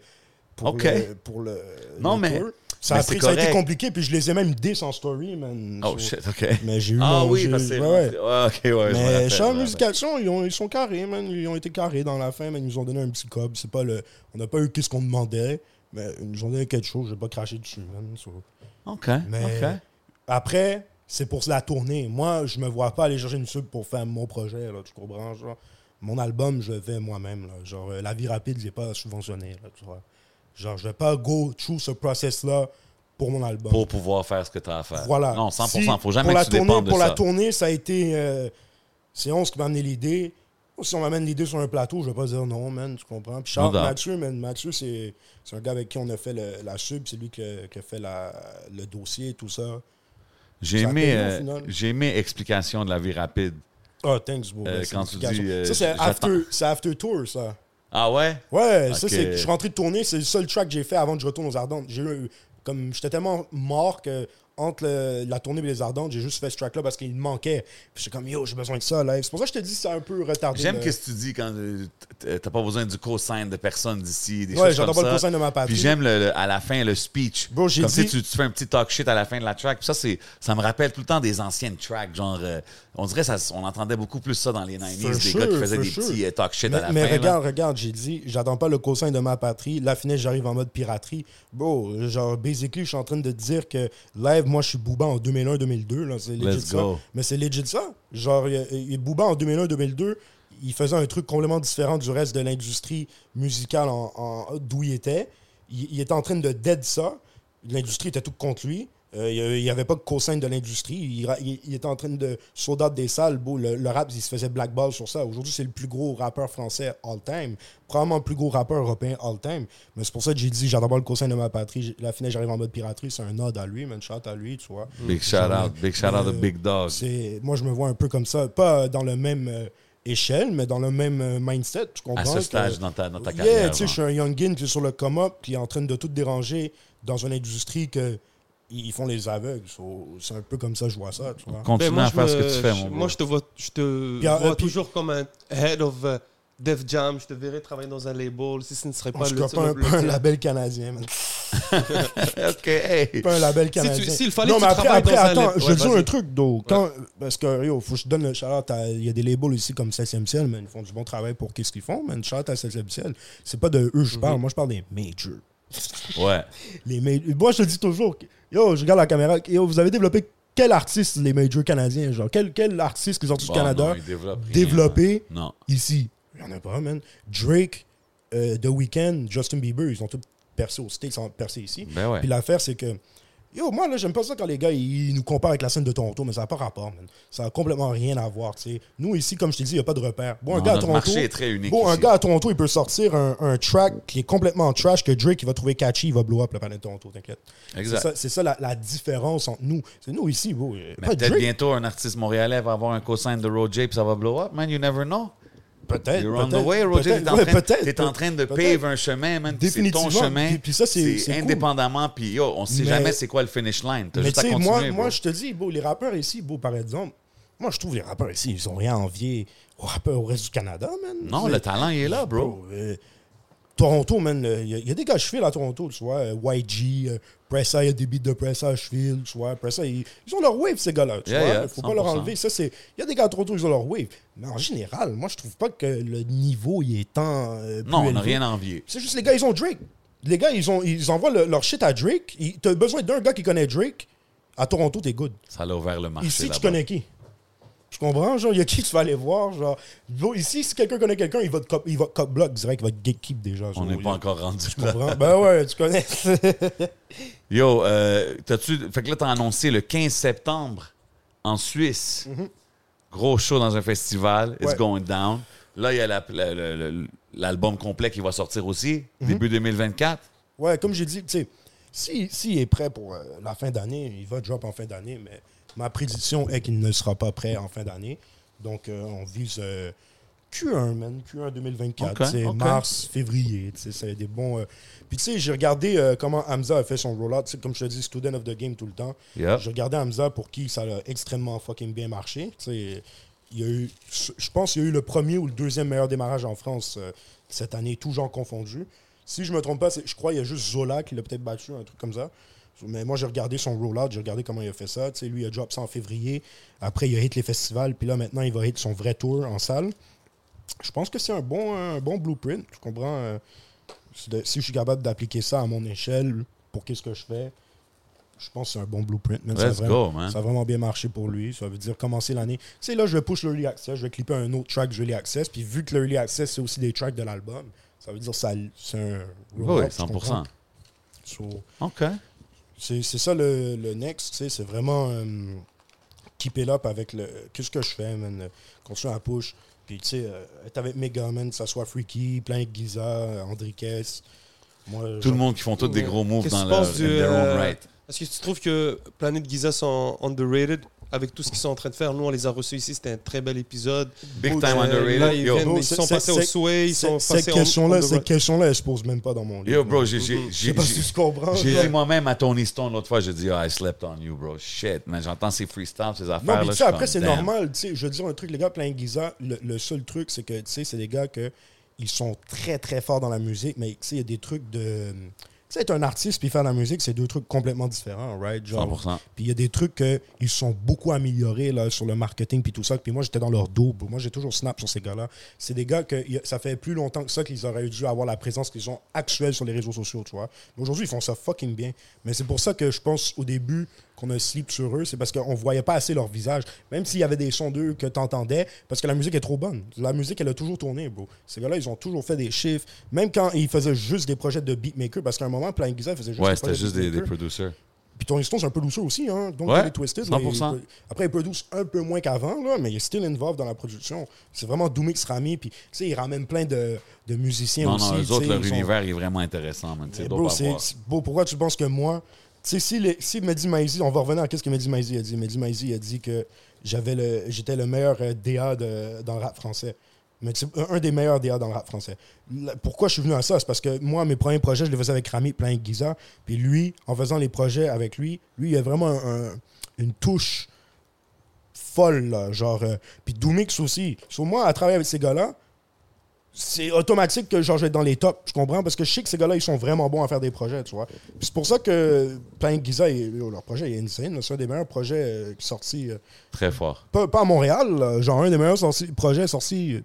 pour, le, pour le. Non, le mais- tour. Ça, a c'est pris- ça a été compliqué, puis je les ai même 10 en story, man. Oh So- shit, ok. Mais j'ai eu Ah mon- oui, j'ai- parce que ouais, ok, ouais. je Mais je me Musication, ils, ont- ils sont carrés, man. Ils ont été carrés dans la fin, mais ils nous ont donné un petit cob. C'est pas le. On n'a pas eu qu'est-ce qu'on demandait, mais ils nous ont donné quelque chose. Je vais pas cracher dessus, man. So-. Ok, Mais après, c'est pour la tournée. Moi, je me vois pas aller chercher une sub pour faire mon projet, là, tu comprends? Genre, mon album, je le fais moi-même. Genre, euh, la vie rapide, j'ai pas subventionné, là, tu vois. Genre, je vais pas go through ce process-là pour mon album. Pour pouvoir faire ce que tu as à faire. Voilà. Non, 100%. Si, faut jamais pour que la tu tournée, de Pour ça. la tournée, ça a été... euh, c'est 11 qui m'a amené l'idée. Si on m'amène l'idée sur un plateau, je vais pas dire non, man, tu comprends? Puis Charles, No. Mathieu, man, Mathieu, c'est c'est un gars avec qui on a fait le- la sub, c'est lui qui a, qui a fait la- le dossier et tout ça. J'ai aimé, euh, aimé explication de la vie rapide. Ah, thanks, bro. Euh, c'est quand tu dis, ça, c'est j'attends- after, c'est after tour, ça. Ah ouais? Ouais, ça, c'est. Je suis rentré de tourner, c'est le seul track que j'ai fait avant que je retourne aux Ardentes. J'ai eu. Comme j'étais tellement mort que entre le- la tournée et les Ardentes, j'ai juste fait ce track-là parce qu'il me manquait. Puis j'étais comme, yo, j'ai besoin de ça live. C'est pour ça que je te dis que c'est un peu retardé. J'aime le- ce que tu dis quand euh, t- t'as pas besoin du co-sign de personne d'ici, des Ouais, choses j'entends comme pas le ça. cosign de ma patrie. Puis j'aime le- le- à la fin le speech. Comme dit- si tu, tu fais un petit talk shit à la fin de la track. Puis ça, c'est, ça me rappelle tout le temps des anciennes tracks. Genre, euh, on dirait ça, on entendait beaucoup plus ça dans les 90s, For des sure, gars qui faisaient des sure. petits euh, talk shit Mais, à la mais fin. là. regarde, regarde, j'ai dit, j'attends pas le cosign de ma patrie. La finesse, j'arrive en mode piraterie. Bro, genre, basically, je suis en train de dire que live, moi, je suis Booba en 2001-2002. là, C'est legit Let's ça. go. Mais c'est legit ça. Genre, a Booba en 2001-2002, il faisait un truc complètement différent du reste de l'industrie musicale en, en- d'où il était. Il, il était en train de dead ça. L'industrie était toute contre lui. Euh, il n'y avait pas de cosign de l'industrie. Il, ra- il- il était en train de out des salles. Beau, le, le rap, il se faisait blackball sur ça. Aujourd'hui, c'est le plus gros rappeur français all-time. Probablement le plus gros rappeur européen all-time. Mais c'est pour ça que j'ai dit, j'adore pas le cosign de ma patrie. La finesse, j'arrive en mode piraterie. C'est un nod à lui, man. Shout à lui, tu vois. Big shout out, big shout out Euh, to Big Dog. Moi, je me vois un peu comme ça. Pas dans le même euh, échelle, mais dans le même euh, mindset. Tu comprends? À ce que- stage dans ta, dans ta Yeah, carrière. tu sais, je suis un youngin qui est sur le come-up, qui est en train de tout déranger dans une industrie que ils font les aveugles. So, c'est un peu comme ça, je vois ça, tu vois. Continue Ben, moi, à je faire me- ce que tu fais, mon Moi, je te vois, je te Puis, euh, vois puis- toujours comme un head of euh, Def Jam. Je te verrais travailler dans un label. Si ce ne serait pas je le, pas, un, le- pas un le- label canadien, man. OK, hey. Pas un label Si tu- canadien. s'il fallait non, que mais tu après, après dans attends, je Ouais, te dis un truc, though. Quand, parce que, yo, faut que je donne le shout Il y a des labels ici comme 7 ciel, man. Ils font du bon travail pour qu'est-ce qu'ils font, man. Shout à 7 ciel. C'est pas de eux que je Mhm. parle. Moi, je parle des majors. Ouais. Les ma- Moi, je te dis toujours, que- yo, je regarde la caméra, yo, vous avez développé quel artiste, les majors canadiens, genre, quel, quel artiste qui sortent du Bon, Canada, non, rien, développé. Non. ici? Il n'y en a pas, man. Drake, euh, The Weeknd, Justin Bieber, ils ont tous percé au States, ils ont percé ici. Ben ouais. Puis l'affaire, c'est que, yo, moi, là, j'aime pas ça quand les gars, ils, nous comparent avec la scène de Toronto, mais ça n'a pas rapport, man. Ça n'a complètement rien à voir, tu sais. Nous, ici, comme je t'ai dit, il n'y a pas de repère. Bon, un gars à Toronto. marché est très unique Bon, un gars à Toronto, il peut sortir un, un track qui est complètement trash que Drake, il va trouver catchy, il va blow up le panel de Toronto, t'inquiète. C'est Exact. ça, c'est ça la, la différence entre nous. C'est nous ici, bro. Mais peut-être bientôt, un artiste montréalais va avoir un cosign de Roger puis ça va blow up, man. You never know. Peut-être. You're on the peut-être, way, Roger. peut-être, T'es en, ouais, en train de pave un chemin, man. C'est ton chemin. Puis- puis ça, c'est- c'est cool. indépendamment. Puis yo, on sait Mais- jamais c'est quoi le finish line. T'as Mais juste à continuer. moi, bro. moi, je te dis, beau, les rappeurs ici, beau, par exemple, moi, je trouve les rappeurs ici, ils ont rien à envier aux rappeurs au reste du Canada, man. Non, le talent, il est là, bro. Bro, euh, Toronto, man, il y, a- y a des gars à cheville à Toronto, tu vois. euh, YG, euh, Pressa, il y a des beats de Pressa à cheville, tu vois. Pressa, ils, ils ont leur wave, ces gars-là, tu Yeah, vois. yeah, faut pas leur 100%. enlever. Ça, c'est... Il y a des gars à Toronto, ils ont leur wave. Mais en général, moi, je trouve pas que le niveau, il est tant. euh, plus Non, on n'a rien à envier. C'est juste les gars, ils ont Drake. Les gars, ils, ont, ils envoient le- leur shit à Drake. T'as besoin d'un gars qui connaît Drake. À Toronto, t'es good. Ça l'a ouvert le marché. Ici, tu connais qui? Tu comprends? Genre, il y a qui tu vas aller voir? Genre, ici, si quelqu'un connaît quelqu'un, il va te cop, il va te cop block direct, il va te gatekeep déjà. On n'est pas encore rendu Tu là. comprends? ben ouais, tu connais. Yo, euh, t'as-tu. Fait que là, t'as annoncé le 15 septembre en Suisse. Gros show dans un festival. It's Mhm. Ouais. going down. Là, il y a la- la- la- la- l'album complet qui va sortir aussi, Mhm. début 2024. ouais, comme j'ai dit, tu sais, s'il si, est prêt pour euh, la fin d'année, il va drop en fin d'année, mais ma prédiction est qu'il ne sera pas prêt en fin d'année. Donc, euh, on vise euh, Q1, man. Q1 2024. Ok, c'est mars, février. C'est des bons. euh, Puis, tu sais, j'ai regardé comment Hamza a fait son rollout. Comme je te dis, student of the game tout le temps. Yep. J'ai regardé Hamza pour qui ça a extrêmement fucking bien marché. Tu sais, il y a eu, je pense qu'il y a eu le premier ou le deuxième meilleur démarrage en France cette année, tout genre confondu. Si je me trompe pas, je crois qu'il y a juste Zola qui l'a peut-être battu, un truc comme ça. Mais moi, j'ai regardé son rollout, j'ai regardé comment il a fait ça. Tu sais, lui, il a drop ça en février. Après, il a hit les festivals. Puis là, maintenant, il va hit son vrai tour en salle. Je pense que c'est un bon, un bon blueprint. Tu comprends? euh, si de- si je suis capable d'appliquer ça à mon échelle pour qu'est-ce que je fais, je pense que c'est un bon blueprint. man. Ça a Let's vraiment- go, man. ça a vraiment bien marché pour lui. Ça veut dire commencer l'année. Tu sais, là, je vais push l'Early Access. Je vais clipper un autre track de l'Early Access. Puis vu que l'Early Access, c'est aussi des tracks de l'album, ça veut dire que c'est un. Oui, roll-up, tu 100%. comprends? So, OK. C'est c'est ça le, le next, tu sais, c'est vraiment euh, keep it up avec le. Qu'est-ce que je fais, man? Continuer à push. Puis, tu sais, euh, être avec Mega, man, que ça soit Freaky, Plein Giza, Andriquez. Moi, Tout le monde qui font tous des gros moves Qu'est-ce dans que tu leur penses in du, their own euh, right. Est-ce que tu trouves que Planète Giza sont underrated? Avec tout ce qu'ils sont en train de faire. Nous, on les a reçus ici. C'était un très bel épisode. Big Euh, time underrated. là, ils, Yo. viennent- Bro, ils sont passés au Sway. Ils sont Cette passés cette road. question-là, elle se pose même pas dans mon livre. Yo, bro, j'ai j'ai- Je sais j'ai- pas si tu comprends. j'ai là. dit moi-même à Tony Stone l'autre fois, j'ai dit, ah, I slept on you, bro. Shit, man. J'entends ces freestyles, ces affaires. Non, mais là, tu sais, je après, c'est normal. Tu sais, je veux dire un truc, les gars, plein le, le seul truc, c'est que, tu sais, c'est des gars que ils sont très, très forts dans la musique, mais tu sais, il y a des trucs de. Sais, être un artiste puis faire de la musique, c'est deux trucs complètement différents, right? Genre, 100%. Puis il y a des trucs qu'ils sont beaucoup améliorés là, sur le marketing puis tout ça. Puis moi, j'étais dans leur dos. Moi, j'ai toujours snap sur ces gars-là. C'est des gars que y ça fait plus longtemps que ça qu'ils auraient dû avoir la présence qu'ils ont actuelle sur les réseaux sociaux, tu vois. Aujourd'hui, ils font ça fucking bien. Mais c'est pour ça que je pense au début qu'on a sleep sur eux, c'est parce qu'on voyait pas assez leur visage. Même s'il y avait des sons d'eux que t'entendais, parce que la musique est trop bonne. La musique, elle a toujours tourné, bro. Ces gars-là, ils ont toujours fait des chiffres. Même quand ils faisaient juste des projets de beatmaker, parce qu'à un moment, Plein Giza faisait juste Ouais, des c'était de juste des, des producers. Puis Tony Stone, c'est un peu loose aussi, hein. Donc, Ouais, il est Twisted. là, 100%. il- après, il produce un peu moins qu'avant, là, mais il est still involved dans la production. C'est vraiment Doomix Rami. Puis, tu sais, il ramène plein de, de musiciens Non, aussi. non, eux tu autres, leur sont- univers est vraiment intéressant, man. C'est bro, pourquoi tu penses que moi. Sais, si, les- si Mehdi Maizi, on va revenir à ce que Mehdi Maizi a dit. Mehdi Maizi a dit que j'étais le meilleur euh, DA dans le rap français. Mais un, des meilleurs DA dans le rap français. Pourquoi je suis venu à ça? C'est parce que moi, mes premiers projets, je les faisais avec Rami, plein Giza. Puis lui, en faisant les projets avec lui, lui, il a vraiment un- un- une touche folle, genre. euh, puis Doomix aussi. Sur moi, à travailler avec ces gars-là, c'est automatique que genre, je vais être dans les tops, je comprends, parce que je sais que ces gars-là, ils sont vraiment bons à faire des projets, tu vois. C'est pour ça que Plain Giza, leur projet est insane. C'est un des meilleurs projets euh, sortis, euh, Très fort. pas, pas à Montréal, là, genre un des meilleurs projets sortis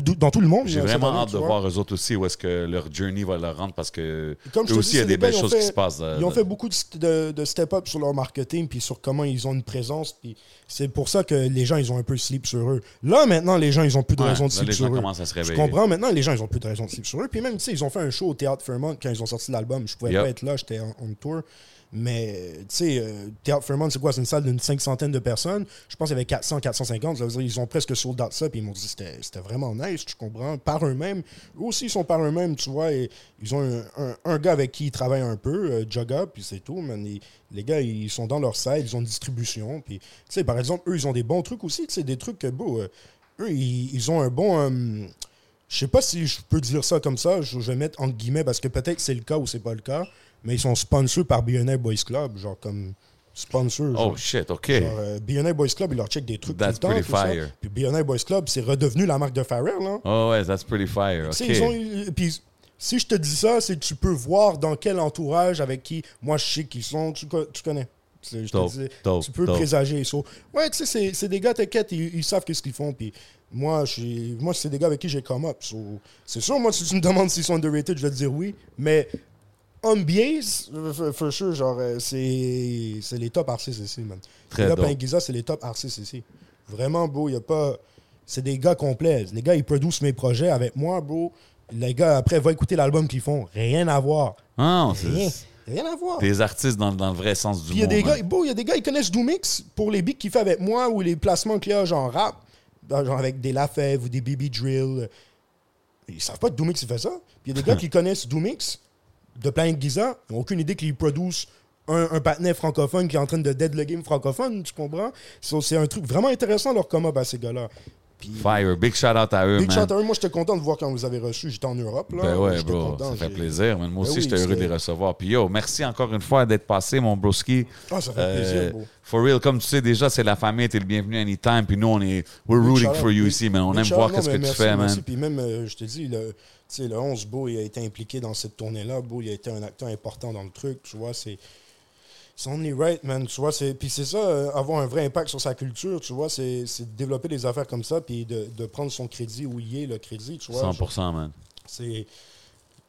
tout, dans tout le monde. J'ai vraiment hâte de voir eux autres aussi où est-ce que leur journey va leur rendre parce que Comme je eux aussi, il y a des belles choses qui se passent. euh, Ils ont fait beaucoup de, st- de- de step-up sur leur marketing puis sur comment ils ont une présence. Puis c'est pour ça que les gens, ils ont un peu sleep sur eux. Là, maintenant, les gens, ils ont plus de raison de sleep les sur gens eux. commencent à se Je comprends. Maintenant, les gens, ils ont plus de raison de sleep sur eux. Puis même, tu sais, ils ont fait un show au Théâtre Fairmont quand ils ont sorti l'album. Je pouvais pas être là, j'étais en, tour. Mais, tu sais, euh, Théâtre c'est quoi? C'est une salle d'une cinquantaine de personnes. Je pense qu'il y avait 400, 450. Ça veut dire, ils ont presque sold out ça. Puis ils m'ont dit c'était vraiment nice, tu comprends? Par eux-mêmes. Eux aussi, ils sont par eux-mêmes, tu vois. Ils ont un, gars avec qui ils travaillent un peu, euh, Jugga, puis c'est tout. Man. Les gars, ils sont dans leur side, ils ont une distribution. Puis, tu sais, par exemple, eux, ils ont des bons trucs aussi. Tu des trucs que, beau, euh, eux, ils, ils ont un bon. euh, je sais pas si je peux dire ça comme ça, je je vais mettre entre guillemets parce que peut-être c'est le cas ou c'est pas le cas, mais ils sont sponsors par Billionaire Boys Club, genre comme sponsor. Oh shit, OK. Genre, euh, Billionaire Boys Club, ils leur check des trucs That's tout le temps. pretty fire. Puis Billionaire Boys Club, c'est redevenu la marque de Pharrell. Hein. Oh ouais, that's pretty fire. OK. ils ont- ils- puis si je te dis ça, c'est que tu peux voir dans quel entourage avec qui, moi je sais qu'ils sont, tu, co- tu connais. Je te dis, dope, tu peux dope. présager. So, ouais, tu sais, c'est- des gars, t'inquiète, ils, ils savent qu'est-ce qu'ils font. Puis moi, moi c'est des gars avec qui j'ai come up. So, c'est sûr, moi, si tu me demandes s'ils sont underrated, je vais te dire oui. Mais NBA, for, sure, genre, euh, c'est c'est les top RCCC, man. Très Giza, c'est les top RCCC. Vraiment, bro, il a pas. C'est des gars complets. Les gars, ils produisent mes projets avec moi, bro. Les gars, après, va écouter l'album qu'ils font. Rien à voir. Ah, Rien. c'est Rien à voir. des artistes dans, dans le vrai sens du Puis il y a mot. des gars, bro, il y a des gars, ils connaissent Doomix pour les beats qu'il fait avec moi ou les placements qu'il y a, genre rap, genre avec des Lafèvre ou des BB Drill. Ils savent pas que Doomix il fait ça. Puis il y a des gars qui connaissent Doomix de plein de Giza, ils n'ont aucune idée qu'ils produisent un, un francophone qui est en train de dead le game francophone, tu comprends? So, c'est un truc vraiment intéressant leur come up à ces gars-là. Puis, Fire. Big shout out à eux, Big man. shout à eux. Moi, j'étais content de voir quand vous avez reçu. J'étais en Europe. Là. Ben ouais, bro, content, ça fait plaisir. man. Moi Ben aussi, oui, j'étais heureux de les recevoir. Puis yo, merci encore une fois d'être passé, mon broski. Ah, ça fait Euh, plaisir, bro. for real, comme tu sais déjà, c'est la famille, t'es le bienvenu anytime. Puis nous, on est, we're rooting for you big- ici, man. On big aime voir qu'est-ce que tu fais, man. Puis même, euh, je te dis, le, sais, le 11 Beau, il a été impliqué dans cette tournée-là. Beau, il a été un acteur important dans le truc. Tu vois, c'est. C'est only right, man. Tu vois, c'est. Puis c'est ça, euh, avoir un vrai impact sur sa culture, tu vois, c'est c'est de développer des affaires comme ça, puis de, de prendre son crédit où il est, le crédit, tu vois. 100%, man. C'est.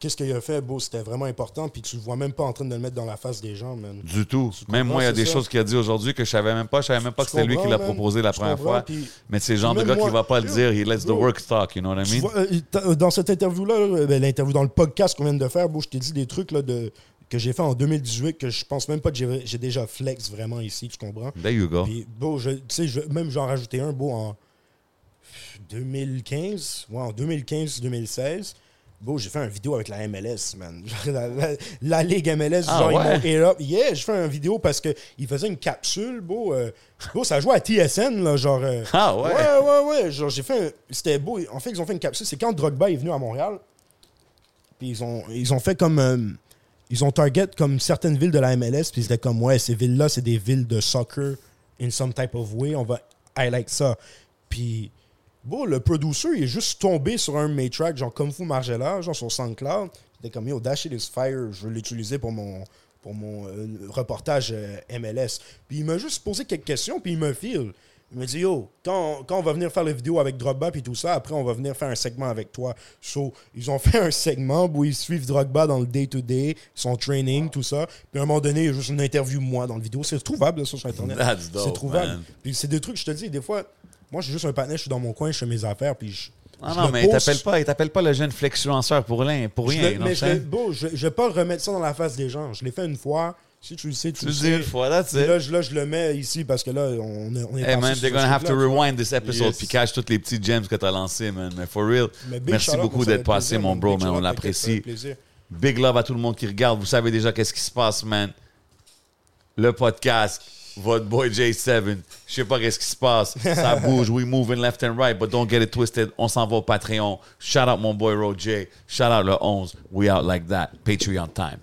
Qu'est-ce qu'il a fait, Beau, c'était vraiment important, puis tu le vois même pas en train de le mettre dans la face des gens, man. Du tout. Même moi, il y a des ça. choses qu'il a dit aujourd'hui que je savais même pas. Je savais même pas que c'était lui qui l'a proposé la première fois. puis- Mais c'est le genre de gars moi- qui va pas le dire. He lets the bro. work talk, you know what I mean? vois, euh, euh, dans cette interview-là, là, ben, l'interview dans le podcast qu'on vient de faire, je t'ai dit des trucs là, de, que j'ai fait en 2018 que je pense même pas que j'ai déjà flex vraiment ici, tu comprends? There you go. Puis, beau, je- même j'en rajoutais un, beau, en 2015, ouais, en 2015-2016. Bon, j'ai fait une vidéo avec la MLS, man. La, la- la Ligue MLS, Ah, genre, ils ouais? m'ont up. Yeah, j'ai fait une vidéo parce qu'il faisait une capsule, beau. euh, beau, ça jouait à TSN, là, genre. euh, Ah, ouais? Ouais, ouais, ouais. Genre, j'ai fait. un- C'était beau. En fait, ils ont fait une capsule. C'est quand Drogba est venu à Montréal. Puis ils ont, ils ont fait comme. euh, ils ont target comme certaines villes de la MLS. Puis c'était comme, ouais, ces villes-là, c'est des villes de soccer in some type of way. On va highlight ça. Puis, bon, le producer, il est juste tombé sur un de mes tracks, genre Kung Fu Margella, genre sur SoundCloud. C'était comme, yo, Dash It is Fire, je veux l'utiliser pour mon, pour mon euh, reportage euh, MLS. Puis il m'a juste posé quelques questions, puis il me file. Il me dit, yo, quand, quand on va venir faire la vidéo avec Drogba puis tout ça, après on va venir faire un segment avec toi. So, ils ont fait un segment où ils suivent Drogba dans le day-to-day, son training, tout ça. Puis à un moment donné, il y a juste une interview moi dans la vidéo. C'est trouvable là, ça, sur Internet. C'est trouvable. man. Puis c'est des trucs, je te dis, des fois, moi je suis juste un partenaire, je suis dans mon coin, je fais mes affaires, puis je. Ah je non, mais il poste. t'appelle pas, il t'appelle pas le jeune flexuenceur pour rien. Pour Je rien le- you know mais je, le- je, je vais pas remettre ça dans la face des gens. Je l'ai fait une fois. Si tu le sais, tu, Tu le sais. une fois, that's it. Là, je, là, je le mets ici parce que là, on, est- on est Hey man, they're gonna have to rewind this episode Yes. puis cache tous les petits gems que t'as lancés, man. Mais for real, Mais merci beaucoup d'être passé, plaisir, mon bro, man. On l'apprécie. Big love à tout le monde qui regarde. Vous savez déjà qu'est-ce qui se passe, man. Le podcast, votre boy J7. Je sais pas qu'est-ce qui se passe. Ça bouge. We moving left and right, but don't get it twisted. On s'en va au Patreon. Shout out mon boy Roger. Shout out le 11. We out like that. Patreon time.